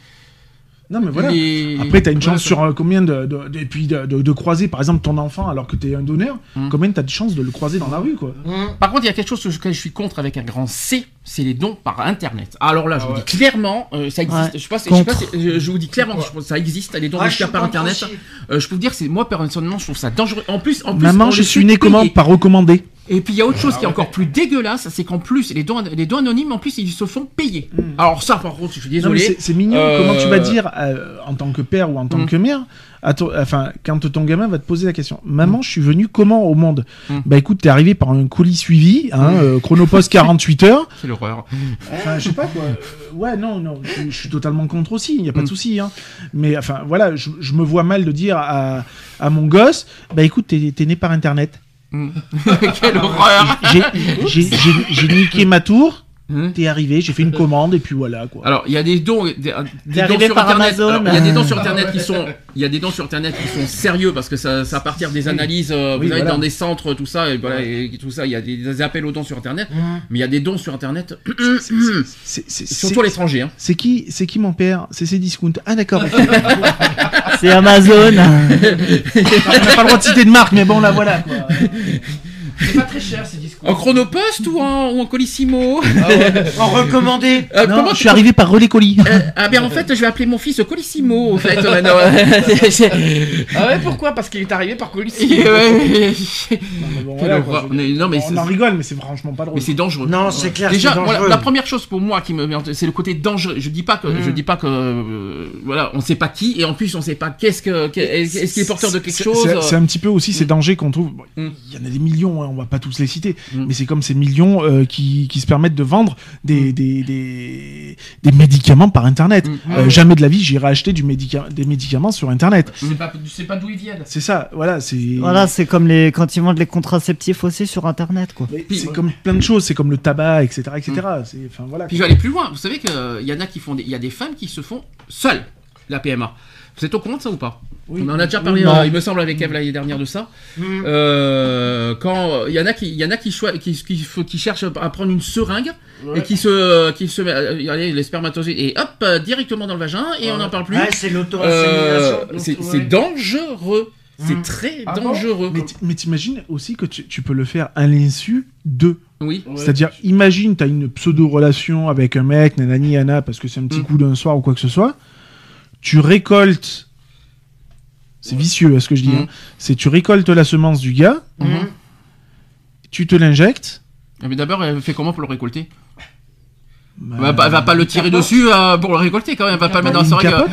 Speaker 6: Non, mais voilà.
Speaker 2: les-
Speaker 6: Après, t'as une chance sur euh, combien de, de, de- et puis de, de- de croiser, par exemple, ton enfant alors que t'es un donneur,
Speaker 2: Mm.
Speaker 6: combien t'as de chances de le croiser dans la rue, quoi.
Speaker 3: Hum.
Speaker 2: Par contre, il y a quelque chose que je, que je suis contre avec un grand C, c'est les dons par Internet. Alors là, je
Speaker 4: Ah
Speaker 2: vous
Speaker 4: ouais.
Speaker 2: dis clairement, euh, ça existe.
Speaker 5: Ouais.
Speaker 2: Je, sais pas, si- je, sais pas
Speaker 5: Contre.
Speaker 2: si- je, je vous dis clairement, que je pense que ça existe, les dons
Speaker 3: Ah, je
Speaker 2: par Internet. Euh, je peux vous dire, c'est moi personnellement, je trouve ça dangereux. En plus, en plus,
Speaker 6: Maman, je suis né comment. Par recommandé.
Speaker 2: Et puis il y a autre chose qui est encore plus dégueulasse, c'est qu'en plus les dons, les dons anonymes, en plus ils se font payer. Alors ça, par contre, je suis
Speaker 6: Mm.
Speaker 2: Désolé.
Speaker 6: c'est- mignon.
Speaker 2: Euh,
Speaker 6: Comment tu vas dire euh, en tant que père ou en tant
Speaker 2: Mm.
Speaker 6: que mère, à ton- enfin, quand ton gamin va te poser la question, maman, je suis venu comment au monde?
Speaker 2: Mm.
Speaker 6: Bah écoute, t'es arrivé par un colis suivi, hein, euh, chronopost 48 heures.
Speaker 2: C'est l'horreur.
Speaker 6: Enfin, je sais pas quoi. Euh, ouais, non, non, je, je suis totalement contre aussi. Il y a pas de
Speaker 2: Mm.
Speaker 6: souci. Hein. Mais enfin, voilà, je, je me vois mal de dire à, à mon gosse, bah écoute, t'es né par internet.
Speaker 2: Quelle horreur.
Speaker 6: J'ai niqué ma tour.
Speaker 2: Hein
Speaker 6: T'es arrivé, j'ai fait une commande et puis voilà quoi.
Speaker 2: Alors, il y a des dons, des, des dons sur internet. Il y a des dons sur internet qui sont, il y a des dons sur internet qui sont sérieux parce que ça, ça à partir des analyses, euh,
Speaker 6: Oui,
Speaker 2: vous
Speaker 6: voilà.
Speaker 2: dans des centres, tout ça, et voilà, et tout ça, il y a des, des appels aux dons sur internet.
Speaker 3: Hum.
Speaker 2: Mais il y a des dons sur internet,
Speaker 6: C'est- c'est-
Speaker 2: surtout à l'étranger. Hein.
Speaker 6: C'est qui, c'est qui mon père? C'est Cdiscount. Ah d'accord.
Speaker 5: C'est Amazon.
Speaker 6: On n'a pas le droit de citer de marque, mais bon là voilà. Quoi.
Speaker 4: C'est pas très cher ces discours.
Speaker 2: En chronopost ou en, ou en colissimo
Speaker 3: En recommandé
Speaker 2: Euh,
Speaker 6: Non,
Speaker 2: comment
Speaker 6: je
Speaker 2: tu-
Speaker 6: suis arrivé par relais colis.
Speaker 2: Euh, ah ben en fait je vais appeler mon fils Colissimo au fait euh,
Speaker 4: Ah ouais, pourquoi? Parce qu'il est arrivé par colis.
Speaker 2: Ouais,
Speaker 6: Mais bon,
Speaker 2: Quelle
Speaker 6: voilà, quoi,
Speaker 2: horreur.
Speaker 6: je veux dire.
Speaker 2: Mais non, mais
Speaker 6: on en
Speaker 2: c'est-
Speaker 6: rigole, mais c'est franchement pas drôle.
Speaker 2: mais c'est dangereux.
Speaker 3: Non, c'est clair,
Speaker 2: Déjà, voilà, la première chose pour moi qui me en- c'est le côté dangereux. Je dis pas que, je dis pas que, euh, voilà, on sait pas qui, et en plus on sait pas qu'est-ce que, est-ce qu'il est porteur de quelque chose.
Speaker 6: C'est un petit peu aussi ces
Speaker 2: Mm.
Speaker 6: dangers qu'on trouve.
Speaker 2: Mm.
Speaker 6: Il y en a des millions, hein, on va pas tous les citer,
Speaker 2: Mm.
Speaker 6: mais c'est comme ces millions euh, qui, qui se permettent de vendre des, des, des, des médicaments par internet.
Speaker 2: Mm.
Speaker 6: Euh, jamais de la vie j'irai acheter du médica des médicaments sur internet.
Speaker 4: Je sais pas, pas d'où ils viennent.
Speaker 6: C'est ça, voilà, c'est.
Speaker 5: Voilà, c'est comme les quand ils vendent les contraceptifs aussi sur internet quoi.
Speaker 6: C'est comme plein de choses, c'est comme le tabac, etc. etc.
Speaker 2: Mm.
Speaker 6: C'est, enfin, voilà.
Speaker 2: Puis je vais aller plus loin. Vous savez qu'il y en a qui font, des- il y a des femmes qui se font seules la PMA. Vous êtes au courant de ça ou pas?
Speaker 6: Oui.
Speaker 2: On en a déjà parlé, euh, il me semble, avec Eve l'année dernière de ça.
Speaker 3: Hum.
Speaker 2: Euh, quand il y en a qui, il y en a qui, choi- qui, qui, qui cherchent à prendre une seringue et qui se, qui se met, euh, allez, les spermatozoïdes et hop directement dans le vagin et on n'en parle plus.
Speaker 3: Ouais, c'est
Speaker 2: Euh,
Speaker 3: l'auto-insémination.
Speaker 2: c'est dangereux. C'est
Speaker 3: Mm.
Speaker 2: très
Speaker 4: Ah bon
Speaker 2: dangereux.
Speaker 6: Mais, t- mais t'imagines aussi que tu, tu peux le faire à l'insu d'eux.
Speaker 2: oui.
Speaker 4: Ouais.
Speaker 6: C'est-à-dire, imagine, t'as une pseudo-relation avec un mec, nanani, Anna, parce que c'est un petit
Speaker 2: Mm.
Speaker 6: coup d'un soir ou quoi que ce soit. Tu récoltes. C'est vicieux, hein, ce que je dis.
Speaker 2: Mm.
Speaker 6: hein. C'est tu récoltes la semence du gars,
Speaker 2: Mhm.
Speaker 6: tu te l'injectes.
Speaker 2: Mais d'abord, elle fait comment pour le récolter?
Speaker 6: Bah,
Speaker 2: Elle va, pas- elle va pas le tirer dessus euh, pour le récolter quand même. Elle va pas le mettre dans seringue.
Speaker 6: capote.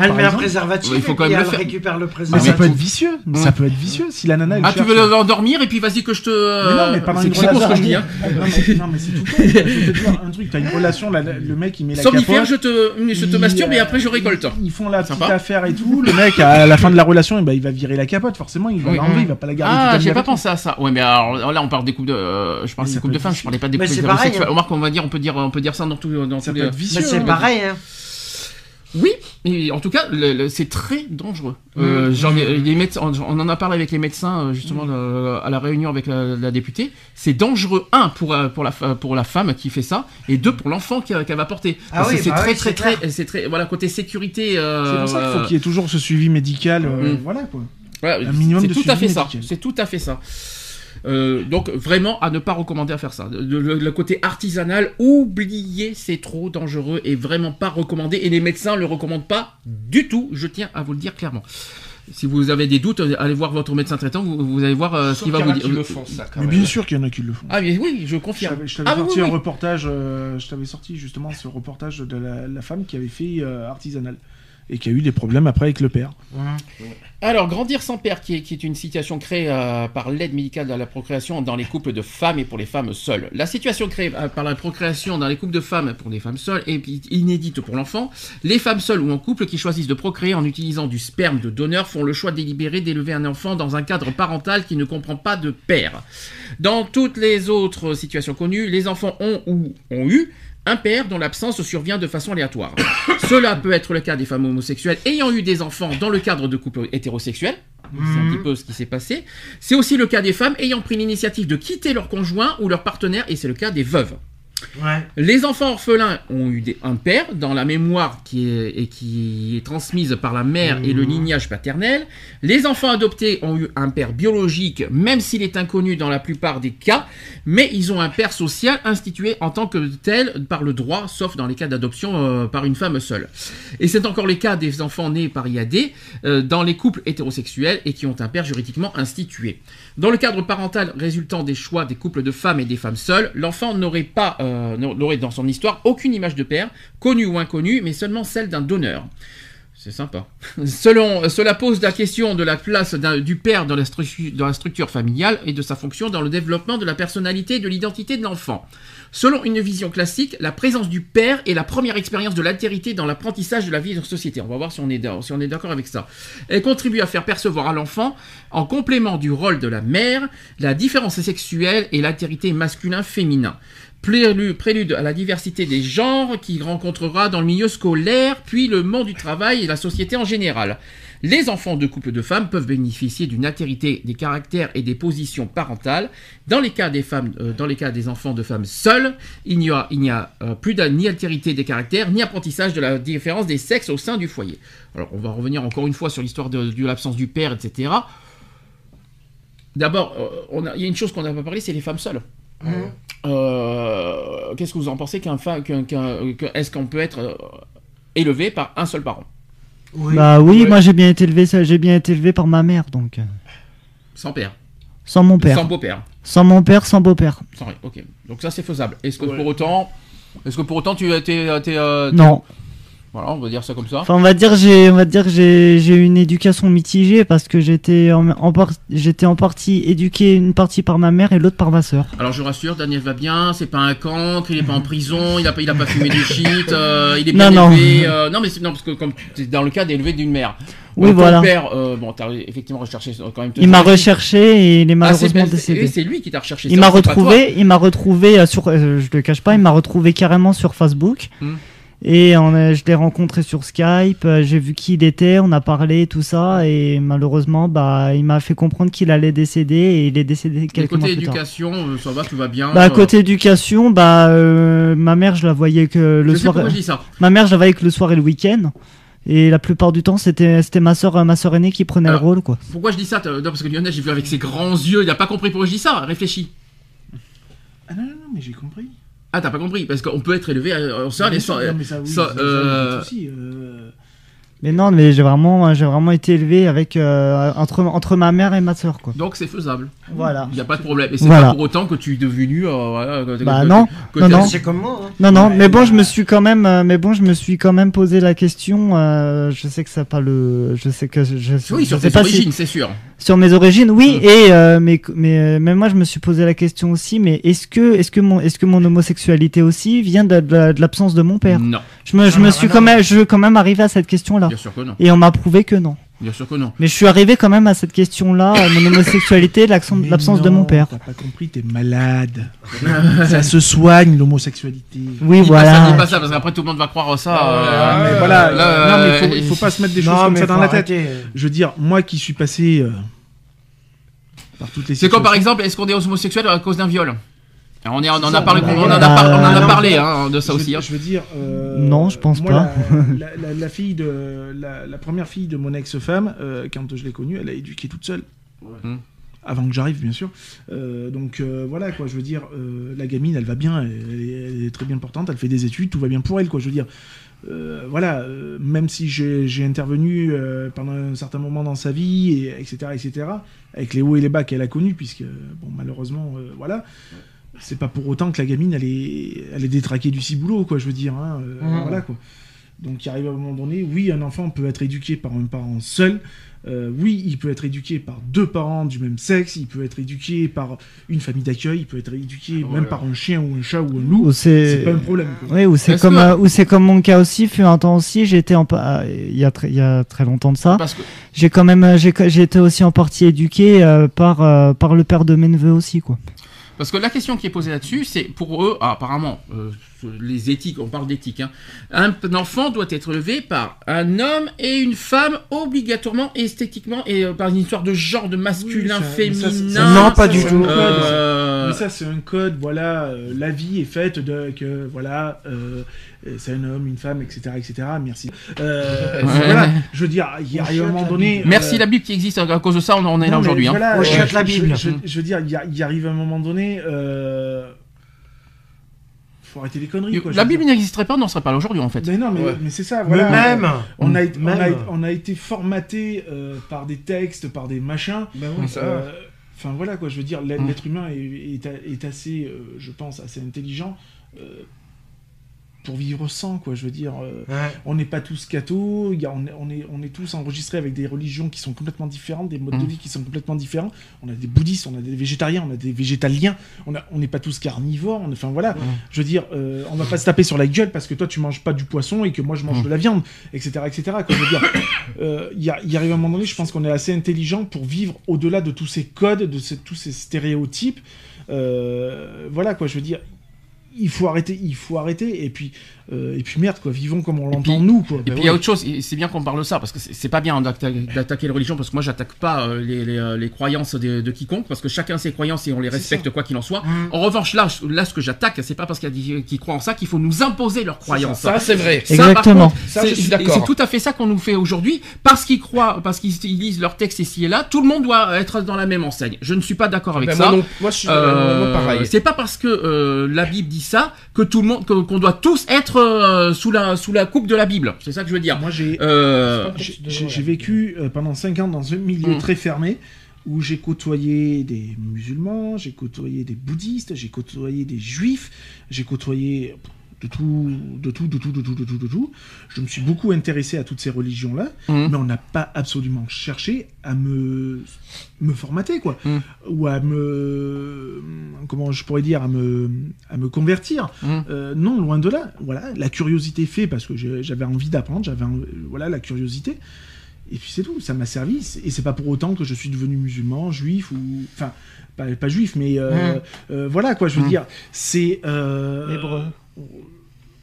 Speaker 3: Elle met un préservatif
Speaker 2: il faut
Speaker 3: et
Speaker 2: quand même le
Speaker 3: elle
Speaker 2: faire.
Speaker 3: récupère le
Speaker 6: Mais
Speaker 3: préservatif.
Speaker 6: ça peut être vicieux. Ça peut être vicieux. Si la nana
Speaker 2: Ah, tu veux l'endormir et puis vas-y que je te.
Speaker 6: Mais non, mais
Speaker 2: c'est con ce que je dis. Hein.
Speaker 6: Non, mais, non, mais c'est tout con. Je vais te dire un truc. T'as une relation, la- le mec il met la
Speaker 2: Somnifère,
Speaker 6: capote.
Speaker 2: je te, je te
Speaker 6: il,
Speaker 2: masturbe et
Speaker 6: euh,
Speaker 2: après je récolte.
Speaker 6: Ils, ils font la petite
Speaker 2: Sympa.
Speaker 6: affaire et tout. Le mec, à la fin de la relation, eh ben, il va virer la capote. Forcément, il va l'enlever, il va pas la garder.
Speaker 2: Ah, j'ai pas pensé à ça. Ouais, mais alors là, on parle des coupes de. euh, je parle des coupes de femmes. Je parlais pas des coupes de sexuelles.
Speaker 3: hein.
Speaker 2: Remarque, on va dire, peut dire, on peut dire ça dans tout, dans
Speaker 6: Ça
Speaker 2: tous
Speaker 6: peut
Speaker 2: les-
Speaker 6: être
Speaker 3: Mais
Speaker 6: vicieux.
Speaker 3: c'est
Speaker 6: hein.
Speaker 3: pareil, hein.
Speaker 2: Oui, en tout cas, c'est très dangereux. Euh, les médecins, on, en a parlé avec les médecins euh, justement le- à la réunion avec la, la députée. C'est dangereux un pour euh, pour la pour la femme qui fait ça et deux pour l'enfant qu'elle va porter.
Speaker 3: Ah oui,
Speaker 2: c'est
Speaker 3: bah
Speaker 2: très
Speaker 3: oui,
Speaker 2: très très c'est très voilà côté sécurité. euh,
Speaker 6: C'est pour ça qu'il faut qu'il y ait toujours ce suivi médical. euh,
Speaker 2: Mm.
Speaker 6: Voilà quoi.
Speaker 2: Voilà,
Speaker 6: Un minimum de
Speaker 2: tout à
Speaker 6: suivi
Speaker 2: ça.
Speaker 6: médical.
Speaker 2: C'est tout à fait ça. Euh, donc vraiment à ne pas recommander à faire ça. Le, le- le côté artisanal, oubliez, c'est trop dangereux et vraiment pas recommandé. Et les médecins le recommandent pas du tout. Je tiens à vous le dire clairement. Si vous avez des doutes, allez voir votre médecin traitant. Vous, vous allez voir euh, ce qu'il va vous
Speaker 4: qui
Speaker 2: dire.
Speaker 4: le font, ça, quand
Speaker 6: Mais
Speaker 4: même.
Speaker 6: bien sûr qu'il y en a qui le font.
Speaker 2: Ah mais oui, je confirme.
Speaker 6: je t'avais
Speaker 2: Ah oui,
Speaker 6: sorti
Speaker 2: oui,
Speaker 6: un
Speaker 2: oui.
Speaker 6: reportage, euh, je t'avais sorti justement ce reportage de la, la femme qui avait fait euh, artisanal. Et qui a eu des problèmes après avec le père.
Speaker 2: Alors, grandir sans père, qui est, une situation créée euh, par l'aide médicale à la procréation dans les couples de femmes et pour les femmes seules. La situation créée euh, par la procréation dans les couples de femmes pour les femmes seules est inédite pour l'enfant. Les femmes seules ou en couple qui choisissent de procréer en utilisant du sperme de donneur font le choix délibéré d'élever un enfant dans un cadre parental qui ne comprend pas de père. Dans toutes les autres situations connues, les enfants ont ou ont eu un père dont l'absence survient de façon aléatoire. Cela peut être le cas des femmes homosexuelles ayant eu des enfants dans le cadre de couples hétérosexuels. C'est un petit peu ce qui s'est passé. C'est aussi le cas des femmes ayant pris l'initiative de quitter leur conjoint ou leur partenaire, et c'est le cas des veuves.
Speaker 3: Ouais.
Speaker 2: Les enfants orphelins ont eu des- un père dans la mémoire qui est, et qui est transmise par la mère et le lignage paternel. Les enfants adoptés ont eu un père biologique, même s'il est inconnu dans la plupart des cas, mais ils ont un père social institué en tant que tel par le droit, sauf dans les cas d'adoption euh, par une femme seule. Et c'est encore le cas des enfants nés par IAD euh, dans les couples hétérosexuels et qui ont un père juridiquement institué. Dans le cadre parental résultant des choix des couples de femmes et des femmes seules, l'enfant n'aurait pas, euh, n'aurait dans son histoire aucune image de père, connue ou inconnue, mais seulement celle d'un donneur. C'est sympa. Selon, cela pose la question de la place du père dans la, structure familiale et de sa fonction dans le développement de la personnalité et de l'identité de l'enfant. Selon une vision classique, la présence du père est la première expérience de l'altérité dans l'apprentissage de la vie de société. On va voir si on est si on est d'accord avec ça. Elle contribue à faire percevoir à l'enfant, en complément du rôle de la mère, la différence sexuelle et l'altérité masculin-féminin. Prélude, à la diversité des genres qu'il rencontrera dans le milieu scolaire, puis le monde du travail et la société en général. Les enfants de couples de femmes peuvent bénéficier d'une altérité des caractères et des positions parentales. Dans les cas des femmes, euh, dans les cas des enfants de femmes seules, il n'y a, euh, plus ni altérité des caractères, ni apprentissage de la différence des sexes au sein du foyer. Alors, on va revenir encore une fois sur l'histoire de, de l'absence du père, etc. D'abord, euh, il y a une chose qu'on n'a pas parlé, c'est les femmes seules. Euh, Qu'est-ce que vous en pensez qu'un fa- que- Est-ce qu'on peut être euh, élevé par un seul parent?
Speaker 3: Oui.
Speaker 5: Bah oui,
Speaker 2: Ouais.
Speaker 5: moi j'ai bien été élevé, j'ai bien été élevé par ma mère, donc euh,
Speaker 2: Sans père
Speaker 5: sans mon père,
Speaker 2: Sans beau-père
Speaker 5: sans mon père, sans beau-père.
Speaker 2: Sans rien, ok. Donc ça c'est faisable. Est-ce que pour autant... Est-ce que pour autant tu as été... euh,
Speaker 5: Non.
Speaker 2: Voilà, on va dire ça comme ça.
Speaker 5: Enfin, on va dire j'ai, on va dire que j'ai, j'ai une éducation mitigée parce que j'étais en, en par- j'étais en partie éduqué une partie par ma mère et l'autre par ma sœur.
Speaker 2: Alors je rassure, Daniel va bien, c'est pas un cancre, il est pas en prison, il a pas, il a pas fumé du shit, euh, il est bien
Speaker 5: Non, non.
Speaker 2: élevé. euh, non mais c'est, non parce que comme es dans le cas d'élevé d'une mère.
Speaker 5: Oui,
Speaker 2: Donc, ton
Speaker 5: voilà.
Speaker 2: père, euh, bon, t'as effectivement recherché euh, quand même.
Speaker 5: Il m'a recherché et il est
Speaker 2: Ah, c'est
Speaker 5: malheureusement
Speaker 2: et
Speaker 5: décédé.
Speaker 2: c'est lui qui t'a recherché.
Speaker 5: Il m'a
Speaker 2: c'est
Speaker 5: retrouvé, il m'a retrouvé sur, je le cache pas, il m'a retrouvé carrément sur Facebook.
Speaker 2: Hmm.
Speaker 5: Et on a- je l'ai rencontré sur Skype, euh, j'ai vu qui il était, on a parlé, tout ça, et malheureusement, bah, il m'a fait comprendre qu'il allait décéder, et il est décédé
Speaker 2: Et
Speaker 5: quelques mois
Speaker 2: côté
Speaker 5: plus tard.
Speaker 2: éducation, euh, ça va, tout va bien.
Speaker 5: Bah,
Speaker 2: euh,
Speaker 5: côté éducation, bah, euh, ma mère, je la voyais que le
Speaker 2: je
Speaker 5: soir.
Speaker 2: pourquoi je dis ça.
Speaker 5: Ma mère, je la voyais que le soir et le week-end. Et la plupart du temps, c'était c'était ma soeur, ma soeur aînée qui prenait
Speaker 2: Alors,
Speaker 5: le rôle, quoi.
Speaker 2: Pourquoi je dis ça? Non, parce que Lionel, j'ai vu avec ses grands yeux, il a pas compris pourquoi je dis ça. Réfléchis.
Speaker 6: Ah non, non, non, mais j'ai compris.
Speaker 2: Ah, t'as pas compris Parce qu'on peut être élevé sœur, les soeurs.
Speaker 6: non, mais ça, oui,
Speaker 2: ça,
Speaker 6: ça, ça,
Speaker 2: euh,
Speaker 6: pas de souci, euh,
Speaker 5: Mais non, mais j'ai vraiment, j'ai vraiment été élevé avec euh, entre entre ma mère et ma soeur, quoi.
Speaker 2: Donc c'est faisable.
Speaker 5: Voilà.
Speaker 2: Il n'y a pas de problème. Et c'est
Speaker 5: Voilà.
Speaker 2: pas pour autant que tu es devenu. euh, voilà, que-
Speaker 5: Bah
Speaker 2: que-
Speaker 5: non,
Speaker 2: que
Speaker 5: non, non.
Speaker 3: C'est comme moi. hein.
Speaker 5: Non, non,
Speaker 6: Ouais,
Speaker 5: mais bon, je me suis quand même, euh, mais bon, je me suis quand même posé la question. euh, je sais que ça pas le, je sais que je, je
Speaker 2: Oui,
Speaker 5: je
Speaker 2: sur
Speaker 5: sais
Speaker 2: tes
Speaker 5: pas si-
Speaker 2: origines, c'est sûr.
Speaker 5: sur mes origines, oui, et euh, mais mais même moi, je me suis posé la question aussi. Mais est-ce que est-ce que mon est-ce que mon homosexualité aussi vient de, de la- de l'absence de mon père?
Speaker 2: Non,
Speaker 5: Je me je
Speaker 3: Ah,
Speaker 5: me
Speaker 3: non,
Speaker 5: suis
Speaker 3: ah,
Speaker 5: quand
Speaker 3: non.
Speaker 5: même, je veux quand même arriver à cette question-là.
Speaker 2: bien sûr que non.
Speaker 5: Et on m'a prouvé que non.
Speaker 2: Bien sûr que non.
Speaker 5: Mais je suis arrivé quand même à cette question-là, à mon homosexualité, l'absence de mon père.
Speaker 6: T'as pas compris, t'es malade. ça se soigne l'homosexualité.
Speaker 5: Oui,
Speaker 2: Dis
Speaker 5: voilà.
Speaker 2: Pas ça, dis pas ça, parce qu'aaprès tout le monde va croire ça. Euh,
Speaker 6: mais voilà,
Speaker 2: là,
Speaker 6: non, mais il faut,
Speaker 2: euh,
Speaker 6: il faut pas se mettre des
Speaker 3: Non,
Speaker 6: choses comme ça dans la tête.
Speaker 3: arrêter.
Speaker 6: Je veux dire, moi qui suis passé euh, par toutes les
Speaker 2: C'est comme par exemple, est-ce qu'on est homosexuel à cause d'un viol? On, est, on en a parlé, on en a,
Speaker 5: voilà.
Speaker 2: par- on en a parlé hein, de ça
Speaker 6: je,
Speaker 2: aussi. hein.
Speaker 6: Je veux dire. euh,
Speaker 5: Non, je pense
Speaker 6: moi,
Speaker 5: pas.
Speaker 6: La, la- la- la fille de la, la première fille de mon ex-femme, euh, quand je l'ai connue, elle a éduqué toute seule. Avant que j'arrive, bien sûr. Euh, donc euh, voilà, quoi. Je veux dire, euh, la gamine, elle va bien, elle, est- elle est très bien portante, elle fait des études, tout va bien pour elle, quoi. Je veux dire. euh, voilà, euh, même si j'ai intervenu euh, pendant un certain moment dans sa vie, et, etc., etc., avec les hauts et les bas qu'elle a connus, puisque, bon, malheureusement, euh, voilà, c'est pas pour autant que la gamine, elle est, elle est détraquée du ciboulot, quoi, je veux dire, hein, euh,
Speaker 3: Mhm.
Speaker 6: voilà, quoi. Donc il arrive à un moment donné, oui, un enfant peut être éduqué par un parent seul. Euh, oui, il peut être éduqué par deux parents du même sexe, il peut être éduqué par une famille d'accueil, il peut être éduqué même par un chien ou un chat ou un loup.
Speaker 5: Ou c'est-
Speaker 6: pas un problème. quoi.
Speaker 5: Oui, ou c'est comme,
Speaker 2: que-
Speaker 5: euh, ou c'est comme mon cas aussi, fut un temps aussi, j'étais en, euh, il y a très, il y a très longtemps de ça.
Speaker 2: Que
Speaker 5: J'ai quand même, j'ai, j'ai été aussi en partie éduqué euh, par, euh, par le père de mes neveux aussi, quoi.
Speaker 2: Parce que la question qui est posée là-dessus, c'est pour eux, ah, apparemment, euh, les éthiques, on parle d'éthique, hein. un enfant doit être élevé par un homme et une femme obligatoirement, esthétiquement, et euh, par une histoire de genre, de masculin,
Speaker 6: Oui, ça- mais ça, c'est-
Speaker 2: féminin.
Speaker 6: ça,
Speaker 3: Non, pas
Speaker 6: ça,
Speaker 3: du tout.
Speaker 6: un code.
Speaker 2: Euh,
Speaker 6: Mais ça, c'est un code, voilà, euh, la vie est faite de que, voilà, c'est un homme, une femme, etc., etc., merci. Euh,
Speaker 2: Ouais.
Speaker 6: Voilà, je veux dire, il y a un moment donné...
Speaker 2: Merci
Speaker 6: euh,
Speaker 2: la Bible qui existe, à cause de ça, on en est
Speaker 6: non,
Speaker 2: là aujourd'hui. hein.
Speaker 6: voilà,
Speaker 3: On
Speaker 6: euh,
Speaker 3: chiotte la
Speaker 6: je-
Speaker 3: Bible.
Speaker 6: Je, je veux dire, il y, arrive un moment donné... Euh, faut arrêter les conneries, quoi. je
Speaker 2: La Bible n'existerait pas, on n'en serait pas là aujourd'hui en fait.
Speaker 6: Mais non, mais,
Speaker 4: Ouais.
Speaker 6: mais c'est ça,
Speaker 3: Mais
Speaker 6: voilà.
Speaker 3: même,
Speaker 6: On a, été- on, a,
Speaker 3: Même.
Speaker 6: on a été formaté euh, par des textes, par des machins.
Speaker 4: ça.
Speaker 6: Euh, Enfin voilà quoi, je veux dire, l'être
Speaker 2: Mm.
Speaker 6: humain est, est, est assez, euh, je pense, assez intelligent euh, pour vivre sans quoi. Je veux dire, euh,
Speaker 3: Ouais.
Speaker 6: on n'est pas tous cathos, il y a- on, est, on, est, on est tous enregistrés avec des religions qui sont complètement différentes, des modes de
Speaker 2: Mm.
Speaker 6: vie qui sont complètement différents. On a des bouddhistes, on a des végétariens, on a des végétaliens, on a- on n'est pas tous carnivores. on- Enfin voilà, je veux dire, euh, on va pas se taper sur la gueule parce que toi tu manges pas du poisson et que moi je mange
Speaker 2: Mm.
Speaker 6: de la viande, etc., etc. quoi. Je veux dire, euh, il y, arrive un moment donné, je pense qu'on est assez intelligent pour vivre au-delà de tous ces codes, de ces- tous ces stéréotypes. Euh, voilà quoi, je veux dire. Il faut arrêter, il faut arrêter, et puis, euh, et puis merde quoi, vivons comme on l'entend nous quoi.
Speaker 2: Et
Speaker 6: Bah
Speaker 2: puis il y a autre chose, et c'est bien qu'on parle de ça, parce que c'est pas bien d'atta- d'attaquer les religions, parce que moi j'attaque pas euh, les, les, euh, les croyances de, de quiconque, parce que chacun a ses croyances et on les respecte quoi qu'il en soit.
Speaker 3: Mm.
Speaker 2: En revanche, là, là ce que j'attaque, c'est pas parce qu'il y a des qui croient en ça qu'il faut nous imposer leurs croyances.
Speaker 4: Ça, c'est vrai.
Speaker 2: Ça, par
Speaker 5: Exactement.
Speaker 2: contre,
Speaker 4: Ça,
Speaker 2: c'est-
Speaker 4: je suis
Speaker 2: c'est-
Speaker 4: d'accord.
Speaker 2: C'est tout à fait ça qu'on nous fait aujourd'hui. Parce qu'ils croient, parce qu'ils ils lisent leur texte ici et là, tout le monde doit être dans la même enseigne. Je ne suis pas d'accord avec
Speaker 4: Ben,
Speaker 2: ça.
Speaker 4: moi, non, moi, je suis
Speaker 2: Euh,
Speaker 4: pareil.
Speaker 2: c'est pas parce que euh, la Bible dit ça que tout le monde, qu'on doit tous être euh, sous la sous la coupe de la Bible. C'est ça que je veux dire.
Speaker 6: Moi j'ai
Speaker 2: Euh,
Speaker 6: vécu euh, pendant 5 ans dans un milieu
Speaker 2: Mm.
Speaker 6: très fermé où j'ai côtoyé des musulmans, j'ai côtoyé des bouddhistes, j'ai côtoyé des juifs, j'ai côtoyé de tout, de tout, de tout, de tout, de tout, de tout. Je me suis beaucoup intéressé à toutes ces religions-là,
Speaker 2: Mhm.
Speaker 6: mais on n'a pas absolument cherché à me, me formater, quoi.
Speaker 2: Mhm.
Speaker 6: Ou à me... Comment je pourrais dire À me, à me convertir.
Speaker 2: Mhm.
Speaker 6: Euh, non, loin de là. Voilà, la curiosité fait parce que j'avais envie d'apprendre, j'avais voilà la curiosité. Et puis c'est tout, ça m'a servi. Et c'est pas pour autant que je suis devenu musulman, juif ou enfin pas, pas juif, mais euh, euh, voilà quoi. Je veux dire, c'est
Speaker 5: Hébreu.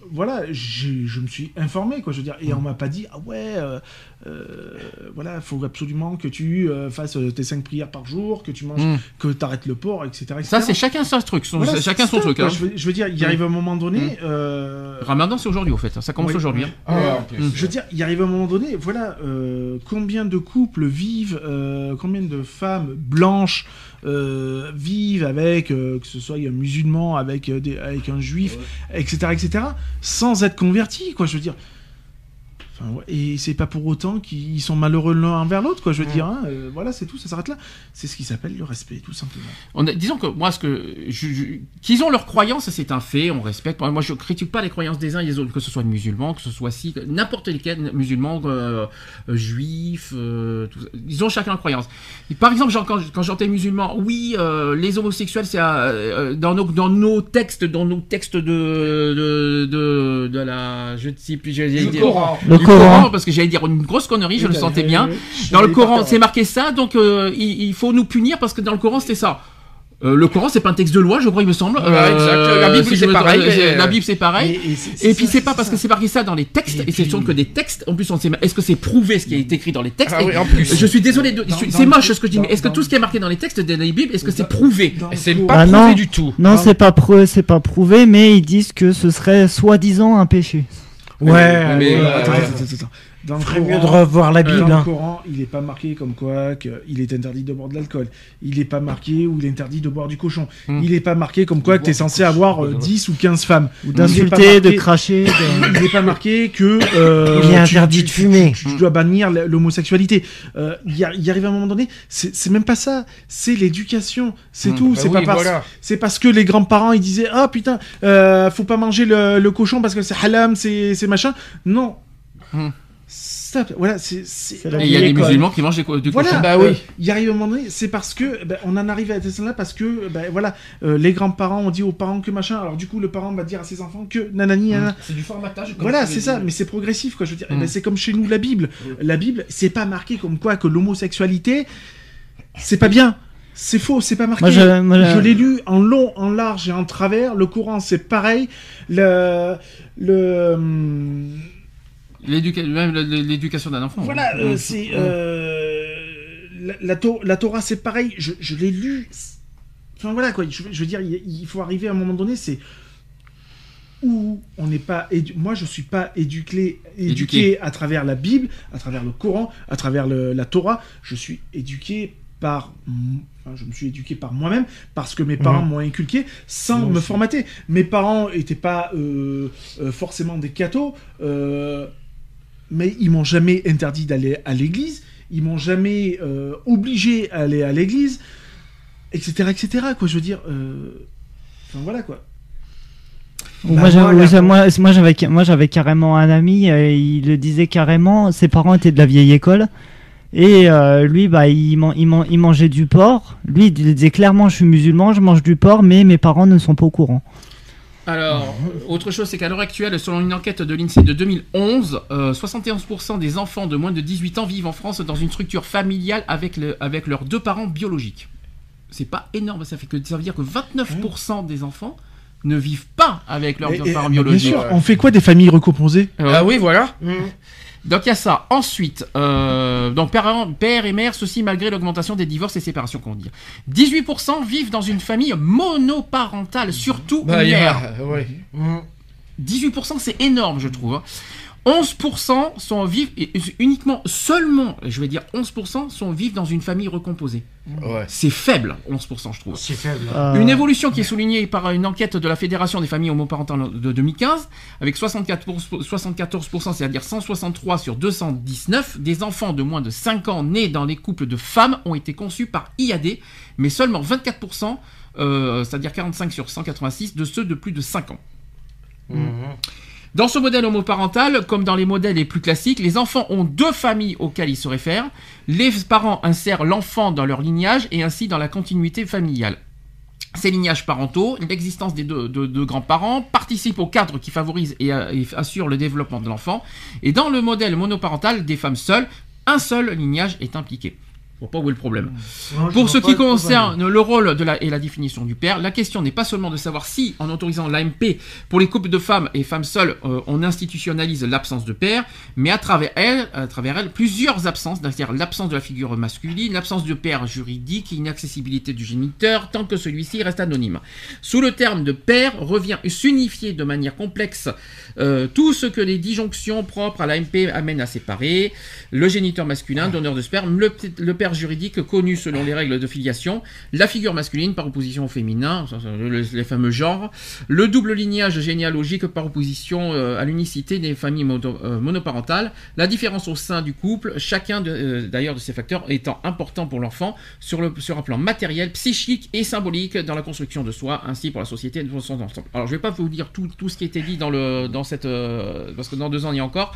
Speaker 6: Voilà, je me suis informé quoi. Je veux dire, et on m'a pas dit ah ouais, euh, euh, voilà, faut absolument que tu euh, fasses tes cinq prières par jour, que tu manges,
Speaker 2: Mm.
Speaker 6: que tu arrêtes le porc, etc. etc.
Speaker 2: Ça, c'est chacun son truc. son-
Speaker 6: Voilà,
Speaker 2: chacun son
Speaker 6: ça,
Speaker 2: truc.
Speaker 6: quoi.
Speaker 2: hein.
Speaker 6: Je, veux, je veux dire, il
Speaker 2: Mm.
Speaker 6: arrive un moment donné. euh,
Speaker 2: Ramadan, c'est aujourd'hui, au fait. Ça commence
Speaker 6: Oui.
Speaker 2: aujourd'hui. hein.
Speaker 4: Ah.
Speaker 2: Mm.
Speaker 6: Je veux dire, il arrive un moment donné, voilà, euh, combien de couples vivent, euh, combien de femmes blanches euh, vivent avec, euh, que ce soit un musulman, avec, euh, des- avec un juif, etc., etc., sans être convertis, quoi, je veux dire. Enfin, ouais, et c'est pas pour autant qu'ils sont malheureux l'un envers l'autre, quoi, je veux dire, hein, euh, voilà, c'est tout, ça s'arrête là. C'est ce qui s'appelle le respect, tout simplement.
Speaker 2: On a- disons que moi, ce que je- je- qu'ils ont leurs croyances, c'est un fait, on respecte. Moi, je critique pas les croyances des uns et des autres, que ce soit musulmans, que ce soit si, n'importe lesquels musulmans, euh, euh, juifs, euh, tout ça. ils ont chacun leurs croyances. Et par exemple, genre, quand, quand j'entends musulman, oui, euh, les homosexuels, c'est euh, dans nos dans nos textes, dans nos textes de de de, de la, je ne sais plus, j'allais
Speaker 4: Le
Speaker 2: dire-
Speaker 4: Coran.
Speaker 5: Le Coran.
Speaker 2: parce que j'allais dire une grosse connerie, je le sentais bien. Dans le Coran, c'est marqué ça, donc euh, il, il faut nous punir parce que dans le Coran, c'était ça. Euh, le Coran, c'est pas un texte de loi, je crois, il me semble.
Speaker 4: Ouais, exact. La Bible,
Speaker 2: si
Speaker 4: c'est pareil,
Speaker 2: euh, La Bible, c'est pareil.
Speaker 6: Et- et c'est-
Speaker 2: Et puis c'est pas parce
Speaker 6: ça.
Speaker 2: que c'est marqué ça dans les textes,
Speaker 6: Et
Speaker 2: et, c'est sûr que des textes, en plus on sait, est-ce que c'est prouvé ce qui est écrit dans les textes?
Speaker 4: Ah
Speaker 2: Et
Speaker 4: oui, en plus.
Speaker 2: Je suis désolé, de, c'est moche ce que je dis, mais est-ce que tout ce qui est marqué dans les textes de la Bible, est-ce que c'est prouvé?
Speaker 4: c'est pas
Speaker 5: Ah
Speaker 4: prouvé
Speaker 5: non.
Speaker 4: du tout.
Speaker 5: Non, c'est pas, prou- c'est pas prouvé, mais ils disent que ce serait soi-disant un péché.
Speaker 3: Ouais,
Speaker 4: mais-
Speaker 3: ouais,
Speaker 6: Attends, attends, attends, attends. Dans le
Speaker 3: Ferait
Speaker 6: Coran-
Speaker 3: mieux de revoir la Bible.
Speaker 6: Dans le
Speaker 3: hein.
Speaker 6: Coran, il n'est pas marqué comme quoi qu'il est interdit de boire de l'alcool. Il n'est pas marqué où il est interdit de boire du cochon.
Speaker 2: Hmm.
Speaker 6: Il n'est pas marqué comme quoi tu es censé avoir euh, 10 ou 15 femmes.
Speaker 5: Ou d'insulter, de cracher. de-
Speaker 6: Il n'est pas marqué que euh,
Speaker 3: Il est interdit
Speaker 6: tu-
Speaker 3: de fumer.
Speaker 6: Tu, tu dois bannir l'homosexualité. Euh, Il y, arrive à un moment donné, c'est même pas ça. C'est l'éducation. C'est
Speaker 2: Hmm.
Speaker 6: tout.
Speaker 4: Bah
Speaker 6: c'est
Speaker 4: oui,
Speaker 6: pas parce,
Speaker 4: voilà.
Speaker 6: c'est parce que les grands-parents ils disaient ah putain, euh, faut pas manger le, le cochon parce que c'est halam, c'est c'est machin. Non.
Speaker 2: Hmm.
Speaker 6: Ça, voilà, c'est.
Speaker 2: il y a des musulmans qui mangent du
Speaker 6: Voilà,
Speaker 2: cochon.
Speaker 4: Bah
Speaker 6: euh,
Speaker 4: oui.
Speaker 6: il y arrive un moment donné, c'est parce que ben, on en arrive à cette là parce que ben, voilà, euh, les grands-parents ont dit aux parents que machin, alors du coup le parent va dire à ses enfants que nanani nanana.
Speaker 4: C'est du formatage. comme
Speaker 6: Voilà, c'est ça, mais c'est progressif quoi. Je veux dire, Eh
Speaker 2: Mm.
Speaker 6: ben, c'est comme chez nous la Bible. La Bible, c'est pas marqué comme quoi que l'homosexualité, c'est pas bien. C'est faux, c'est pas marqué.
Speaker 5: Moi, je- moi, je-
Speaker 6: l'ai lu en long, en large et en travers. Le Coran, c'est pareil. Le, le, hum,
Speaker 2: l'éducation d'un enfant.
Speaker 6: voilà,
Speaker 2: hein.
Speaker 6: euh, c'est euh, la, la, To- la Torah, c'est pareil. Je, je l'ai lu. Enfin voilà quoi. Je, je veux dire, il, il faut arriver à un moment donné, c'est où on n'est pas édu- moi je suis pas éduqué éduqué
Speaker 2: Éduqué.
Speaker 6: à travers la Bible, à travers le Coran, à travers le- la Torah, je suis éduqué par enfin, je me suis éduqué par moi-même parce que mes parents
Speaker 3: Mhm.
Speaker 6: m'ont inculqué sans
Speaker 3: Moi
Speaker 6: me
Speaker 3: aussi.
Speaker 6: formater. Mes parents étaient pas euh, euh, forcément des cathos, euh, mais ils m'ont jamais interdit d'aller à l'église, ils m'ont jamais euh, obligé à aller à l'église, etc., etc. Quoi, je veux dire, euh, enfin voilà quoi.
Speaker 5: Ou
Speaker 3: Bah,
Speaker 5: moi, j'avais-
Speaker 3: moi,
Speaker 5: moi, moi, moi, j'avais carrément un ami, euh, il le disait carrément, ses parents étaient de la vieille école. Et euh, lui, bah, il, man- il, man- il mangeait du porc. Lui, il disait clairement, je suis musulman, je mange du porc, mais mes parents ne sont pas au courant.
Speaker 2: Alors, autre chose, c'est qu'à l'heure actuelle, selon une enquête de l'INSEE de 2011, euh, 71% des enfants de moins de 18 ans vivent en France dans une structure familiale avec, le, avec leurs deux parents biologiques. C'est pas énorme, ça, fait que, ça veut dire que 29% des enfants ne vivent pas avec leurs
Speaker 6: Et-
Speaker 2: deux
Speaker 6: et-
Speaker 2: parents
Speaker 6: bien
Speaker 2: biologiques.
Speaker 6: sûr, on fait quoi des familles recomposées?
Speaker 2: Euh,
Speaker 4: Ah oui, voilà.
Speaker 2: Donc il y a ça. Ensuite, euh, donc père et mère, ceci malgré l'augmentation des divorces et séparations, qu'on dit. 18% vivent dans une famille monoparentale, surtout
Speaker 4: Bah,
Speaker 2: mère.
Speaker 4: a- ouais.
Speaker 3: Mm.
Speaker 2: 18% c'est énorme je trouve. Hein. 11% sont vivent et uniquement seulement, je vais dire 11% sont vivent dans une famille recomposée.
Speaker 4: Ouais.
Speaker 2: C'est faible 11% je trouve.
Speaker 3: C'est faible.
Speaker 5: Euh,
Speaker 2: Une évolution qui est soulignée par une enquête de la Fédération des familles homoparentales de 2015, avec 64 pour- 74%, c'est-à-dire 163 sur 219, des enfants de moins de 5 ans nés dans les couples de femmes ont été conçus par IAD, mais seulement 24%, euh, c'est-à-dire 45 sur 186, de ceux de plus de 5 ans.
Speaker 3: Mhm.
Speaker 2: Dans ce modèle homoparental, comme dans les modèles les plus classiques, les enfants ont deux familles auxquelles ils se réfèrent. Les parents insèrent l'enfant dans leur lignage et ainsi dans la continuité familiale. Ces lignages parentaux, l'existence des deux, grands-parents, participent au cadre qui favorise euh, et assure le développement de l'enfant. Et dans le modèle monoparental des femmes seules, un seul lignage est impliqué. Je vois pas où est le problème.
Speaker 3: Non,
Speaker 2: Pour ce qui concerne le rôle de la, et la définition du père, la question n'est pas seulement de savoir si, en autorisant l'AMP pour les couples de femmes et femmes seules, euh, on institutionnalise l'absence de père, mais à travers elle, à travers elle, plusieurs absences, c'est-à-dire l'absence de la figure masculine, l'absence de père juridique, inaccessibilité du géniteur, tant que celui-ci reste anonyme. Sous le terme de père revient s'unifier de manière complexe euh, tout ce que les disjonctions propres à l'AMP amènent à séparer, le géniteur masculin, donneur de sperme, le, père juridique connu selon les règles de filiation, la figure masculine par opposition au féminin, les fameux genres, le double lignage généalogique par opposition euh, à l'unicité des familles mono- euh, monoparentales, la différence au sein du couple, chacun de- euh, d'ailleurs de ces facteurs étant important pour l'enfant sur, le, sur un plan matériel, psychique et symbolique dans la construction de soi, ainsi pour la société dans son ensemble. Alors je vais pas vous dire tout, tout ce qui a été dit dans, le, dans cette... euh, parce que dans deux ans il y a encore.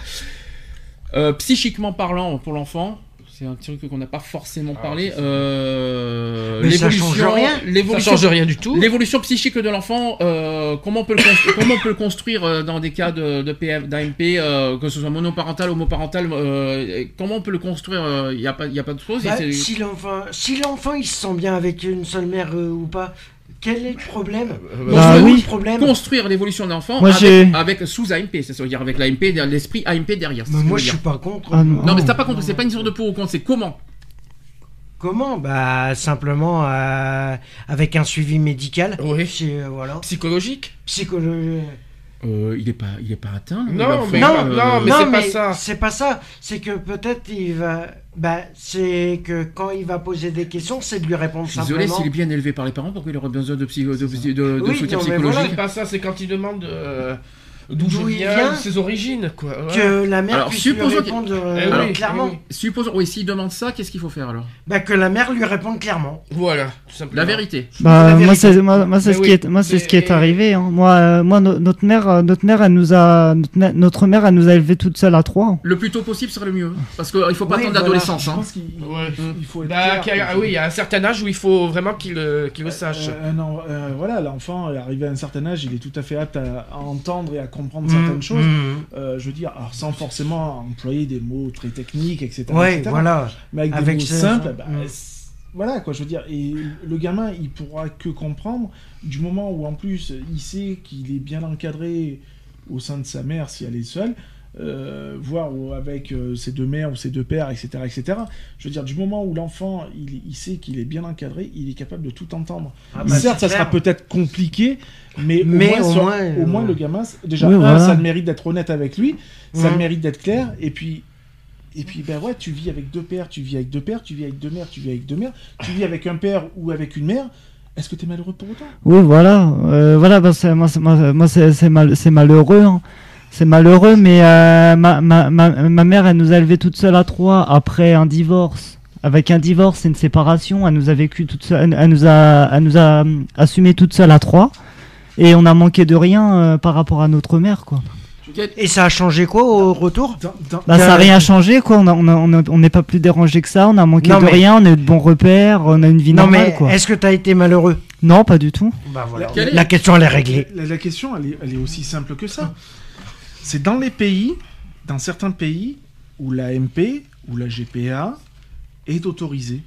Speaker 2: Euh, psychiquement parlant pour l'enfant, c'est un truc qu'on n'a pas forcément parlé. Euh,
Speaker 3: Mais ça
Speaker 2: l'évolution-
Speaker 3: change rien.
Speaker 4: Ça
Speaker 2: l'évolution-
Speaker 4: change rien du tout.
Speaker 2: L'évolution psychique de l'enfant, euh, comment on peut le construire, comment on peut le construire dans des cas de, de PF, d'AMP, euh, que ce soit monoparental, homoparental, euh, comment on peut le construire Il n'y a pas, il y a pas de chose.
Speaker 3: Bah, si l'enfant, si l'enfant il se sent bien avec une seule mère euh, ou pas, quel est le problème
Speaker 4: Euh,
Speaker 5: Bah oui.
Speaker 3: le problème.
Speaker 2: construire l'évolution de l'enfant avec, sous AMP, c'est-à-dire avec l'AMP, l'esprit AMP derrière.
Speaker 3: Mais moi
Speaker 2: je
Speaker 3: suis pas contre.
Speaker 5: Ah, non.
Speaker 2: Non, mais t'as pas compris, c'est pas une histoire de pour ou contre, c'est comment.
Speaker 3: Comment Bah simplement euh, avec un suivi médical.
Speaker 4: Oui.
Speaker 3: C'est, euh, voilà.
Speaker 4: Psychologique
Speaker 3: Psychologie.
Speaker 2: Euh, il est pas, il est pas atteint.
Speaker 4: Non, mais-
Speaker 3: Non,
Speaker 4: non, mais c'est pas ça.
Speaker 3: c'est pas ça. C'est que peut-être il va. Bah, c'est que quand il va poser des questions, c'est de lui répondre
Speaker 2: Je suis désolé,
Speaker 3: simplement.
Speaker 2: s'il est bien élevé par les parents, pour qu'il aurait besoin de, psy- de, de- de
Speaker 3: Oui,
Speaker 2: soutien
Speaker 3: non, mais
Speaker 2: psychologique.
Speaker 3: voilà.
Speaker 4: C'est pas ça, c'est quand il demande. euh, d'où
Speaker 3: il
Speaker 4: viens,
Speaker 3: vient,
Speaker 4: ses origines, quoi. ouais.
Speaker 3: Que la mère
Speaker 2: Alors,
Speaker 3: puisse lui
Speaker 2: que-
Speaker 3: répondre euh,
Speaker 4: Eh oui,
Speaker 3: clairement.
Speaker 4: eh oui.
Speaker 2: Supposons, oui, s'il demande ça, qu'est-ce qu'il faut faire alors?
Speaker 3: Bah, que la mère lui réponde clairement.
Speaker 4: Voilà, tout simplement.
Speaker 2: La vérité.
Speaker 5: Bah,
Speaker 3: La
Speaker 5: moi,
Speaker 3: vérité.
Speaker 5: c'est moi, moi, c'est
Speaker 4: Mais
Speaker 5: ce
Speaker 4: oui,
Speaker 5: qui est moi c'est ce qui est arrivé. hein. Moi, euh, moi, no- notre mère, euh, notre mère, elle nous a notre, mè- notre mère, elle nous a élevés toute seule à trois.
Speaker 2: Le plus tôt possible serait le mieux. Parce qu'il ne faut pas
Speaker 3: Oui,
Speaker 2: attendre
Speaker 3: voilà.
Speaker 2: l'adolescence.
Speaker 6: Je
Speaker 2: hein.
Speaker 6: pense qu'il
Speaker 4: Ouais.
Speaker 6: il faut être
Speaker 4: Bah,
Speaker 6: clair.
Speaker 4: ah oui, il y a un certain âge où il faut vraiment qu'il euh, qu'il le sache.
Speaker 6: Euh, euh, voilà, l'enfant est arrivé à un certain âge, il est tout à fait apte à, à entendre et à comprendre
Speaker 3: Mmh,
Speaker 6: certaines choses.
Speaker 3: mmh.
Speaker 6: Euh, je veux dire, alors sans forcément employer des mots très techniques, etc.
Speaker 3: Ouais,
Speaker 6: etc.
Speaker 3: voilà.
Speaker 6: Mais avec,
Speaker 3: Avec
Speaker 6: des mots
Speaker 3: ce-
Speaker 6: simples, bah,
Speaker 3: Mm.
Speaker 6: voilà quoi, je veux dire. Et le gamin, il pourra que comprendre du moment où en plus il sait qu'il est bien encadré au sein de sa mère si elle est seule. Euh, voire avec euh, ses deux mères ou ses deux pères, etc., etc. Je veux dire, du moment où l'enfant, il, il sait qu'il est bien encadré, il est capable de tout entendre.
Speaker 3: Ah bah,
Speaker 6: Certes, ça sera peut-être compliqué, mais,
Speaker 3: Mais
Speaker 6: au, moins,
Speaker 3: au
Speaker 6: sur-
Speaker 3: moins,
Speaker 6: au moins
Speaker 3: euh,
Speaker 6: le gamin, déjà,
Speaker 5: Oui,
Speaker 6: un,
Speaker 5: voilà.
Speaker 6: ça a le mérite d'être honnête avec lui, ça a le mérite d'être clair, et puis, et puis, ben ouais, tu vis avec deux pères, tu vis avec deux pères, tu vis avec deux mères, tu vis avec deux mères, tu vis avec un père ou avec une mère. Est-ce que tu es malheureux pour autant?
Speaker 5: Oui, voilà, euh, voilà. C'est- moi, c'est- mal, c'est malheureux. hein. C'est malheureux, mais euh, ma, ma, ma, ma mère, elle nous a élevés toute seule à trois après un divorce. Avec un divorce et une séparation, elle nous a vécu toute seule, elle nous a, elle nous a hum, assumé toute seule à trois. Et on a manqué de rien euh, par rapport à notre mère, quoi.
Speaker 3: Et ça a changé quoi au retour?
Speaker 6: Dans- dans-
Speaker 5: Bah, ça n'a
Speaker 3: Euh,
Speaker 5: rien changé, quoi. On n'est pas plus dérangé que ça. On a manqué
Speaker 3: Non,
Speaker 5: de
Speaker 3: mais-
Speaker 5: rien. On a eu de bons repères. On a une vie
Speaker 3: Non,
Speaker 5: normale,
Speaker 3: mais
Speaker 5: quoi.
Speaker 3: est-ce que t'as été malheureux?
Speaker 5: Non, pas du tout.
Speaker 3: Bah voilà.
Speaker 2: Quel est-
Speaker 3: La question, elle est réglée.
Speaker 6: La, la question, elle est, elle est aussi simple que ça. C'est dans les pays, dans certains pays, où la MP ou la GPA est autorisée.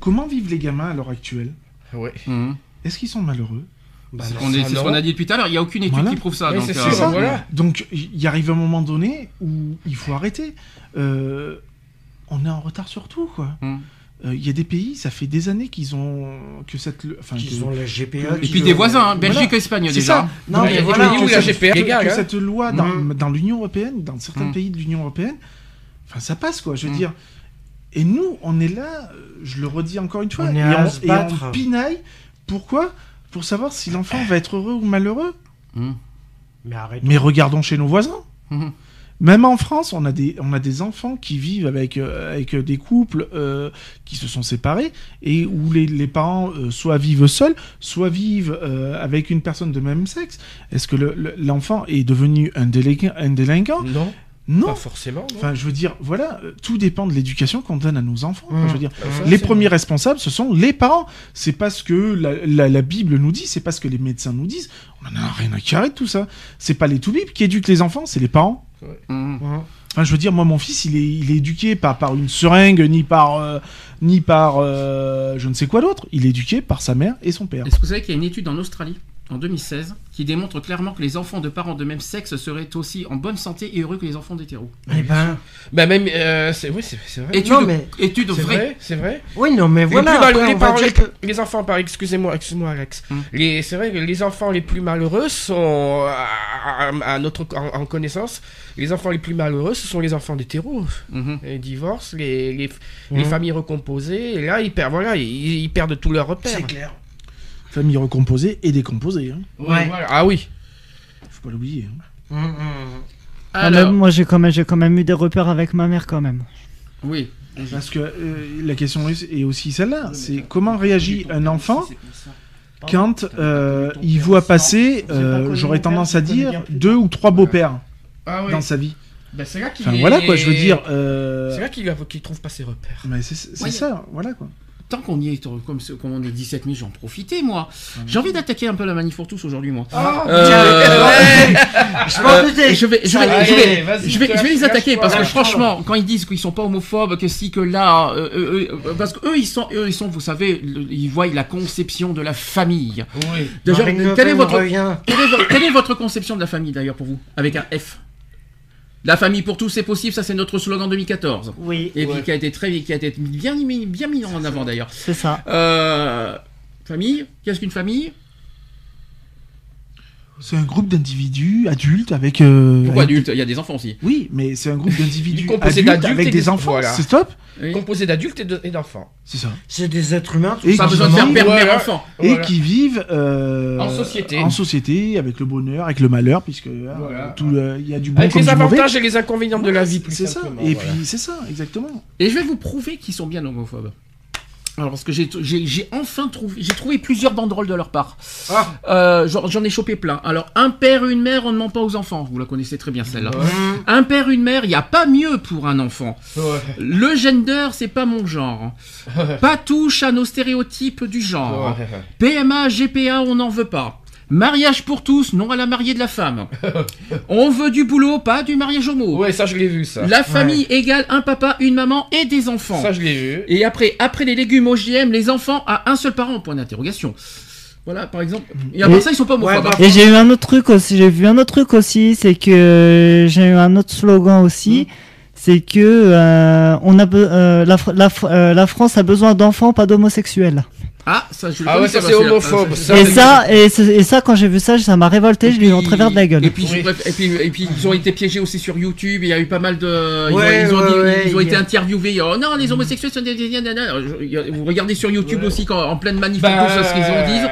Speaker 6: Comment vivent les gamins à l'heure actuelle?
Speaker 4: Ouais.
Speaker 2: Mhm.
Speaker 6: Est-ce qu'ils sont malheureux?
Speaker 3: Bah
Speaker 2: C'est ce qu'on ce a dit depuis tout à l'heure. Il n'y a aucune étude
Speaker 6: Voilà.
Speaker 2: qui prouve ça. Donc, euh,
Speaker 6: ça.
Speaker 4: voilà.
Speaker 6: Donc il arrive un moment donné où il faut arrêter. Euh, on est en retard sur tout, quoi. Euh, Il y a des pays, ça fait des années qu'ils ont que cette, enfin,
Speaker 3: Qu'ils
Speaker 6: que-
Speaker 3: ont la GPA.
Speaker 2: Et puis des voisins, hein,
Speaker 6: Voilà.
Speaker 2: Belgique et Espagne
Speaker 6: C'est
Speaker 2: déjà.
Speaker 6: ça.
Speaker 3: Non,
Speaker 4: Il y a
Speaker 3: mais
Speaker 4: des
Speaker 3: voilà.
Speaker 4: pays où
Speaker 6: que
Speaker 4: la GPA
Speaker 6: que-
Speaker 4: légale,
Speaker 6: que
Speaker 4: hein.
Speaker 6: cette loi dans,
Speaker 3: Mhm.
Speaker 6: dans l'Union européenne, dans certains
Speaker 2: Mhm.
Speaker 6: pays de l'Union européenne, enfin ça passe quoi. Je veux
Speaker 2: Mhm.
Speaker 6: dire. Et nous, on est là. Je le redis encore une fois.
Speaker 3: On est
Speaker 6: et,
Speaker 3: à
Speaker 6: on,
Speaker 3: se
Speaker 6: et
Speaker 3: battre.
Speaker 6: on pinaille. Pourquoi? Pour savoir si l'enfant va être heureux ou malheureux.
Speaker 3: Mais arrête.
Speaker 6: Mais regardons chez nos voisins. Même en France, on a des, on a des enfants qui vivent avec, euh, avec des couples euh, qui se sont séparés et où les, les parents euh, soit vivent seuls, soit vivent euh, avec une personne de même sexe. Est-ce que le- le- l'enfant est devenu un délinquant, un délinquant?
Speaker 4: Non,
Speaker 6: Non.
Speaker 4: pas forcément. non.
Speaker 6: Enfin, je veux dire, voilà, tout dépend de l'éducation qu'on donne à nos enfants. Je veux dire,
Speaker 4: ça,
Speaker 6: les premiers responsables, ce sont les parents. C'est pas ce que la, la- la Bible nous dit, c'est pas ce que les médecins nous disent. On en a rien à carrer de tout ça. C'est pas les toubibs qui éduquent les enfants, c'est les parents. Enfin, je veux dire, moi, mon fils, il est, il est éduqué pas par une seringue, ni par, euh, ni par euh, je ne sais quoi d'autre. Il est éduqué par sa mère et son père.
Speaker 2: Est-ce que vous savez qu'il y a une étude en Australie? En 2016 qui démontre clairement que les enfants de parents de même sexe seraient aussi en bonne santé et heureux que les enfants d'hétéros
Speaker 3: Eh ben,
Speaker 4: Bah même, euh, c'est oui, c'est vrai.
Speaker 2: Étude,
Speaker 3: Non, mais-
Speaker 2: étude vraie.
Speaker 4: vrai, c'est vrai.
Speaker 3: oui, non, mais
Speaker 4: Les
Speaker 3: voilà.
Speaker 4: plus malheureux-
Speaker 3: après,
Speaker 4: les,
Speaker 3: on va
Speaker 4: parents-
Speaker 3: dire
Speaker 4: les-
Speaker 3: que-
Speaker 4: les enfants, par excusez-moi, excuse-moi Alex.
Speaker 2: Hmm.
Speaker 4: Les, c'est vrai que les enfants les plus malheureux sont, à, notre en, en connaissance, les enfants les plus malheureux, ce sont les enfants d'hétéros.
Speaker 2: Mhm.
Speaker 4: Les divorces, les, les, les
Speaker 3: Mhm.
Speaker 4: familles recomposées, et là ils perdent, voilà, ils, ils perdent tous leurs repères.
Speaker 3: C'est clair.
Speaker 6: Famille recomposée et décomposée. Hein.
Speaker 3: Ouais.
Speaker 4: Voilà. Ah oui.
Speaker 6: Faut pas l'oublier. hein.
Speaker 3: Mhm, mhm.
Speaker 5: Ah, mais
Speaker 2: Alors,
Speaker 5: moi, j'ai quand même, j'ai quand même eu des repères avec ma mère, quand même.
Speaker 2: oui.
Speaker 6: Parce que euh, la question est aussi celle-là. C'est comment réagit un enfant quand euh, il voit passer, euh, j'aurais tendance à dire, deux ou trois beaux-pères
Speaker 4: Ah oui.
Speaker 6: dans sa vie.
Speaker 4: Ben, c'est là qu'il
Speaker 6: Enfin
Speaker 4: est-
Speaker 6: voilà quoi, je veux dire. euh,
Speaker 4: C'est là qu'il trouve pas ses repères.
Speaker 6: Mais c'est c'est
Speaker 2: Ouais.
Speaker 6: ça, voilà quoi.
Speaker 2: Tant qu'on y est, comme, ce- comme on est 17 000, j'en profiter, moi. J'ai envie d'attaquer un peu la manif pour tous aujourd'hui, moi.
Speaker 4: Ah,
Speaker 2: Euh,
Speaker 3: Je
Speaker 2: vais, je vais,
Speaker 4: Allez,
Speaker 2: je vais,
Speaker 4: vas-y,
Speaker 2: je vais, je vais les attaquer parce que franchement, quand ils disent qu'ils sont pas homophobes, que si, que là, euh, euh, euh, parce que eux, ils sont, eux, ils sont, vous savez, le- ils voient la conception de la famille.
Speaker 4: Oui.
Speaker 2: Déjà, est votre, est, quelle est votre conception de la famille d'ailleurs pour vous, avec un F? La famille pour tous, c'est possible. Ça, c'est notre slogan 2014.
Speaker 5: Oui,
Speaker 2: Et puis
Speaker 4: Ouais.
Speaker 2: qui a été très, qui a été bien mis, bien mis en avant d'ailleurs.
Speaker 5: c'est ça.
Speaker 2: Euh, famille, qu'est-ce qu'une famille?
Speaker 6: C'est un groupe d'individus adultes avec. euh,
Speaker 2: Pourquoi
Speaker 6: avec-
Speaker 2: adultes? Il y a des enfants aussi.
Speaker 6: Oui, mais c'est un groupe d'individus
Speaker 4: Composé
Speaker 6: adultes
Speaker 4: d'adultes
Speaker 6: avec
Speaker 4: et
Speaker 6: des
Speaker 4: des-
Speaker 6: enfants.
Speaker 4: voilà.
Speaker 6: C'est top.
Speaker 2: Oui.
Speaker 4: Composé d'adultes et de- et d'enfants.
Speaker 6: C'est ça.
Speaker 3: C'est des êtres humains. tout
Speaker 6: Et
Speaker 2: Pas
Speaker 6: qui
Speaker 2: besoin de faire père, mère, enfant.
Speaker 6: et
Speaker 4: Voilà.
Speaker 6: qui vivent euh,
Speaker 4: En société.
Speaker 6: en société, avec le bonheur, avec le malheur, puisque
Speaker 4: Voilà.
Speaker 6: tout, euh, il y a du bon
Speaker 4: Avec
Speaker 6: comme
Speaker 4: les
Speaker 6: du mauvais.
Speaker 4: avantages et les inconvénients de la vie,
Speaker 6: C'est ça. Et
Speaker 4: voilà.
Speaker 6: puis c'est ça, exactement.
Speaker 2: Et je vais vous prouver qu'ils sont bien homophobes. Alors parce que j'ai enfin trouvé j'ai trouvé plusieurs banderoles de leur part.
Speaker 3: Ah.
Speaker 2: Euh, J'en ai chopé plein. Alors un père une mère on ne ment pas aux enfants. Vous la connaissez très bien celle-là. Un père une mère il y a pas mieux pour un enfant.
Speaker 4: Ouais.
Speaker 2: Le gender c'est pas mon genre. Pas touche à nos stéréotypes du genre. PMA GPA on n'en veut pas. Mariage pour tous, non à la mariée de la femme. On veut du boulot, pas du mariage homo.
Speaker 4: Ouais, ça je l'ai vu ça.
Speaker 2: La famille égale un papa, une maman et des enfants.
Speaker 4: Ça je l'ai vu.
Speaker 2: Et après, après les légumes OGM, les enfants à un seul parent, point d'interrogation. Voilà, par exemple. Et à part
Speaker 5: Et-
Speaker 2: ça, ils sont pas homophobes.
Speaker 3: Ouais, bah,
Speaker 2: hein.
Speaker 5: Et j'ai eu un autre truc aussi, j'ai vu un autre truc aussi, c'est que j'ai eu un autre slogan aussi,
Speaker 2: Mm.
Speaker 5: c'est que euh, on a euh, la, la, euh, la France a besoin d'enfants, pas d'homosexuels.
Speaker 2: Ah, ça, je le
Speaker 4: Ah ouais, ça c'est homophobe.
Speaker 2: Ah,
Speaker 4: Ça,
Speaker 5: et ça, et, ça, quand j'ai vu ça, ça m'a révolté, je lui ai en travers de la gueule.
Speaker 2: Et puis, je et puis, et puis, ils ont été piégés aussi sur YouTube. Il y a eu pas mal de. Ils
Speaker 3: Ouais,
Speaker 2: ont, ils ont,
Speaker 3: ouais,
Speaker 2: dit-
Speaker 3: ouais,
Speaker 2: ils ont
Speaker 3: il y
Speaker 2: été
Speaker 3: a-
Speaker 2: interviewés. Oh non, les homosexuels sont des. des- des- des- des- Vous regardez sur YouTube aussi quand, en pleine manif
Speaker 4: Bah,
Speaker 2: tout ça, ce qu'ils en disent.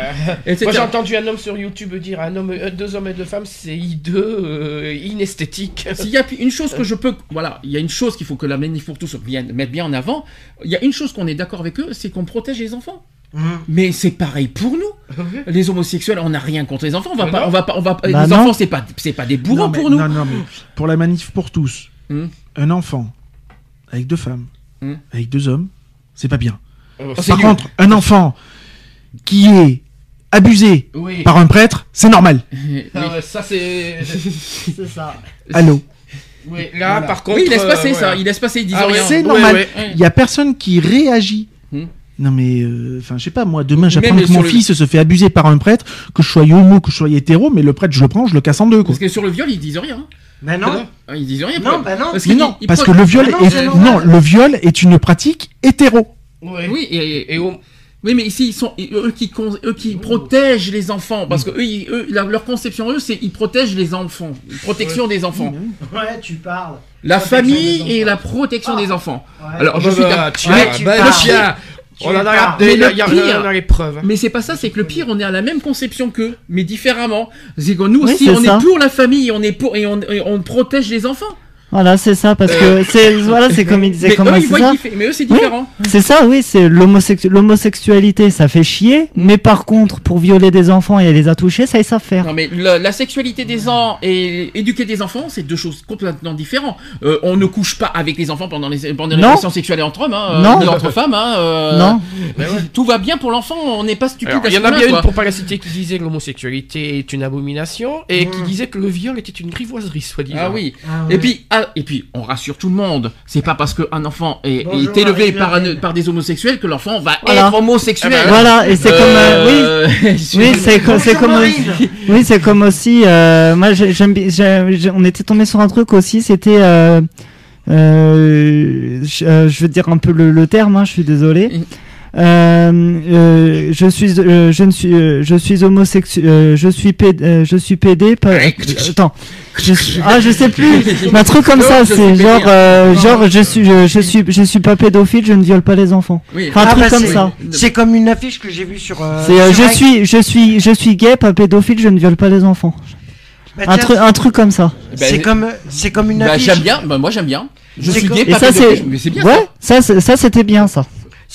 Speaker 2: etc.
Speaker 4: Moi j'ai entendu un homme sur YouTube dire un homme, euh, deux hommes et deux femmes, c'est hideux, euh, inesthétique.
Speaker 2: S'il y a une chose que je peux, voilà, il y a une chose qu'il faut que la manif pour tous vienne mettre bien en avant. Il y a une chose qu'on est d'accord avec eux, c'est qu'on protège les enfants.
Speaker 3: Mhm.
Speaker 2: Mais c'est pareil pour nous. Les homosexuels, on n'a rien contre les enfants. On va
Speaker 4: Mais
Speaker 2: pas,
Speaker 4: non.
Speaker 2: on va pas, on va pas-
Speaker 5: Bah
Speaker 2: les
Speaker 5: non.
Speaker 2: enfants, c'est pas, c'est pas des
Speaker 6: non, mais,
Speaker 2: pour nous.
Speaker 6: Non, non, mais pour la manif pour tous,
Speaker 2: Hmm.
Speaker 6: un enfant avec deux femmes,
Speaker 2: Hmm.
Speaker 6: avec deux hommes, c'est pas bien.
Speaker 4: Euh,
Speaker 2: c'est
Speaker 6: Par contre, un enfant qui est abusé
Speaker 4: oui.
Speaker 6: par un prêtre, c'est normal.
Speaker 2: Oui.
Speaker 4: Ah ouais, ça c'est.
Speaker 5: C'est ça.
Speaker 6: Allô
Speaker 4: Oui, là par contre.
Speaker 2: Oui, il laisse
Speaker 4: euh,
Speaker 2: passer
Speaker 4: ouais.
Speaker 2: ça. Il laisse passer. Ils disent
Speaker 4: Ah ouais,
Speaker 2: rien.
Speaker 6: C'est
Speaker 4: ouais,
Speaker 6: normal.
Speaker 4: ouais.
Speaker 6: Il y a personne qui réagit. Non mais, euh, enfin, je sais pas, moi, demain, j'apprends que mon
Speaker 2: le-
Speaker 6: fils se fait abuser par un prêtre, que je sois homo, que je sois hétéro, mais le prêtre, je le prends, je le casse en deux, quoi.
Speaker 2: Parce que sur le viol, ils disent rien.
Speaker 3: Mais non.
Speaker 2: Ah, Ils disent rien.
Speaker 3: Non, bah non.
Speaker 2: Parce qu'ils-
Speaker 6: non, parce que le viol
Speaker 3: Ah non,
Speaker 6: est, non, le viol est une pratique hétéro.
Speaker 4: Ouais.
Speaker 2: Oui, et, oui, mais ici ils sont eux qui con- eux qui protègent les enfants parce que eux, ils- eux, la- leur conception eux c'est ils protègent les enfants, protection des enfants,
Speaker 3: Ouais, tu parles.
Speaker 2: la
Speaker 3: Protection
Speaker 2: famille et la protection des enfants.
Speaker 3: Ouais.
Speaker 2: Alors je
Speaker 4: bah,
Speaker 2: suis
Speaker 4: bah,
Speaker 2: d'accord.
Speaker 4: tiens, bah, tiens. On en a
Speaker 2: Mais
Speaker 4: il y a,
Speaker 2: le
Speaker 4: il y a-
Speaker 2: pire-
Speaker 4: on a les preuves.
Speaker 2: Mais c'est pas ça, c'est que le pire, on est à la même conception qu'eux, mais différemment. C'est que nous aussi, on
Speaker 5: ça.
Speaker 2: est pour la famille, on est pour et on, et on protège les enfants.
Speaker 5: Voilà, c'est ça, parce que c'est voilà, c'est comme il disait,
Speaker 2: Mais eux, voient
Speaker 5: ça.
Speaker 2: mais eux, c'est
Speaker 5: Oui.
Speaker 2: différent.
Speaker 5: C'est ça, oui, c'est l'homosexu- l'homosexualité, ça fait chier, mais par contre, pour violer des enfants et les a touchés, ça ils savent faire.
Speaker 2: Non mais la sexualité des enfants et éduquer des enfants, c'est deux choses complètement différentes. Euh, on ne couche pas avec les enfants pendant les pendant les relations sexuelles entre hommes, hein, euh,
Speaker 5: Non.
Speaker 2: entre femmes. Hein, euh,
Speaker 5: Non.
Speaker 2: Tout va bien pour l'enfant, on n'est pas stupide.
Speaker 4: Il y en a bien
Speaker 2: quoi.
Speaker 4: une pour pas la citer qui disait que l'homosexualité est une abomination et qui disait que le viol était une grivoiserie, soi-disant.
Speaker 2: Ah oui.
Speaker 3: Ah
Speaker 2: Et
Speaker 3: ouais.
Speaker 2: puis, ah, et puis, on rassure tout le monde. C'est pas parce qu'un enfant est,
Speaker 3: Bonjour,
Speaker 2: est élevé par, un-
Speaker 3: Marie-Claire.
Speaker 2: par des homosexuels que l'enfant va
Speaker 5: Voilà.
Speaker 2: être homosexuel.
Speaker 4: Ah bah,
Speaker 5: Voilà, et c'est comme, euh, oui,
Speaker 2: Euh,
Speaker 5: oui, c'est comme,
Speaker 3: Marine.
Speaker 5: oui, c'est comme aussi, euh, moi, j'aime, on était tombé sur un truc aussi, c'était, euh, euh, je, euh, je veux dire un peu le, le terme, hein, je suis désolé. Euh, euh, je suis, euh, je ne suis, euh, je suis homosexuel, je suis pédé, euh, je suis pédé, pas, attends, je suis- ah, je sais plus, un truc comme
Speaker 2: Non,
Speaker 5: ça,
Speaker 2: je
Speaker 5: c'est genre, euh, genre, je suis, je, je suis, je suis pas pédophile, je ne viole pas les enfants.
Speaker 2: Oui.
Speaker 5: Enfin, un
Speaker 3: Ah,
Speaker 5: truc
Speaker 3: bah,
Speaker 5: comme
Speaker 3: c'est-
Speaker 5: ça.
Speaker 3: C'est comme une affiche que j'ai vue sur. euh,
Speaker 5: C'est euh,
Speaker 3: sur
Speaker 5: je
Speaker 3: X.
Speaker 5: suis je suis je suis gay pas pédophile je ne viole pas les enfants.
Speaker 3: Bah,
Speaker 5: Un truc un truc comme ça.
Speaker 3: C'est comme c'est comme une
Speaker 2: Bah,
Speaker 3: affiche.
Speaker 2: j'aime bien, bah, moi j'aime bien. Je
Speaker 3: C'est
Speaker 2: suis gay, pas
Speaker 5: ça
Speaker 2: pédophile,
Speaker 5: c'est
Speaker 2: mais c'est bien
Speaker 5: Ouais, ça c'est- ça c'était bien ça.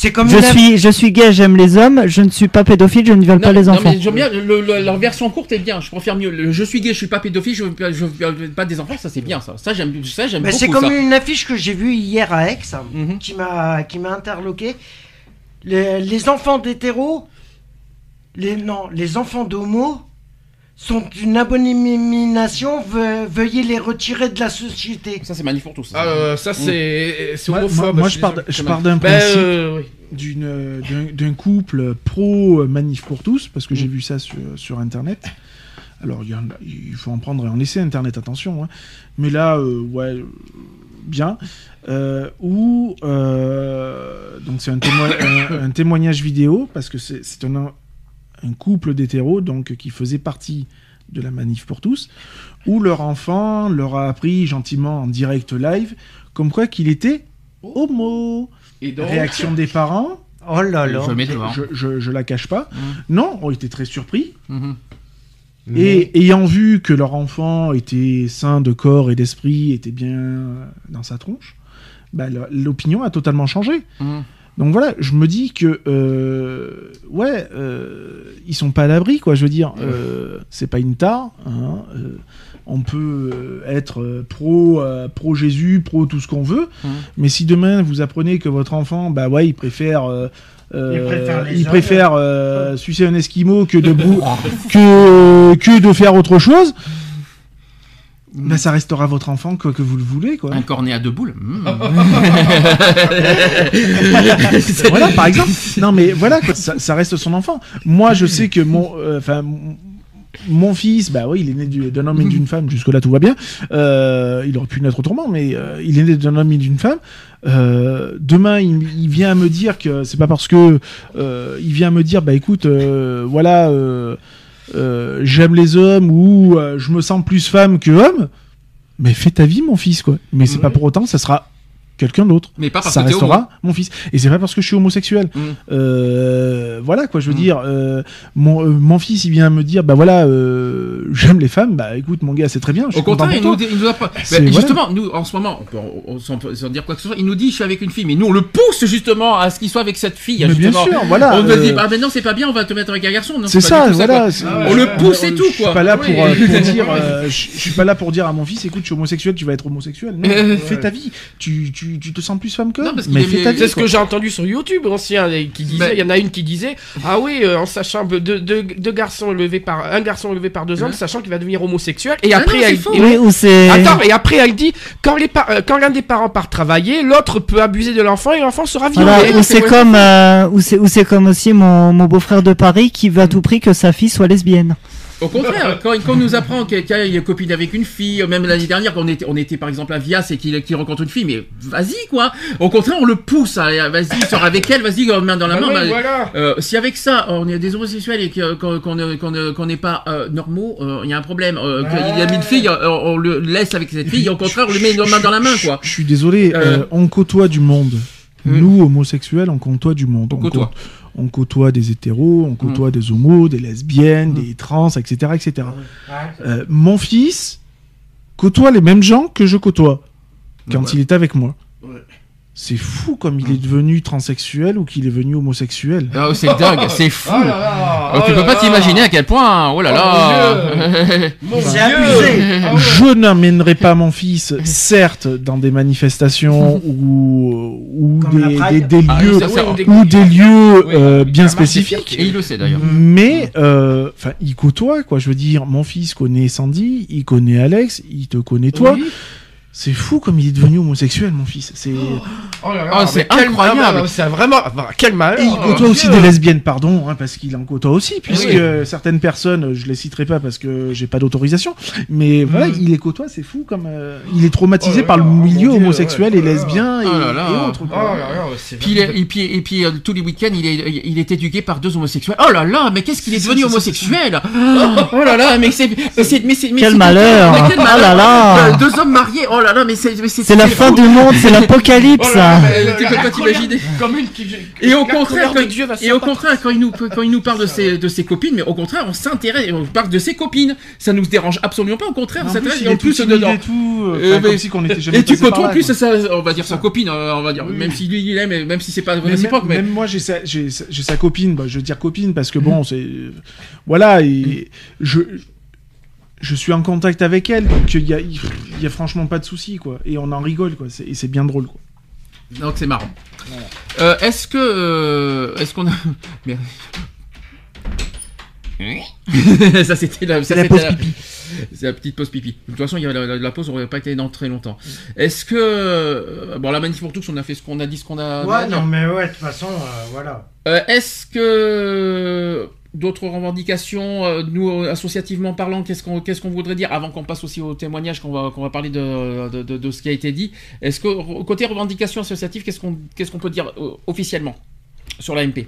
Speaker 3: C'est comme
Speaker 5: Je
Speaker 3: une
Speaker 5: suis je suis gay, j'aime les hommes, je ne suis pas pédophile, je ne viole
Speaker 2: Non,
Speaker 5: pas les
Speaker 2: non,
Speaker 5: enfants.
Speaker 2: mais j'aime bien, le- le- leur version courte est bien, je préfère mieux. Le je suis gay, je suis pas pédophile, je je viole pas des enfants, ça c'est bien ça. Ça j'aime ça j'aime
Speaker 3: Bah, c'est comme
Speaker 2: ça.
Speaker 3: une affiche que j'ai vue hier à Aix
Speaker 2: Mhm.
Speaker 3: qui m'a qui m'a interloqué. Les, les enfants d'hétéros, les non, les enfants d'homo sont une abomination. ve- veuillez les retirer de la société.
Speaker 2: Ça c'est magnifique pour tous.
Speaker 4: Ah, euh, ça c'est c'est
Speaker 6: Moi,
Speaker 4: homophobe.
Speaker 6: moi- je pars,
Speaker 4: désolé.
Speaker 6: je pars d'un
Speaker 4: Ben,
Speaker 6: principe
Speaker 4: euh, oui.
Speaker 6: d'une, euh, d'un, d'un couple pro manif pour tous, parce que j'ai vu ça sur, sur Internet. Alors, il, y en a- il faut en prendre et en laisser Internet, attention. hein. Mais là, euh, ouais, euh, bien. Euh, où, euh, donc c'est un, témo- un- un témoignage vidéo, parce que c'est, c'est un, un couple d'hétéros donc, qui faisait partie de la manif pour tous, où leur enfant leur a appris gentiment en direct live comme quoi qu'il était homo.
Speaker 2: Et donc,
Speaker 6: Réaction des parents,
Speaker 3: Oh là là.
Speaker 2: je
Speaker 6: je, je, je la cache pas.
Speaker 2: Mhm.
Speaker 6: Non, ont été très surpris.
Speaker 2: Mhm.
Speaker 3: Mais-
Speaker 6: Et ayant vu que leur enfant était sain de corps et d'esprit, était bien euh, dans sa tronche, bah, l'opinion a totalement changé.
Speaker 2: Mhm.
Speaker 6: Donc voilà, je me dis que euh, ouais, euh, ils sont pas à l'abri quoi. Je veux dire, euh, c'est pas une tare. hein, euh, on peut être pro pro Jésus, pro tout ce qu'on veut,
Speaker 2: Mhm.
Speaker 6: mais si demain vous apprenez que votre enfant, bah ouais, il préfère
Speaker 3: Il préfère
Speaker 6: il préfère, euh, sucer un esquimau que de que que de faire autre chose. Bah, ça restera votre enfant quoi que vous le voulez quoi.
Speaker 2: Un cornet à deux boules. Mhm.
Speaker 6: voilà, par exemple. Non, mais voilà, quoi, ça, ça reste son enfant. Moi, je sais que mon, euh, enfin, mon fils, bah oui, il est né du- d'un homme et d'une femme. Jusque là, tout va bien. Euh, il aurait pu naître autrement, mais euh, il est né d'un homme et d'une femme. Euh, demain, il, il vient me dire que c'est pas parce que euh, il vient me dire, bah écoute, euh, voilà, euh, j'aime les hommes ou euh, je me sens plus femme que homme. Mais fais ta vie, mon fils, quoi. Mais c'est pas pour autant, ça sera quelqu'un d'autre
Speaker 2: Mais pas parce
Speaker 6: ça
Speaker 2: que homo.
Speaker 6: restera mon fils. Et c'est pas parce que je suis homosexuel.
Speaker 2: Mm.
Speaker 6: Euh, voilà quoi, je veux
Speaker 2: Mm.
Speaker 6: dire, euh, mon, euh, mon fils il vient me dire, bah voilà, j'aime les femmes, bah écoute mon gars, c'est très bien. Je
Speaker 2: Au contraire, il nous, il nous a pas.
Speaker 6: Voilà.
Speaker 2: justement, nous, en ce moment, on peut- on- sans, sans dire quoi que ce soit, il nous dit je suis avec une fille, mais nous on le pousse justement à ce qu'il soit avec cette fille.
Speaker 6: Mais bien sûr, voilà.
Speaker 2: On nous dit bah maintenant c'est pas bien, on va te mettre avec un garçon. Non,
Speaker 6: c'est ça,
Speaker 2: tout
Speaker 6: voilà.
Speaker 2: quoi.
Speaker 6: c'est-
Speaker 2: On le pousse et tout,
Speaker 6: Je suis
Speaker 2: quoi.
Speaker 6: pas là pour, dire, je suis pas là pour dire à mon fils, écoute, je suis homosexuel, tu vas être homosexuel. Non, fais ta vie. Tu, tu, tu te sens plus femme que
Speaker 2: Non, parce qu'il
Speaker 6: mais
Speaker 2: est-
Speaker 6: fais ta vie.
Speaker 4: C'est ce
Speaker 6: quoi.
Speaker 4: que j'ai entendu sur YouTube ancien qui disait,
Speaker 2: Mais-
Speaker 4: il y en a une qui disait, ah oui, euh, en sachant deux, deux, deux garçons élevés par un garçon élevé par deux hommes,
Speaker 2: Hein
Speaker 4: sachant qu'il va devenir homosexuel. Et
Speaker 2: Ah
Speaker 4: après,
Speaker 2: non,
Speaker 4: elle,
Speaker 2: faux.
Speaker 4: et-
Speaker 5: Oui.
Speaker 4: Attends, et après elle dit quand les par- euh, quand l'un des parents part travailler, l'autre peut abuser de l'enfant et l'enfant sera violé.
Speaker 5: Voilà, ou c'est comme, euh, ou c'est, ou c'est comme aussi mon, mon beau-frère de Paris qui veut à tout prix que sa fille soit lesbienne.
Speaker 2: Au contraire, quand, quand on nous apprend que quelqu'un est copine avec une fille, même l'année dernière, quand on était, on était par exemple à Vias et qu'il qu'il rencontre une fille, mais vas-y quoi. Au contraire, on le pousse. à- Vas-y, sors avec elle, vas-y, main dans la
Speaker 4: Bah
Speaker 2: main. bah,
Speaker 4: voilà.
Speaker 2: Euh, si avec ça on est des homosexuels et qu'on ne- qu'on n'est pas euh, normaux, euh, il y a un problème. Euh, Qu'il y a une fille, euh, on le laisse avec cette fille, et au contraire on lui met une main dans la main quoi.
Speaker 6: Je suis désolé,
Speaker 2: Euh,
Speaker 6: euh, on côtoie du monde.
Speaker 2: Hmm.
Speaker 6: Nous, homosexuels, on côtoie du monde.
Speaker 2: On côtoie.
Speaker 6: On côtoie des hétéros, on côtoie des homos, des lesbiennes, des trans, etc. etc. Euh, mon fils côtoie les mêmes gens que je côtoie quand
Speaker 2: Ouais.
Speaker 6: il est avec moi.
Speaker 2: Ouais.
Speaker 6: C'est fou comme il est devenu transsexuel ou qu'il est devenu homosexuel.
Speaker 2: Oh, c'est dingue, c'est fou.
Speaker 4: Oh là là,
Speaker 2: Oh, tu
Speaker 4: oh
Speaker 2: peux
Speaker 4: là
Speaker 2: pas t'imaginer à quel point. Oh là
Speaker 4: Oh,
Speaker 2: là.
Speaker 4: Mon
Speaker 3: C'est
Speaker 4: Dieu.
Speaker 3: abusé.
Speaker 4: Ah ouais.
Speaker 6: Je n'emmènerai pas mon fils, certes, dans des manifestations ou, ou des,
Speaker 3: Pride.
Speaker 6: des- des
Speaker 2: Ah,
Speaker 6: lieux,
Speaker 2: ça, ça,
Speaker 4: ou des-
Speaker 6: ou des lieux
Speaker 4: Oui,
Speaker 6: euh, bien spécifiques.
Speaker 2: Et il le sait d'ailleurs.
Speaker 6: Mais, euh, enfin, il côtoie, quoi. Je veux dire, mon fils connaît Sandy, il connaît Alex, il te connaît toi.
Speaker 4: Oui.
Speaker 6: C'est fou comme il est devenu homosexuel, mon fils. C'est.
Speaker 4: Oh là là,
Speaker 2: Oh, c'est incroyable.
Speaker 4: ah, bah, C'est vraiment. quel mal.
Speaker 6: Et il côtoie aussi des lesbiennes, pardon, hein, parce qu'il en côtoie aussi, puisque
Speaker 2: Oui.
Speaker 6: certaines personnes, je les citerai pas parce que j'ai pas d'autorisation, mais voilà,
Speaker 4: Mm.
Speaker 6: il les côtoie, c'est fou comme euh, il est traumatisé
Speaker 4: Oh là
Speaker 6: par le
Speaker 4: oh
Speaker 6: milieu
Speaker 4: Dieu,
Speaker 6: homosexuel
Speaker 4: ouais.
Speaker 6: et lesbien et,
Speaker 2: Oh là là.
Speaker 6: et autres.
Speaker 4: Oh
Speaker 2: Puis, et puis, et puis euh, tous les week-ends, il est, il est éduqué par deux homosexuels. Oh là là, mais qu'est-ce qu'il est devenu homosexuel? Oh là là, mais c'est, mais c'est,
Speaker 5: Quel malheur. Oh là là.
Speaker 2: Euh, Deux hommes mariés. Oh là là, mais c'est, mais c'est,
Speaker 5: C'est la fin du monde, c'est l'apocalypse.
Speaker 4: Oh là là, mais
Speaker 2: tu peux pas t'imaginer. Et au contraire, quand,
Speaker 4: Dieu va
Speaker 2: et au contraire, quand il nous, quand il nous parle de ses, de ses copines, mais au contraire, on s'intéresse, on parle de ses copines. Ça nous dérange absolument pas, au contraire, Et
Speaker 6: il
Speaker 2: en plus, dedans.
Speaker 6: et euh,
Speaker 2: Euh, Et tu côtoies en plus, ça, on va dire sa copine, euh, on va dire, même si lui il aime, même si c'est pas réciproque,
Speaker 6: même, moi j'ai sa, copine, bah, je veux dire copine parce que bon c'est voilà et je je suis en contact avec elle donc il y a il y a franchement pas de souci quoi et on en rigole quoi c'est, et c'est bien drôle quoi.
Speaker 2: Donc c'est marrant. Euh, est-ce que. euh, est-ce qu'on a. Merde. ça c'était la, ça,
Speaker 6: la
Speaker 2: c'était
Speaker 6: pause
Speaker 2: la- C'est la petite pause pipi. De toute façon, il y a la, la- la pause aurait pas été dans très longtemps. Est-ce que euh, bon la manif pour tous, on a fait ce qu'on a dit, ce qu'on a.
Speaker 3: Ouais, non, mais ouais, de toute façon, euh, voilà.
Speaker 2: Euh, Est-ce que d'autres revendications, euh, nous euh, associativement parlant, qu'est-ce qu'on qu'est-ce qu'on voudrait dire avant qu'on passe aussi au témoignage, qu'on va qu'on va parler de, de, de- de ce qui a été dit. Est-ce que côté revendication associative, qu'est-ce qu'on qu'est-ce qu'on peut dire euh, officiellement sur la MP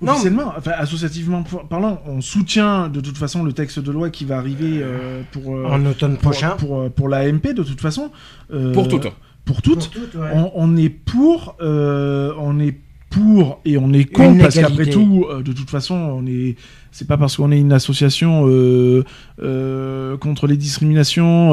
Speaker 3: Non.
Speaker 6: Officiellement, enfin associativement parlant, on soutient de toute façon le texte de loi qui va arriver euh, pour, euh,
Speaker 3: En automne
Speaker 6: pour,
Speaker 3: prochain.
Speaker 6: pour, pour l'AMP de toute façon. Euh,
Speaker 2: Pour toutes.
Speaker 6: Pour toutes.
Speaker 3: Pour toutes, ouais.
Speaker 6: On, on est pour, euh, on est pour et on est contre parce qu'après tout, euh, de toute façon, on est. C'est pas parce qu'on est une association euh, euh, contre les discriminations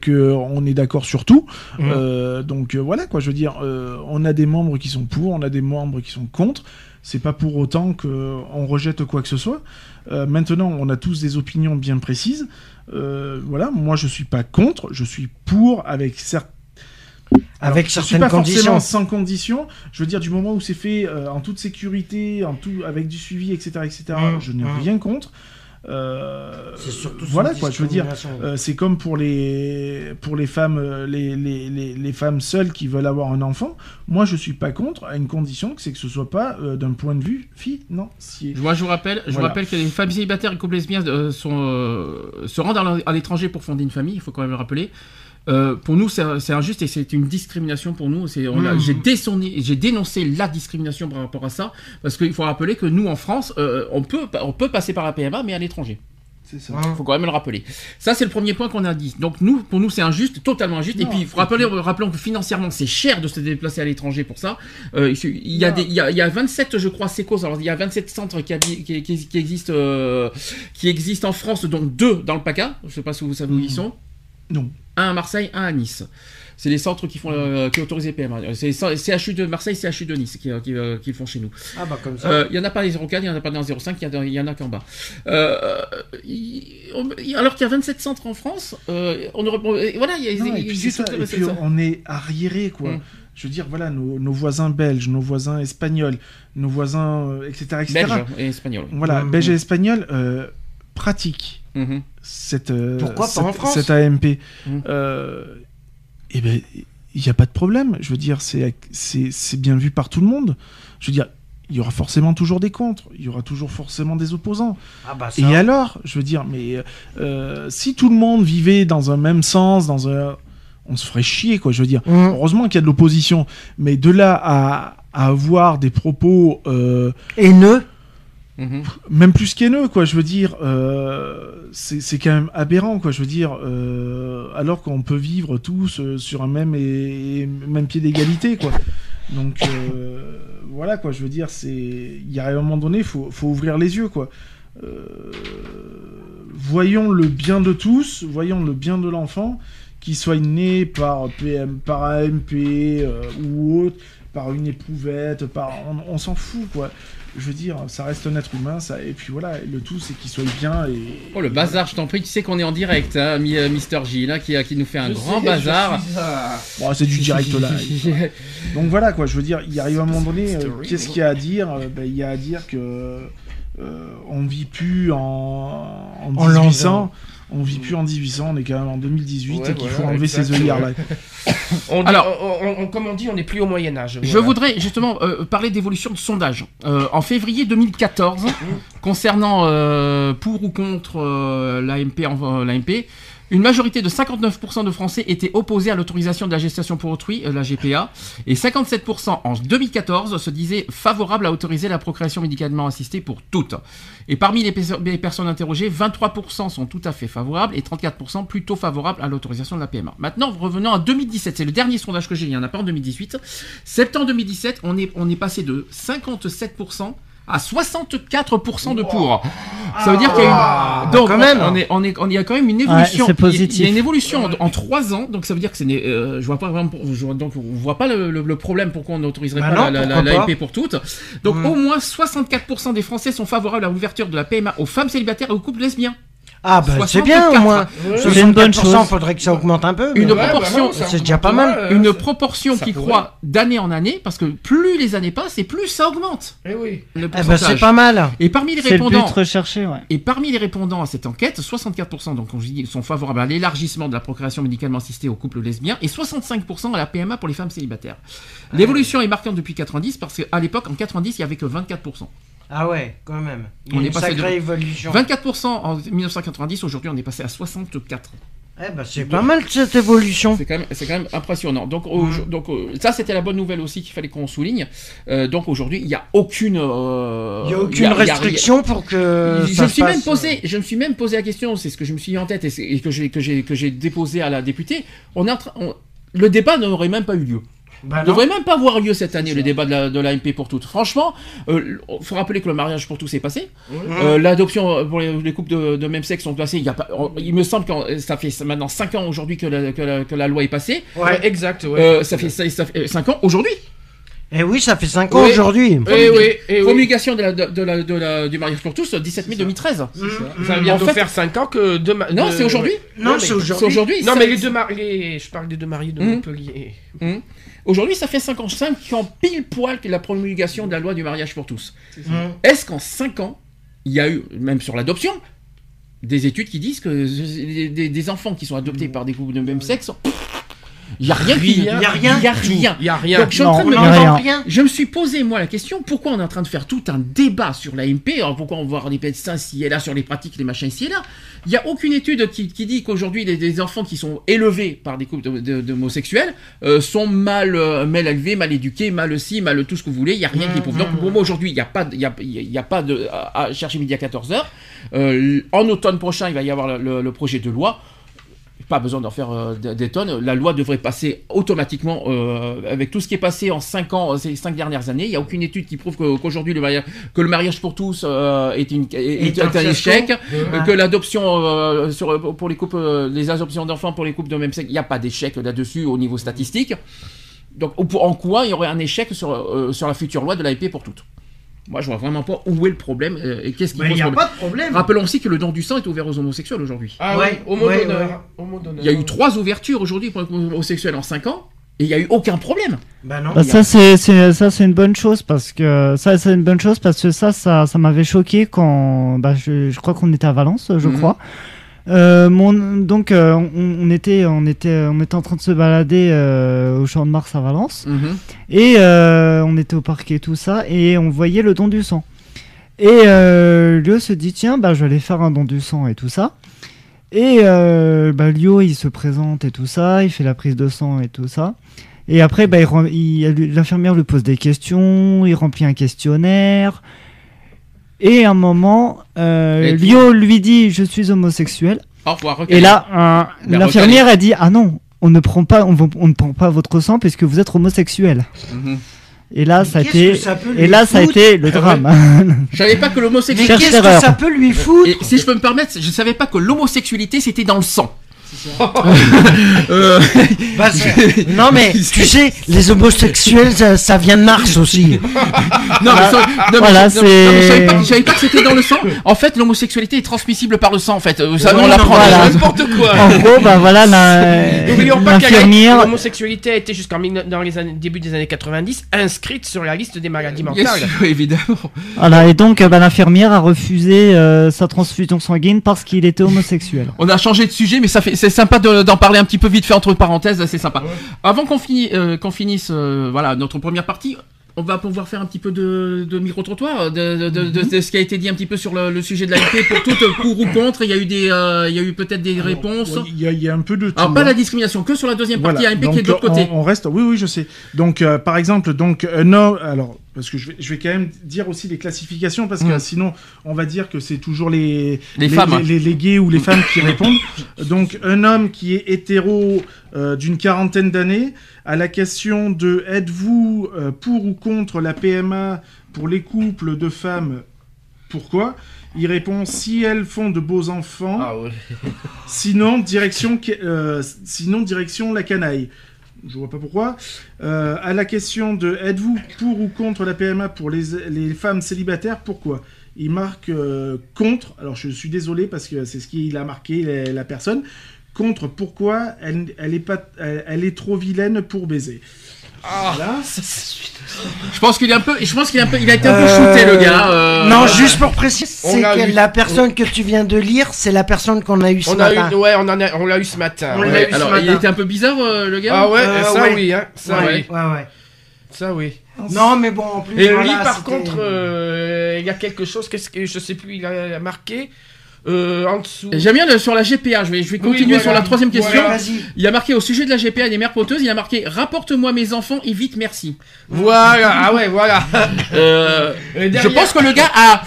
Speaker 6: que on est d'accord sur tout. Euh, donc voilà quoi, je veux dire, on a des membres qui sont pour, on a des membres qui sont contre. C'est pas pour autant que on rejette quoi que ce soit. Maintenant, on a tous des opinions bien précises. Voilà, moi je suis pas contre, je suis pour avec certes
Speaker 3: Avec
Speaker 6: je suis
Speaker 3: certaines
Speaker 6: pas
Speaker 3: conditions.
Speaker 6: forcément sans conditions. Je veux dire, du moment où c'est fait euh, en toute sécurité, en tout, avec du suivi, etc., etc.,
Speaker 3: Mmh,
Speaker 6: je n'ai
Speaker 3: mmh.
Speaker 6: rien contre. Euh,
Speaker 3: C'est surtout
Speaker 6: voilà quoi, je veux dire. euh, c'est comme pour les pour les femmes euh, les, les, les, les femmes seules qui veulent avoir un enfant. Moi, je suis pas contre à une condition que c'est que ce soit pas euh, d'un point de vue financier.
Speaker 2: Moi, je vous rappelle, je vous rappelle que les femmes célibataires et couples lesbiens euh, sont, euh, se rendent à l'étranger pour fonder une famille, il faut quand même le rappeler. Euh, pour nous, c'est injuste et c'est une discrimination pour nous.
Speaker 3: Mhm.
Speaker 2: J'ai dénoncé la discrimination par rapport à ça, parce qu'il faut rappeler que nous, en France, euh, on, peut, on peut passer par la PMA, mais à l'étranger.
Speaker 6: C'est ça.
Speaker 2: Il faut quand même le rappeler. Ça, c'est le premier point qu'on a dit. Donc, nous, pour nous, c'est injuste, totalement injuste. et
Speaker 6: Non,
Speaker 2: puis, il faut
Speaker 6: et
Speaker 2: rappeler,
Speaker 6: puis-
Speaker 2: rappelons que financièrement, c'est cher de se déplacer à l'étranger pour ça. Euh, il y, a
Speaker 6: Non.
Speaker 2: des, il, y a, il y a 27, je crois, sécos. Alors, il y a 27 centres qui, habi- qui, qui- qui existent, euh, qui existent en France, dont deux dans le PACA. Je sais pas si vous savez où ils sont.
Speaker 6: Non.
Speaker 2: Un à Marseille, un à Nice. C'est les centres qui font euh, qui autorisent les PMA. C'est CHU de Marseille, CHU de Nice qui, qui, euh, qui le font chez nous.
Speaker 3: Ah bah comme ça.
Speaker 2: Euh, Il y en a pas les 04, il y en a pas dans 05, il y, en a- il y en a qu'en bas. Euh, alors qu'il y a 27 centres en France, euh, on aurait, euh, voilà, il y a,
Speaker 6: Non, et
Speaker 2: il
Speaker 6: puis
Speaker 2: existe
Speaker 6: c'est ça, et puis on est arriéré quoi.
Speaker 2: Mm.
Speaker 6: Je veux dire, voilà, nos, nos voisins belges, nos voisins espagnols, nos voisins, euh, etc., etc.
Speaker 2: belge et espagnol.
Speaker 6: Voilà,
Speaker 3: Mm.
Speaker 6: belges et espagnols euh, pratiquent
Speaker 2: Mhm.
Speaker 6: cette, euh,
Speaker 3: Pourquoi pas
Speaker 6: cette,
Speaker 3: en France
Speaker 6: cette AMP.
Speaker 2: Mm.
Speaker 6: Euh, eh ben, il n'y a pas de problème. Je veux dire, c'est c'est c'est bien vu par tout le monde. Je veux dire, il y aura forcément toujours des contre, il y aura toujours forcément des opposants.
Speaker 3: Ah bah ça.
Speaker 6: Et alors, je veux dire, mais euh, si tout le monde vivait dans un même sens, dans un, on se ferait chier, quoi. Je veux dire,
Speaker 3: Mmh.
Speaker 6: heureusement qu'il y a de l'opposition, mais de là à, à avoir des propos, euh,
Speaker 3: Haineux.
Speaker 2: Mhm.
Speaker 6: même plus qu'haineux, quoi. Je veux dire, euh, c'est quand même aberrant, quoi. Je veux dire, euh, alors qu'on peut vivre tous euh, sur un même et, même pied d'égalité, quoi. Donc voilà, quoi. Je veux dire, c'est, il y a un moment donné, faut, faut ouvrir les yeux, quoi. Voyons le bien de tous, voyons le bien de l'enfant, qu'il soit né par PM, par AMP ou autre, par une éprouvette, par, on, on s'en fout, quoi. Je veux dire, ça reste un être humain, ça, et puis voilà, le tout c'est qu'il soit bien et.
Speaker 2: Oh le bazar, je t'en prie, tu sais qu'on est en direct, hein, euh, Mister J, là, qui, qui nous fait un
Speaker 4: Je
Speaker 2: grand
Speaker 4: sais,
Speaker 2: bazar.
Speaker 6: Bon, c'est du direct là. Donc voilà quoi, je veux dire, il arrive un moment donné, euh, qu'est-ce qu'il y a à dire Euh, ben, Il y a à dire que euh, on vit plus en, en
Speaker 3: En l'an
Speaker 6: 1800, on vit plus en 1800, on est quand même en 2018
Speaker 4: Ouais,
Speaker 6: et qu'il
Speaker 4: voilà,
Speaker 6: faut enlever ces œillères là.
Speaker 4: On dit-
Speaker 2: Alors-
Speaker 4: on- comme on dit, on n'est plus au Moyen Âge.
Speaker 2: Je voudrais justement euh, parler d'évolution de sondage. Euh, en février 2014, concernant euh, pour ou contre euh, l'AMP, euh, l'AMP, une majorité de 59% de Français étaient opposés à l'autorisation de la gestation pour autrui, euh, la GPA, et 57% en 2014 se disaient favorables à autoriser la procréation médicalement assistée pour toutes. Et parmi les, perso- les personnes interrogées, 23% sont tout à fait favorables et 34% plutôt favorables à l'autorisation de la PMA. Maintenant, revenons à 2017, c'est le dernier sondage que j'ai, il n'y en a pas en 2018. Septembre 2017, on on est passé de 57% à 64% de pour. Ça veut dire qu'il y a
Speaker 3: Ah,
Speaker 2: une... Donc,
Speaker 3: quand même.
Speaker 2: on, est, on, est, on y a quand même une évolution.
Speaker 5: c'est positif.
Speaker 2: Il y a une évolution en, en 3 ans, donc ça veut dire que c'est... euh, je vois pas vraiment... je vois- donc, on voit pas le, le- le problème pourquoi on n'autoriserait
Speaker 3: Bah
Speaker 2: pas
Speaker 3: non,
Speaker 2: la, la,
Speaker 3: pourquoi
Speaker 2: la
Speaker 3: pas.
Speaker 2: MP pour toutes. Donc,
Speaker 3: Mm.
Speaker 2: au moins 64% des Français sont favorables à l'ouverture de la PMA aux femmes célibataires et aux couples lesbiens.
Speaker 3: Ah bah c'est bien au
Speaker 2: 64.
Speaker 3: moins.
Speaker 5: C'est une bonne
Speaker 3: 64%,
Speaker 5: chose.
Speaker 3: faudrait que ça augmente un peu.
Speaker 2: Une proportion,
Speaker 3: c'est déjà pas mal.
Speaker 2: Une proportion qui croît d'année en année, parce que plus les années passent et plus ça augmente.
Speaker 4: Eh oui.
Speaker 2: Le
Speaker 3: Eh ben
Speaker 2: pourcentage.
Speaker 3: c'est pas mal.
Speaker 2: Et parmi les répondants,
Speaker 5: recherché, ouais.
Speaker 2: Et parmi les répondants à cette enquête, 64% donc, sont favorables à l'élargissement de la procréation médicalement assistée aux couples lesbiens et 65% à la PMA pour les femmes célibataires. L'évolution est marquante depuis 90 parce qu'à l'époque, en 90, il n'y avait que 24%.
Speaker 3: Ah ouais, quand même. Il y a
Speaker 2: On est passé
Speaker 3: sacrée
Speaker 2: de-
Speaker 3: évolution.
Speaker 2: 24% en 1990, aujourd'hui on est passé à 64%.
Speaker 3: Eh ben, c'est pas mal cette évolution.
Speaker 2: C'est quand même, c'est quand même impressionnant. Donc, donc euh, ça, c'était la bonne nouvelle aussi qu'il fallait qu'on souligne. Euh, donc aujourd'hui, il n'y a aucune, euh,
Speaker 3: Il a aucune
Speaker 2: y a- il y a
Speaker 3: restriction pour que.
Speaker 2: je
Speaker 3: ça
Speaker 2: me suis même posé, je me suis même posé la question, c'est ce que je me suis mis en tête et, que j'ai que déposé à la députée. On est en train- on- le débat n'aurait même pas eu lieu. Il ne
Speaker 3: non.
Speaker 2: devrait même pas avoir lieu cette année le débat de la, de la MP pour toutes. Franchement, il faut rappeler que le mariage pour tous est passé. Euh, L'adoption euh, pour les, les couples de, de même sexe sont passés. Il, y a pas, on- il me semble que ça fait maintenant 5 ans aujourd'hui que la, que, la, que la loi est passée.
Speaker 4: Ouais, exact, ouais.
Speaker 2: Euh, ça fait, ça, ça fait 5 ans aujourd'hui.
Speaker 3: Eh oui, ça fait 5 ans
Speaker 4: Oui.
Speaker 3: aujourd'hui.
Speaker 4: Eh oui, eh oui.
Speaker 2: Promulgation de la, de, de la, de la- du mariage pour tous, 17 mai 2013.
Speaker 4: Ça vient
Speaker 2: En
Speaker 4: de
Speaker 2: fait-
Speaker 4: faire 5 ans que deux ma-
Speaker 2: Non,
Speaker 4: de-
Speaker 2: c'est aujourd'hui.
Speaker 3: Non,
Speaker 4: mais-
Speaker 3: c'est
Speaker 2: C'est
Speaker 3: aujourd'hui.
Speaker 2: aujourd'hui.
Speaker 4: Non,
Speaker 2: ça-
Speaker 4: mais les deux mariés, je parle des deux mariés de
Speaker 2: Hum.
Speaker 4: Montpellier.
Speaker 2: Hum. Aujourd'hui, ça fait 5 ans, 5 ans pile poil que la promulgation de la loi du mariage pour tous.
Speaker 3: Mmh.
Speaker 2: Est-ce qu'en 5 ans, il y a eu, même sur l'adoption, des études qui disent que des, enfants qui sont adoptés par des couples de même sexe, il n'y a rien qui...
Speaker 3: Il y a rien.
Speaker 2: Il y a rien.
Speaker 4: Il y a rien.
Speaker 2: Donc, je suis en
Speaker 5: Non,
Speaker 2: train de me
Speaker 3: rien.
Speaker 2: Je me suis posé moi la question pourquoi on est en train de faire tout un débat sur l'AMP alors pourquoi on va voir des médecins ci et là sur les pratiques les machins ici et là? Il n'y a aucune étude qui, qui dit qu'aujourd'hui les, des enfants qui sont élevés par des couples d'homosexuels euh, sont mal euh, mal élevés mal éduqués mal ci mal tout ce que vous voulez. Il n'y a rien qui prouve donc pour moi aujourd'hui il n'y a pas y a, il y a pas de à, à chercher midi à 14h en automne prochain il va y avoir le projet de loi pas besoin d'en faire euh, des tonnes. La loi devrait passer automatiquement euh, avec tout ce qui est passé en 5 ans, euh, ces 5 dernières années. Il n'y a aucune étude qui prouve qu'aujourd'hui le mariage, que le mariage pour tous euh, est, une, est,
Speaker 3: un
Speaker 2: échec, que l'adoption sur- pour les couples, les adoptions d'enfants pour les couples de même sexe, il n'y a pas d'échec là-dessus au niveau statistique. Donc en quoi il y aurait un échec sur, sur la future loi de l'AIP pour toutes? Moi je vois vraiment pas où est le problème euh, et qu'est-ce qui
Speaker 3: Mais il
Speaker 2: pose
Speaker 3: n'y a
Speaker 2: problème.
Speaker 3: pas de problème.
Speaker 2: Rappelons aussi que le don du sang est ouvert aux homosexuels aujourd'hui.
Speaker 4: Ah
Speaker 3: Ouais,
Speaker 4: ouais, homo
Speaker 3: ouais,
Speaker 4: d'honneur.
Speaker 3: ouais.
Speaker 4: Homo d'honneur.
Speaker 2: Il y a eu trois ouvertures aujourd'hui pour les homosexuels en 5 ans et il n'y a eu aucun problème.
Speaker 3: Bah non.
Speaker 5: Bah, ça c'est c'est- ça c'est une bonne chose parce que ça c'est une bonne chose parce que ça ça ça m'avait choqué quand bah, je, je crois qu'on était à Valence je
Speaker 2: Mhm.
Speaker 5: crois. Euh, mon, donc euh, on, on était on était on était en train de se balader euh, au champ de Mars à Valence et euh, on était au parc et tout ça et on voyait le don du sang. Et Lio se dit tiens bah je vais aller faire un don du sang et tout ça. Et bah, Lio il se présente et tout ça, il fait la prise de sang et tout ça. Et après, bah, l'infirmière lui pose des questions, il remplit un questionnaire. Et à un moment, euh, Lio lui dit Je suis homosexuel.
Speaker 2: Au revoir.
Speaker 5: Et là, l'infirmière a dit Ah non, on ne prend pas, on, ne prend pas votre sang puisque vous êtes homosexuel.
Speaker 2: Mhm.
Speaker 5: Et là,
Speaker 3: Mais
Speaker 5: ça a été,
Speaker 3: ça
Speaker 5: et là, ça a été le
Speaker 2: Ah ouais.
Speaker 5: drame.
Speaker 2: Je savais pas que l'homosexualité.
Speaker 3: Qu'est-ce que ça peut lui foutre
Speaker 2: Et si je peux me permettre, je savais pas que l'homosexualité c'était dans le sang. Euh,
Speaker 3: Bah, Non mais tu sais, les homosexuels, ça, ça vient de Mars aussi.
Speaker 2: non, mais, ça- non, mais-
Speaker 5: Voilà,
Speaker 2: non, non, mais je savais pas,
Speaker 5: c'est-
Speaker 2: je savais pas que c'était dans le sang. En fait, l'homosexualité est transmissible par le sang. En fait, Euh, ça,
Speaker 3: Oui,
Speaker 2: on l'apprend.
Speaker 5: voilà.
Speaker 4: N'importe quoi.
Speaker 5: en gros, bah voilà, l'infirmière.
Speaker 4: l'homosexualité a été jusqu'en dans les années, début des années 90 inscrite sur la liste des maladies
Speaker 2: Bien
Speaker 4: mentales.
Speaker 2: sûr, évidemment.
Speaker 5: Voilà, et donc bah, l'infirmière a refusé euh, sa transfusion sanguine parce qu'il était homosexuel.
Speaker 2: On a changé de sujet, mais ça fait, c'est sympa de- d'en parler un petit peu vite fait entre parenthèses, c'est sympa. Avant qu'on finisse, euh, qu'on finisse, euh, voilà, notre première partie. On va pouvoir faire un petit peu de, de micro-trottoir, de, de, de- de- de ce qui a été dit un petit peu sur le, le sujet de la pour toutes, pour ou contre. Il y a eu des, euh, il y a eu peut-être des réponses.
Speaker 6: Il y, a- il y a un peu de tout.
Speaker 2: Alors pas
Speaker 6: hein.
Speaker 2: la discrimination, que sur la deuxième partie
Speaker 6: Voilà.
Speaker 2: AMP qui est
Speaker 6: Donc,
Speaker 2: de l'autre côté.
Speaker 6: On, reste. Oui, oui, je sais. Donc, euh, par exemple, donc homme. Alors, parce que je vais, je vais quand même dire aussi les classifications, parce que
Speaker 2: Mm.
Speaker 6: sinon, on va dire que c'est toujours les
Speaker 2: Les femmes, hein.
Speaker 6: les, les gays ou les femmes qui répondent. Donc, un homme qui est hétéro euh, d'une quarantaine d'années, à la question de êtes-vous euh, pour ou contre la PMA pour les couples de femmes Pourquoi? Il répond si elles font de beaux enfants.
Speaker 4: Ah ouais.
Speaker 6: Sinon, direction, euh, sinon, direction la canaille. Je vois pas pourquoi. Euh, à la question de êtes-vous pour ou contre la PMA pour les, les femmes célibataires Pourquoi? Il marque euh, contre. Alors je suis désolé parce que c'est ce qu'il a marqué la, personne. Contre pourquoi elle, elle est pas elle est trop vilaine pour baiser?
Speaker 4: Ah,
Speaker 6: Voilà.
Speaker 2: Je pense qu'il est un peu, je pense qu'il est un peu, il a été un peu
Speaker 3: Euh,
Speaker 2: shooté le gars. euh,
Speaker 3: Non, juste pour préciser, c'est
Speaker 4: l'a
Speaker 3: que
Speaker 4: eu.
Speaker 3: la personne que tu viens de lire, c'est la personne qu'on a eu ce
Speaker 4: on a
Speaker 3: matin.
Speaker 4: eu, ouais, on en a, on l'a eu ce matin.
Speaker 3: On
Speaker 4: ouais.
Speaker 3: l'a
Speaker 2: ouais,
Speaker 3: eu ce
Speaker 2: alors il était un peu bizarre euh, le gars.
Speaker 4: Ah ouais,
Speaker 3: Euh,
Speaker 4: ça
Speaker 3: ouais.
Speaker 4: oui, hein, ça
Speaker 3: ouais,
Speaker 4: oui,
Speaker 3: ouais, ouais.
Speaker 4: ça oui.
Speaker 3: Non, mais bon, en plus.
Speaker 4: Et
Speaker 3: voilà,
Speaker 4: lui, par contre, euh, il y a quelque chose, qu'est-ce que je sais plus, il a marqué. Euh, en dessous.
Speaker 2: J'aime bien le- sur la GPA, je vais, je vais continuer
Speaker 4: voilà.
Speaker 2: sur la troisième question.
Speaker 4: Voilà.
Speaker 2: Il y a marqué au sujet de la GPA des mères poteuses, il y a marqué rapporte-moi mes enfants et vite merci.
Speaker 4: Voilà, ah ouais, voilà.
Speaker 2: Euh, je pense que le gars a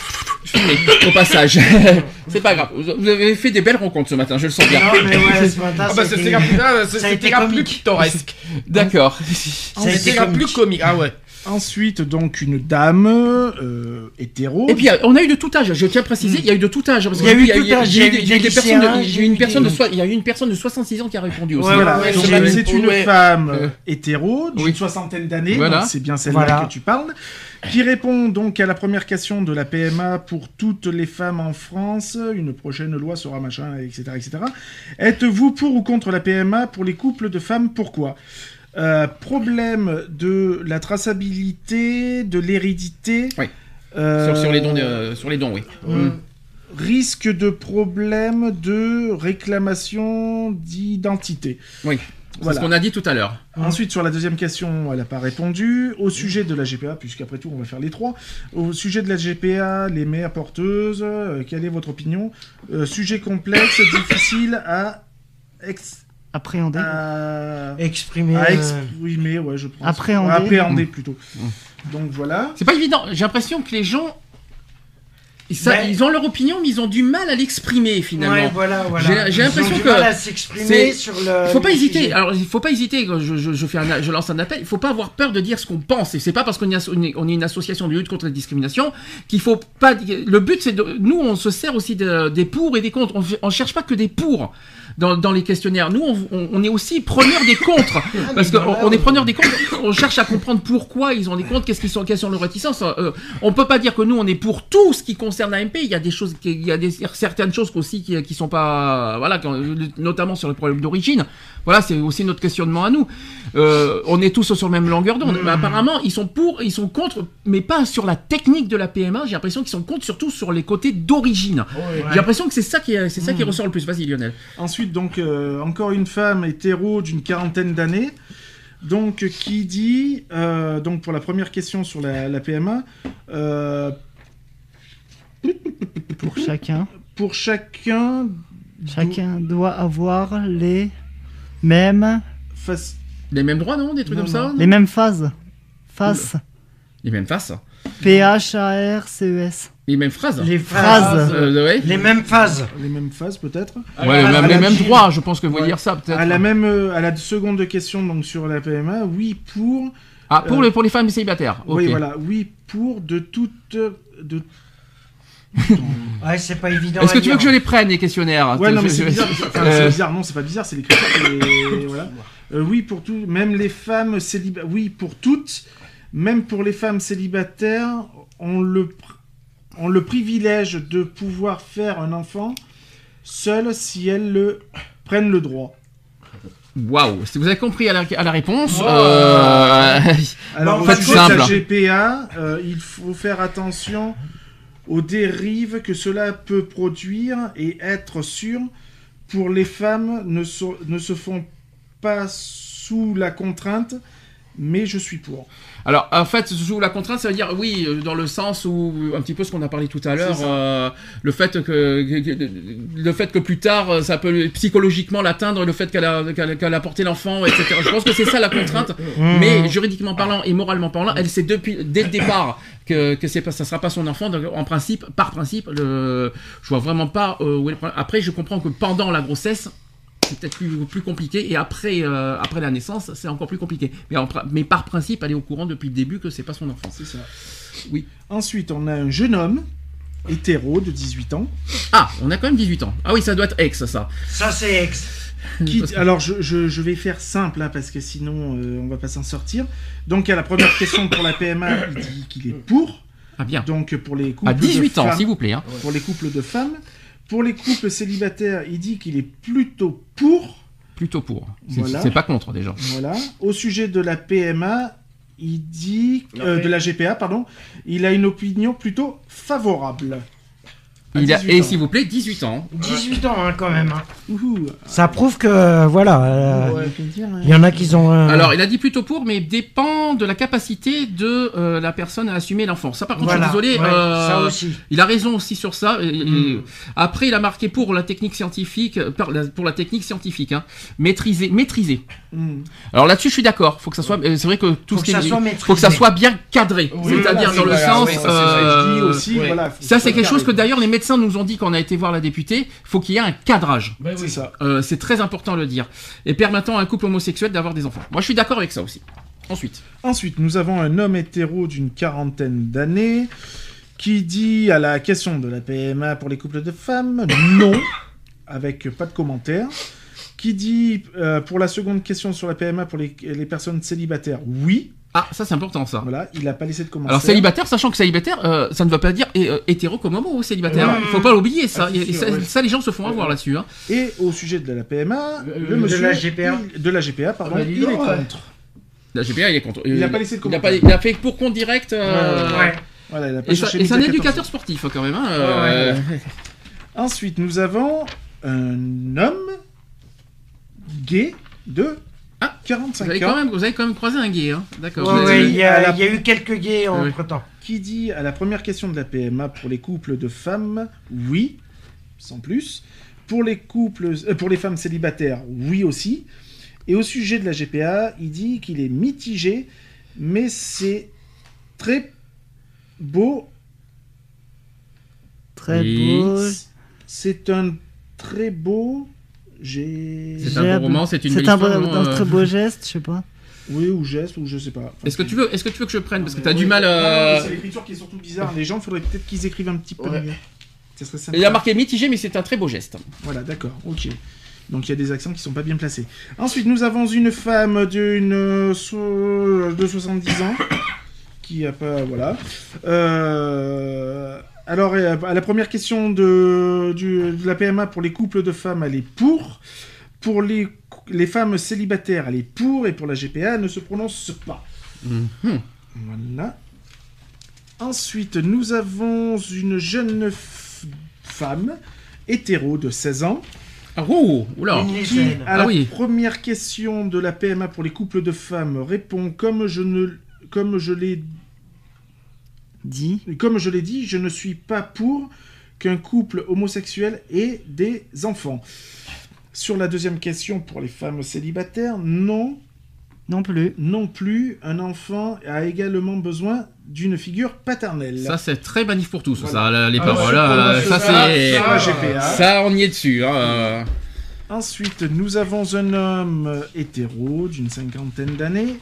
Speaker 2: au passage. C'est pas grave. Vous avez fait des belles rencontres ce matin, je le sens bien.
Speaker 3: Non, mais ouais, ce matin,
Speaker 4: Ah bah c'était plus, plus pittoresque.
Speaker 2: D'accord.
Speaker 4: C'était plus
Speaker 3: comique.
Speaker 4: comique. Ah ouais.
Speaker 6: Ensuite, donc, une dame euh, hétéro.
Speaker 2: Et puis euh, on a eu de tout âge. Je tiens à préciser, il y a eu de tout âge. parce
Speaker 3: Il y a eu tout âge,
Speaker 2: des- personnes.
Speaker 3: j'ai
Speaker 2: une personne de il y a eu une personne de 66 ans qui a répondu aussi.
Speaker 6: Voilà, c'est une
Speaker 2: ouais.
Speaker 6: femme
Speaker 2: Euh.
Speaker 6: hétéro d'une
Speaker 2: Oui.
Speaker 6: soixantaine d'années, c'est bien celle-là
Speaker 3: Voilà.
Speaker 6: que tu parles, qui répond donc à la première question de la PMA pour toutes les femmes en France. Une prochaine loi sera machin, etc., etc. Êtes-vous pour ou contre la PMA pour les couples de femmes? Pourquoi? Euh, Problème de la traçabilité, de l'hérédité.
Speaker 2: Oui.
Speaker 6: euh,
Speaker 2: Sur, sur les dons, de- sur les dons, oui.
Speaker 6: Mm. risque de problème de réclamation d'identité.
Speaker 2: Oui. C'est
Speaker 6: Voilà.
Speaker 2: ce qu'on a dit tout à l'heure.
Speaker 6: Ensuite, sur la deuxième question, elle n'a pas répondu. Au sujet de la GPA, puisqu'après tout, on va faire les trois. Au sujet de la GPA, les mères porteuses, euh, quelle est votre opinion? Euh, Sujet complexe, difficile à, ex-
Speaker 5: Appréhender.
Speaker 6: à,
Speaker 3: Exprimé.
Speaker 6: à
Speaker 3: euh,
Speaker 6: exprimer, ouais, je pense.
Speaker 5: Appréhender.
Speaker 6: Appréhender, plutôt. Donc voilà.
Speaker 2: C'est pas évident. J'ai l'impression que les gens.
Speaker 3: Ben-
Speaker 2: ils ont leur opinion, mais ils ont du mal à l'exprimer finalement.
Speaker 3: Ouais, voilà, voilà.
Speaker 2: J'ai- j'ai
Speaker 3: Ils ont
Speaker 2: l'impression
Speaker 3: du
Speaker 2: que
Speaker 3: mal à s'exprimer sur le.
Speaker 2: Il faut pas
Speaker 3: le
Speaker 2: hésiter.
Speaker 3: sujet.
Speaker 2: Alors, il faut pas hésiter. Je, je, je fais un, je lance un appel. Il faut pas avoir peur de dire ce qu'on pense. Et c'est pas parce qu'on est, on une association de lutte contre la discrimination qu'il faut pas. Le but, c'est de. Nous, on se sert aussi de- des pour et des contre. On, on cherche pas que des pour dans, dans les questionnaires. Nous, on, on- on est aussi preneur des contre. parce qu'on on est preneur des contre. On cherche à comprendre pourquoi ils ont des contre. Qu'est-ce qu'ils sont, quelles sont leurs réticences. Euh, on peut pas dire que nous, on est pour tout ce qui concerne l'AMP. Il y a des choses, il y a des, certaines choses aussi qui, qui sont pas, voilà, notamment sur le problème d'origine. Voilà, c'est aussi notre questionnement à nous. Euh, on est tous sur la même longueur d'onde. Mais apparemment, ils sont pour, ils sont contre, mais pas sur la technique de la PMA. J'ai l'impression qu'ils sont contre surtout sur les côtés d'origine. J'ai l'impression que c'est ça qui, est- c'est ça qui ressort le plus. Vas-y, Lionel.
Speaker 6: Ensuite, donc, euh, encore une femme hétéro d'une quarantaine d'années. Donc, qui dit, euh, donc pour la première question sur la, la PMA, euh,
Speaker 5: Pour chacun.
Speaker 6: pour chacun,
Speaker 5: Chacun doit avoir les mêmes,
Speaker 2: Les mêmes droits, non Des trucs
Speaker 6: Non,
Speaker 2: comme ça
Speaker 6: non.
Speaker 5: les mêmes phases. Faces.
Speaker 2: Les mêmes faces.
Speaker 5: P-H-A-R-C-E-S.
Speaker 2: Les mêmes phrases.
Speaker 3: Les
Speaker 5: Phrases.
Speaker 3: phrases.
Speaker 2: Euh, ouais.
Speaker 3: Les mêmes phases.
Speaker 6: les mêmes phases peut-être.
Speaker 2: Ouais, les mêmes droits, je pense que vous voulez
Speaker 6: Ouais.
Speaker 2: dire ça, peut-être.
Speaker 6: À la même, euh, à la seconde question donc sur la PMA, oui pour,
Speaker 2: Ah, pour,
Speaker 6: euh,
Speaker 2: les, pour les femmes célibataires.
Speaker 6: Oui voilà, oui pour de toute, de
Speaker 3: Ouais, c'est pas évident.
Speaker 2: Est-ce que tu veux que je les prenne, les questionnaires?
Speaker 6: Ouais, non, mais c'est bizarre. Enfin,
Speaker 2: Euh,
Speaker 6: c'est bizarre. Non, c'est pas bizarre, c'est est- voilà. Euh, oui, pour tout, même les femmes célibataires. Oui, pour toutes, même pour les femmes célibataires, on le, pr- on le privilège de pouvoir faire un enfant seul si elles le prennent le droit.
Speaker 2: Waouh, si vous avez compris à la, à la réponse,
Speaker 4: Wow.
Speaker 2: euh,
Speaker 6: Alors, sujet de
Speaker 2: simple.
Speaker 6: la GPA, euh, il faut faire attention aux dérives que cela peut produire et être sûr pour les femmes ne, so- ne se font pas sous la contrainte, mais je suis pour.
Speaker 2: Alors, en fait, sous la contrainte, ça veut dire, oui, euh, dans le sens où, un petit peu ce qu'on a parlé tout à l'heure, euh, le, fait que, le fait que plus tard, euh, ça peut psychologiquement l'atteindre, le fait qu'elle a, qu'elle, qu'elle a porté l'enfant, etc. Je pense que c'est ça la contrainte. Mais juridiquement parlant et moralement parlant, elle sait depuis, dès le départ que, que c'est pas, ça sera pas son enfant. Donc, en principe, par principe, le, je vois vraiment pas euh, où est le problème. Après, je comprends que pendant la grossesse, c'est peut-être plus, plus compliqué et après, euh, après la naissance, c'est encore plus compliqué. Mais, en pr- mais par principe, elle est au courant depuis le début que c'est pas son enfant.
Speaker 6: C'est ça.
Speaker 2: Oui.
Speaker 6: Ensuite, on a un jeune homme, hétéro, de 18 ans.
Speaker 2: Ah, on a quand même 18 ans. Ah oui, ça doit être ex, ça.
Speaker 3: Ça, c'est ex.
Speaker 6: Qui- alors, je, je- je vais faire simple, hein, parce que sinon, euh, on va pas s'en sortir. Donc, à la première question pour la PMA, il dit qu'il est pour.
Speaker 2: Ah bien.
Speaker 6: Donc, pour les couples
Speaker 2: À 18
Speaker 6: de
Speaker 2: ans,
Speaker 6: femmes-
Speaker 2: s'il vous plaît. hein.
Speaker 6: pour les couples de femmes. Pour les couples célibataires, il dit qu'il est plutôt pour.
Speaker 2: Plutôt pour. C'est
Speaker 6: Voilà.
Speaker 2: pas contre déjà.
Speaker 6: Voilà. Au sujet de la PMA, il dit euh, de la GPA, pardon, il a une opinion plutôt favorable. À
Speaker 2: Il a,
Speaker 6: 18
Speaker 2: et s'il vous plaît, 18 ans.
Speaker 3: 18 ans hein, quand même. hein.
Speaker 6: Ouhou.
Speaker 3: Ça prouve que voilà, euh,
Speaker 6: Ouais, dire, hein.
Speaker 3: il y en a qui ont. euh,
Speaker 2: Alors, il a dit plutôt pour, mais dépend de la capacité de euh, la personne à assumer l'enfant. Ça, par contre,
Speaker 3: voilà,
Speaker 2: je suis désolé.
Speaker 3: ouais,
Speaker 2: euh,
Speaker 3: ça aussi.
Speaker 2: Il a raison aussi sur ça.
Speaker 3: Mm.
Speaker 2: Après, il a marqué pour la technique scientifique, pour la technique scientifique, hein. maîtriser, maîtriser.
Speaker 6: Hmm.
Speaker 2: Alors là-dessus, je suis d'accord. Faut que ça soit. euh, C'est vrai que tout
Speaker 3: Faut
Speaker 2: ce
Speaker 3: que
Speaker 2: qui
Speaker 3: ça
Speaker 2: est-
Speaker 3: soit
Speaker 2: faut que ça soit bien cadré.
Speaker 4: Oui,
Speaker 2: C'est-à-dire
Speaker 4: voilà,
Speaker 2: dans le
Speaker 4: voilà,
Speaker 2: sens.
Speaker 4: oui, ça, c'est
Speaker 2: euh,
Speaker 6: aussi,
Speaker 4: ouais.
Speaker 6: voilà.
Speaker 2: ça, c'est quelque chose que d'ailleurs les médecins nous ont dit quand on a été voir la députée. Faut qu'il y ait un cadrage.
Speaker 4: Bah
Speaker 6: C'est ça.
Speaker 2: Euh, c'est très important de le dire. Et permettant à un couple homosexuel d'avoir des enfants. Moi, je suis d'accord avec ça aussi. Ensuite.
Speaker 6: Ensuite, nous avons un homme hétéro d'une quarantaine d'années qui dit à la question de la PMA pour les couples de femmes non, avec pas de commentaire. Qui dit euh, pour la seconde question sur la PMA pour les, les personnes célibataires oui.
Speaker 2: Ah, ça c'est important ça.
Speaker 6: Voilà, il a pas laissé de commentaire.
Speaker 2: Alors célibataire, sachant que célibataire, euh, ça ne veut pas dire euh, hétéro comme homo ou célibataire.
Speaker 6: Ouais.
Speaker 2: Il faut pas l'oublier ça.
Speaker 6: Ah, c'est
Speaker 2: Et
Speaker 6: sûr,
Speaker 2: ça,
Speaker 6: ouais.
Speaker 2: ça, les gens se font avoir là-dessus. Hein.
Speaker 6: Et au sujet de la PMA,
Speaker 4: Le-
Speaker 6: le,
Speaker 4: de
Speaker 6: monsieur
Speaker 3: la GPA.
Speaker 6: il- de la GPA, pardon,
Speaker 4: Ah bah,
Speaker 6: il est
Speaker 4: ouais.
Speaker 6: contre.
Speaker 2: La GPA, il est contre.
Speaker 6: Il a pas laissé de
Speaker 2: il a,
Speaker 6: commentaire.
Speaker 2: pas- il a fait pour compte direct. euh,
Speaker 3: Ouais.
Speaker 6: Voilà, il a pas
Speaker 2: Et, c'est un éducateur
Speaker 6: 14.
Speaker 2: sportif quand même. Hein, euh,
Speaker 6: Ensuite, nous avons un homme gay de
Speaker 2: Ah,
Speaker 6: 45
Speaker 2: Vous avez,
Speaker 6: ans
Speaker 2: quand même, vous avez quand même croisé un gay. Hein. D'accord.
Speaker 3: Ouais,
Speaker 2: avez-
Speaker 3: il y, a-
Speaker 6: à la-
Speaker 3: il y a eu quelques gays
Speaker 2: Oui.
Speaker 3: entre temps.
Speaker 6: qui dit à la première question de la PMA pour les couples de femmes, oui, sans plus. Pour les couples, euh, pour les femmes célibataires, oui aussi. Et au sujet de la GPA, il dit qu'il est mitigé, mais c'est très beau.
Speaker 5: Très
Speaker 2: Oui.
Speaker 5: beau.
Speaker 6: C'est un très beau. J'ai.
Speaker 2: C'est un beau roman, c'est une
Speaker 5: C'est
Speaker 2: belle
Speaker 5: un,
Speaker 2: histoire, non,
Speaker 5: un
Speaker 2: euh,
Speaker 5: très beau geste, je sais pas.
Speaker 6: Oui, ou geste, ou je sais pas.
Speaker 2: Est-ce que tu veux, est-ce que tu veux que je prenne? Parce que t'as du mal.
Speaker 6: Non,
Speaker 2: euh,
Speaker 6: mais C'est l'écriture qui est surtout bizarre. Les gens, il faudrait peut-être qu'ils écrivent un petit peu
Speaker 4: Ouais.
Speaker 6: mieux. Ça serait sympa.
Speaker 2: Il a marqué mitigé, mais c'est un très beau geste.
Speaker 6: Voilà, d'accord, ok. Donc il y a des accents qui sont pas bien placés. Ensuite, nous avons une femme d'une euh, so- de 70 ans qui a pas voilà. Euh, alors euh, à la première question de, du- de la PMA pour les couples de femmes, elle est pour. Pour les, les femmes célibataires, elle est pour. Et pour la GPA, elle ne se prononce pas.
Speaker 2: Mhm.
Speaker 6: Voilà. Ensuite, nous avons une jeune femme hétéro de 16 ans
Speaker 2: Ah, oh, oula.
Speaker 3: Une
Speaker 6: qui,
Speaker 2: Ah oui.
Speaker 6: première question de la PMA pour les couples de femmes, répond comme je ne comme je l'ai
Speaker 5: Dit.
Speaker 6: comme je l'ai dit, je ne suis pas pour qu'un couple homosexuel ait des enfants. Sur la deuxième question pour les femmes célibataires, non,
Speaker 5: Non plus.
Speaker 6: non plus, un enfant a également besoin d'une figure paternelle.
Speaker 2: Ça, c'est très manif pour tous,
Speaker 6: Voilà.
Speaker 2: ça, là, les
Speaker 4: Ah,
Speaker 2: paroles.
Speaker 4: ça,
Speaker 2: là,
Speaker 4: ça,
Speaker 2: ça,
Speaker 4: ça,
Speaker 2: c'est.
Speaker 6: GPA.
Speaker 2: Ça, on y est dessus. Hein. euh.
Speaker 6: Ensuite, nous avons un homme hétéro d'une cinquantaine d'années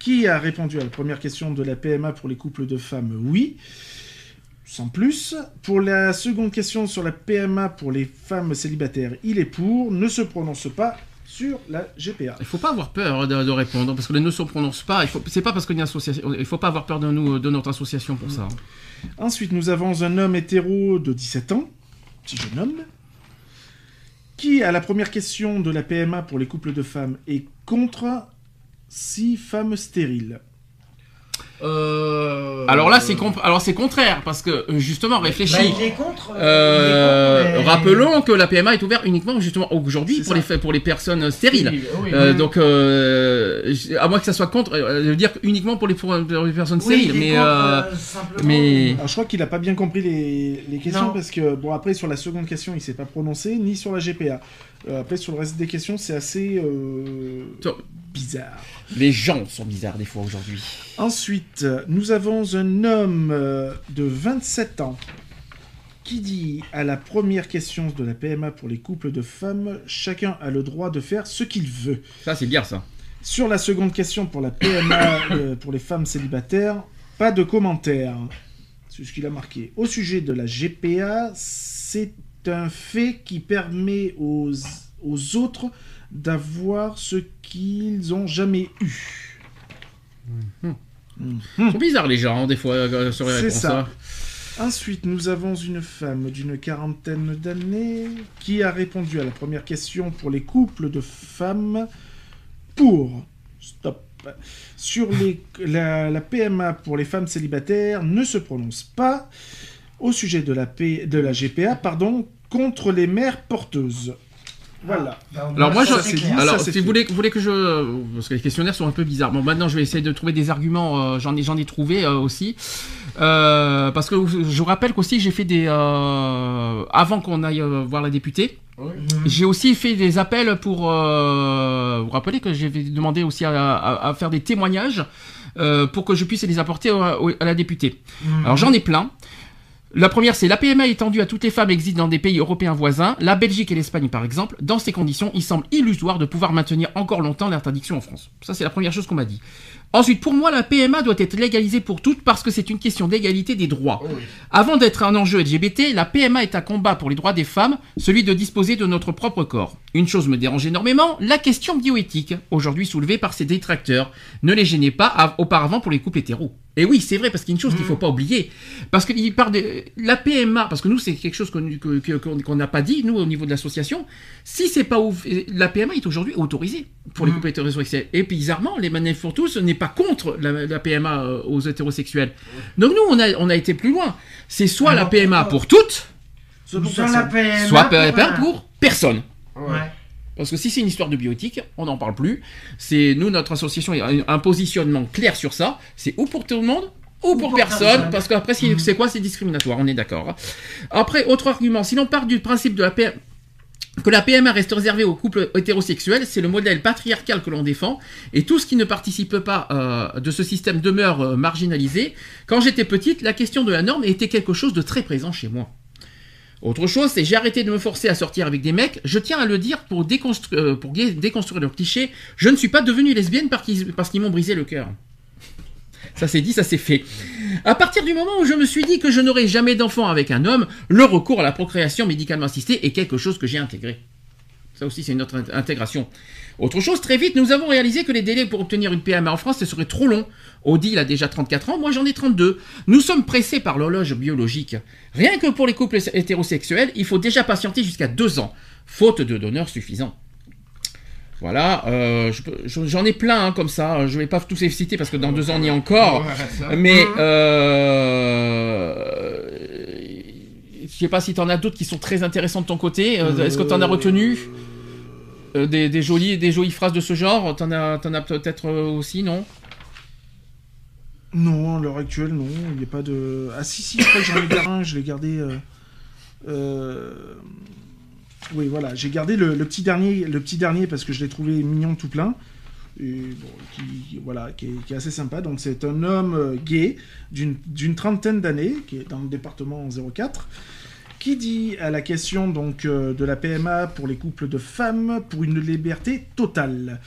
Speaker 6: qui a répondu à la première question de la PMA pour les couples de femmes? Oui, sans plus. Pour la seconde question sur la PMA pour les femmes célibataires, il est pour, ne se prononce pas sur la GPA.
Speaker 2: Il faut pas avoir peur de, de répondre parce que les ne se prononcent pas. Il faut, c'est pas parce qu'il y a une association. Il faut pas avoir peur de nous, de notre association pour ça.
Speaker 6: Ensuite, nous avons un homme hétéro de 17 ans, petit jeune homme, qui, à la première question de la PMA pour les couples de femmes, est contre six femmes stériles.
Speaker 4: Euh...
Speaker 2: Alors là, c'est alors c'est contraire parce que euh, justement, réfléchis.
Speaker 3: Bah, il est contre.
Speaker 2: Euh,
Speaker 3: il est contre, mais-
Speaker 2: Rappelons que la PMA est ouverte uniquement justement aujourd'hui pour
Speaker 6: ça.
Speaker 2: les, pour les personnes stériles.
Speaker 4: Oui, oui.
Speaker 2: Euh, donc, euh, à moins que ça soit contre, euh, je veux dire uniquement pour les, pour les personnes
Speaker 3: Oui,
Speaker 2: stériles. mais
Speaker 3: contre,
Speaker 2: mais-
Speaker 6: Alors, je crois qu'il n'a pas bien compris les, les questions
Speaker 3: Non.
Speaker 6: parce que, bon, après, sur la seconde question, il s'est pas prononcé, ni sur la GPA. Euh, après, sur le reste des questions, c'est assez euh, bizarre.
Speaker 2: Les gens sont bizarres des fois aujourd'hui.
Speaker 6: Ensuite, nous avons un homme euh, de 27 ans qui dit à la première question de la PMA pour les couples de femmes, chacun a le droit de faire ce qu'il veut.
Speaker 2: Ça, c'est bien ça.
Speaker 6: Sur la seconde question pour la PMA euh, pour les femmes célibataires, pas de commentaire. C'est ce qu'il a marqué. Au sujet de la GPA, c'est un fait qui permet aux, aux autres d'avoir ce qu'ils ont jamais eu.
Speaker 2: Ils sont bizarres les gens, des fois, euh, sur les
Speaker 6: C'est
Speaker 2: réponses.
Speaker 6: ça.
Speaker 2: hein.
Speaker 6: Ensuite, nous avons une femme d'une quarantaine d'années qui a répondu à la première question pour les couples de femmes pour stop sur les, la, la PMA pour les femmes célibataires ne se prononce pas au sujet de la, P- de la GPA pardon, contre les mères porteuses. Voilà.
Speaker 2: Alors moi, je,
Speaker 6: ça, ça,
Speaker 2: alors
Speaker 6: c'est
Speaker 2: si vous voulez, vous voulez que je, parce que les questionnaires sont un peu bizarres. Bon, maintenant, je vais essayer de trouver des arguments. euh, j'en ai, j'en ai trouvé euh, aussi, Euh, parce que je vous rappelle qu'aussi j'ai fait des, euh, avant qu'on aille euh, voir la députée. J'ai aussi fait des appels pour. Euh, vous vous rappelez que j'ai demandé aussi à, à- à faire des témoignages euh, pour que je puisse les apporter au- à la députée. Alors j'en ai plein. La première, c'est la PMA étendue à toutes les femmes existe dans des pays européens voisins, la Belgique et l'Espagne par exemple. Dans ces conditions, il semble illusoire de pouvoir maintenir encore longtemps l'interdiction en France. Ça, c'est la première chose qu'on m'a dit. Ensuite, pour moi, la PMA doit être légalisée pour toutes parce que c'est une question d'égalité des droits. Avant d'être un enjeu LGBT, la PMA est un combat pour les droits des femmes, celui de disposer de notre propre corps. Une chose me dérange énormément, la question bioéthique, aujourd'hui soulevée par ses détracteurs. Ne les gênez pas av- auparavant pour les couples hétéros. Et oui, c'est vrai, parce qu'il y a une chose qu'il faut pas oublier. Parce qu'il parle de la PMA, parce que nous, c'est quelque chose qu'on que- que- n'a pas dit, nous, au niveau de l'association. Si c'est pas ouf, la PMA est aujourd'hui autorisée pour les couples hétérosexuels. Et bizarrement, les manifs pour tous n'est pas contre la, la PMA euh, aux hétérosexuels. Donc nous, on a, on a été plus loin. C'est soit la PMA pour toutes,
Speaker 3: Soit la PMA
Speaker 2: soit
Speaker 3: pour
Speaker 2: PMA
Speaker 3: un.
Speaker 2: pour personne.
Speaker 3: Ouais.
Speaker 2: Parce que si c'est une histoire de bioéthique, on n'en parle plus. C'est nous, notre association, a un- positionnement clair sur ça. C'est ou pour tout le monde ou pour,
Speaker 3: pour
Speaker 2: personne,
Speaker 3: personne.
Speaker 2: parce qu'après, c'est quoi? C'est discriminatoire, on est d'accord. Après, autre argument, si l'on part du principe de la PMA, que la PMA reste réservée aux couples hétérosexuels, c'est le modèle patriarcal que l'on défend, et tout ce qui ne participe pas euh, de ce système demeure euh, marginalisé. Quand j'étais petite, la question de la norme était quelque chose de très présent chez moi. Autre chose, c'est j'ai arrêté de me forcer à sortir avec des mecs. Je tiens à le dire pour, euh, déconstruire le cliché. Je ne suis pas devenue lesbienne parce qu'ils m'ont brisé le cœur. Ça c'est dit, ça c'est fait. À partir du moment où je me suis dit que je n'aurais jamais d'enfant avec un homme, le recours à la procréation médicalement assistée est quelque chose que j'ai intégré. Ça aussi, c'est une autre int- intégration. Autre chose, très vite, nous avons réalisé que les délais pour obtenir une PMA en France, ce serait trop long. Audi, il a déjà 34 ans, moi j'en ai 32. Nous sommes pressés par l'horloge biologique. Rien que pour les couples hétérosexuels, il faut déjà patienter jusqu'à 2 ans, faute de donneurs suffisants. Voilà, euh, je- j'en ai plein hein, comme ça, je vais pas tous les citer parce que dans deux ans on y est encore. Mais euh, je sais pas si tu en as d'autres qui sont très intéressants de ton côté. Euh, Est-ce que tu en as retenu Euh, des, des jolies, des jolies phrases de ce genre? T'en as, t'en as peut-être aussi, non?
Speaker 6: Non, à l'heure actuelle, non. Il n'y a pas de. Ah, si, si, je crois que j'en ai gardé un, je l'ai gardé. euh, euh, Oui, voilà, j'ai gardé le, le petit dernier, le petit dernier parce que je l'ai trouvé mignon tout plein. Et bon, qui, voilà, qui est, qui est assez sympa. Donc, c'est un homme euh, gay d'une trentaine d'années, qui est dans le département 04, qui dit à la question donc euh, de la PMA pour les couples de femmes pour une liberté totale.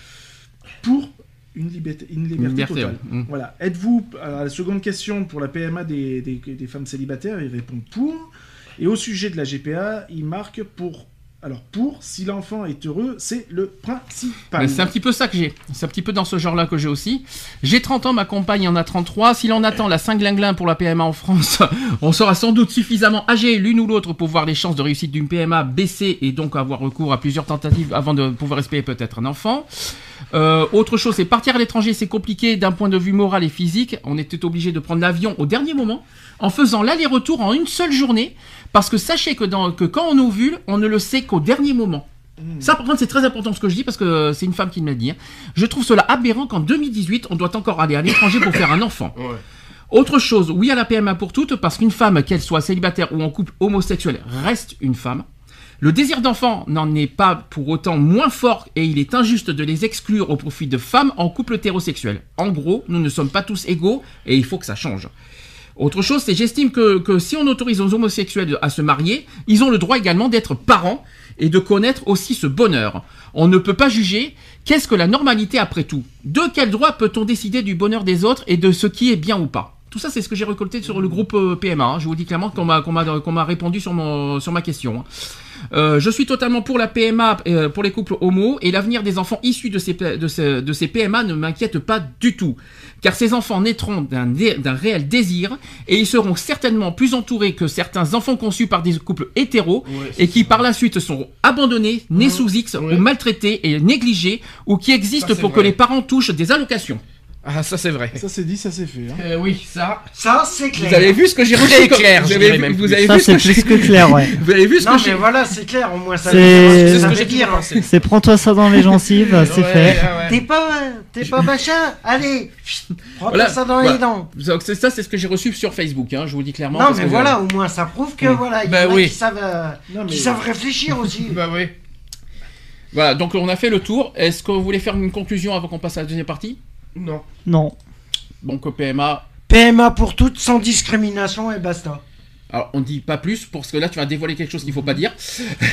Speaker 6: Pour une liberté, une liberté,
Speaker 2: liberté,
Speaker 6: totale.
Speaker 2: ouais. Mm.
Speaker 6: Voilà. Êtes-vous, à la seconde question pour la PMA des, des, des femmes célibataires, il répond pour. Et au sujet de la GPA, il marque pour. Alors, pour, si l'enfant est heureux, c'est le principal.
Speaker 2: C'est un petit peu ça que j'ai. C'est un petit peu dans ce genre-là que j'ai aussi. J'ai 30 ans, ma compagne en a 33. Si l'on attend la 5 glinglin pour la PMA en France, on sera sans doute suffisamment âgé l'une ou l'autre pour voir les chances de réussite d'une PMA baisser et donc avoir recours à plusieurs tentatives avant de pouvoir espérer peut-être un enfant. Euh, autre chose, c'est partir à l'étranger, c'est compliqué d'un point de vue moral et physique. On était obligé de prendre l'avion au dernier moment en faisant l'aller-retour en une seule journée. Parce que sachez que, dans, que quand on ovule, on ne le sait qu'au dernier moment. Ça, par contre, c'est très important ce que je dis parce que c'est une femme qui me l'a dit. hein. Je trouve cela aberrant qu'en 2018, on doit encore aller à l'étranger pour faire un enfant. Autre chose, oui à la PMA pour toutes, parce qu'une femme, qu'elle soit célibataire ou en couple homosexuel, reste une femme. Le désir d'enfant n'en est pas pour autant moins fort et il est injuste de les exclure au profit de femmes en couple hétérosexuel. En gros, nous ne sommes pas tous égaux et il faut que ça change. Autre chose, c'est j'estime que, que si on autorise aux homosexuels à se marier, ils ont le droit également d'être parents et de connaître aussi ce bonheur. On ne peut pas juger qu'est-ce que la normalité après tout. De quel droit peut-on décider du bonheur des autres et de ce qui est bien ou pas? Tout ça, c'est ce que j'ai récolté sur le groupe euh, PMA. hein. Je vous dis clairement qu'on m'a qu'on m'a- répondu sur, mon, sur ma question. hein. Euh, je suis totalement pour la PMA euh, pour les couples homo et l'avenir des enfants issus de ces, de ces, de ces PMA ne m'inquiète pas du tout. Car ces enfants naîtront d'un réel désir et ils seront certainement plus entourés que certains enfants conçus par des couples hétéros et qui par la suite seront abandonnés, nés sous X ou maltraités et négligés ou qui existent
Speaker 4: Ça,
Speaker 2: pour que les parents touchent des allocations.
Speaker 4: Ah, ça c'est vrai.
Speaker 6: Ça c'est dit, ça c'est fait. hein.
Speaker 4: Euh, oui, ça.
Speaker 3: Ça, c'est clair.
Speaker 4: Vous avez vu ce que j'ai reçu comme-
Speaker 5: clair,
Speaker 4: vous
Speaker 5: je
Speaker 4: avez
Speaker 5: même
Speaker 4: vous avez
Speaker 5: Ça,
Speaker 4: vu ce
Speaker 5: c'est
Speaker 4: que j'ai-
Speaker 5: plus que clair, ouais.
Speaker 4: Vous avez vu ce
Speaker 3: Non,
Speaker 4: que
Speaker 3: mais voilà, c'est clair, au moins ça
Speaker 5: C'est
Speaker 4: ce que
Speaker 3: veut
Speaker 4: j'ai
Speaker 3: dire.
Speaker 4: dit,
Speaker 5: c'est prends-toi ça dans les gencives, c'est
Speaker 4: Ouais,
Speaker 5: fait.
Speaker 4: ouais, ouais.
Speaker 3: T'es pas, t'es pas machin Allez, prends-toi
Speaker 2: Voilà,
Speaker 3: ça dans
Speaker 2: voilà.
Speaker 3: les dents.
Speaker 2: Donc, c'est ça, c'est ce que j'ai reçu sur Facebook. Hein, je vous dis clairement.
Speaker 3: Non,
Speaker 2: parce
Speaker 3: mais
Speaker 2: que
Speaker 3: voilà, au moins ça prouve que
Speaker 2: Mm.
Speaker 3: voilà, il y
Speaker 4: Bah
Speaker 3: en a qui savent, euh, qui savent réfléchir aussi.
Speaker 4: Bah oui.
Speaker 2: Voilà, donc on a fait le tour. Est-ce que vous voulez faire une conclusion avant qu'on passe à la deuxième partie?
Speaker 4: Non.
Speaker 5: Non.
Speaker 2: Donc au PMA.
Speaker 3: PMA pour toutes, sans discrimination et basta.
Speaker 2: Alors on dit pas plus parce que là tu vas dévoiler quelque chose qu'il faut pas dire.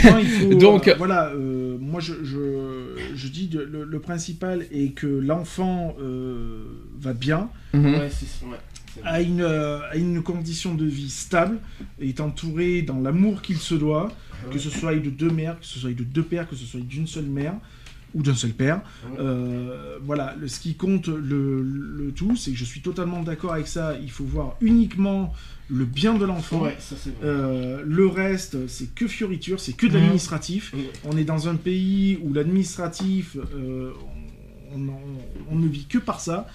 Speaker 6: Non, il faut,
Speaker 2: Donc-
Speaker 6: euh, voilà, euh, moi je, je, je dis de- le, le principal est que l'enfant euh, va bien,
Speaker 2: Mhm.
Speaker 4: Ouais, c'est ouais.
Speaker 6: a une, euh, a une condition de vie stable, est entouré dans l'amour qu'il se doit, que ce soit de deux mères, que ce soit de deux pères, que ce soit d'une seule mère ou d'un seul père. Euh, voilà, le, ce qui compte le, le tout, c'est que je suis totalement d'accord avec ça. Il faut voir uniquement le bien de l'enfant.
Speaker 4: Ouais.
Speaker 6: Euh, le reste, c'est que fioriture, c'est que de l'administratif. On est dans un pays où l'administratif, euh, on, on- on ne vit que par ça.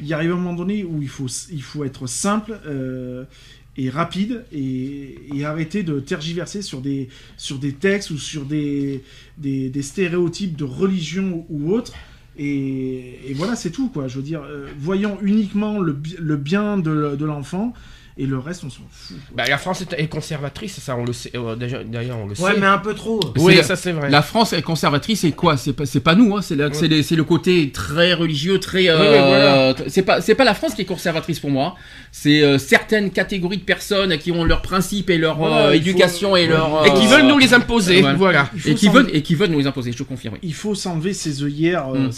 Speaker 6: Il arrive un moment donné où il faut, il faut être simple euh, et rapide et, arrêter de tergiverser sur des, sur des textes ou sur des, des, stéréotypes de religion ou autre. Et, voilà, c'est tout, quoi. Je veux dire, euh, voyons uniquement le, bi- le bien de l'enfant et le reste, on s'en fout.
Speaker 4: Bah, la France est est conservatrice, ça on le sait. euh, D'ailleurs, on le
Speaker 3: Ouais,
Speaker 4: sait.
Speaker 3: mais un peu trop.
Speaker 4: Oui, ça c'est vrai.
Speaker 2: La France est conservatrice, c'est quoi? C'est pas, pas nous, hein, c'est,
Speaker 4: Ouais.
Speaker 2: le côté très religieux, très. euh,
Speaker 4: Ouais, ouais, voilà.
Speaker 2: C'est pas, c'est pas la France qui est conservatrice pour moi. C'est euh, certaines catégories de personnes qui ont leurs principes et leur euh,
Speaker 6: faut-
Speaker 2: éducation et
Speaker 6: Ouais.
Speaker 2: leur.
Speaker 4: Et qui veulent nous les imposer.
Speaker 2: voilà. Et qui veulent et qui veulent nous les imposer. Je te confirme. oui.
Speaker 6: il faut s'enlever ses œillères,
Speaker 2: Mm.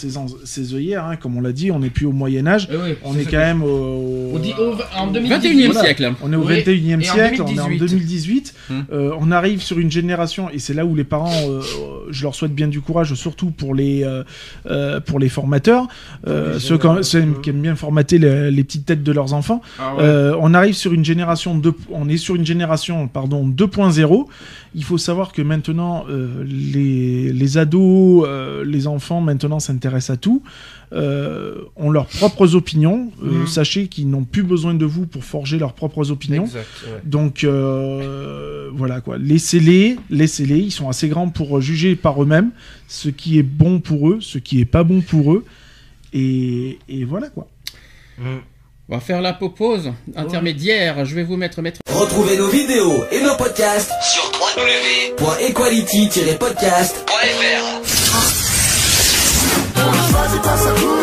Speaker 6: ses œillères, hein, comme on l'a dit, on n'est plus au Moyen Âge,
Speaker 4: oui,
Speaker 6: on est quand même au,
Speaker 4: On dit au- en 2018.
Speaker 2: 21e
Speaker 6: Voilà.
Speaker 2: Siècle.
Speaker 6: on est au
Speaker 4: Oui.
Speaker 6: 21e
Speaker 4: Et en
Speaker 6: siècle, on est en
Speaker 4: 2018.
Speaker 6: 2018,
Speaker 2: Mm.
Speaker 6: Euh, on arrive sur une génération, et c'est là où les parents, euh, je leur souhaite bien du courage, surtout pour les, euh, euh, pour les formateurs, euh, ceux, qui-
Speaker 3: générations.
Speaker 6: ceux qui aiment bien formater les, les petites têtes de leurs enfants.
Speaker 4: Ah ouais.
Speaker 6: On arrive sur une génération de, on est sur une génération pardon 2.0. Il faut savoir que maintenant les, les ados, les enfants maintenant s'intéressent à tout, euh, ont leurs propres opinions. Euh,
Speaker 3: Mhm.
Speaker 6: Sachez qu'ils n'ont plus besoin de vous pour forger leurs propres opinions.
Speaker 4: Exact, ouais.
Speaker 6: Donc euh, voilà quoi, laissez-les, laissez-les. Ils sont assez grands pour juger par eux-mêmes ce qui est bon pour eux, ce qui est pas bon pour eux. Et, et voilà quoi.
Speaker 2: On va faire la pause intermédiaire. Je vais vous mettre mettre.
Speaker 1: Retrouvez nos vidéos et nos podcasts sur www.equality-podcast.fr.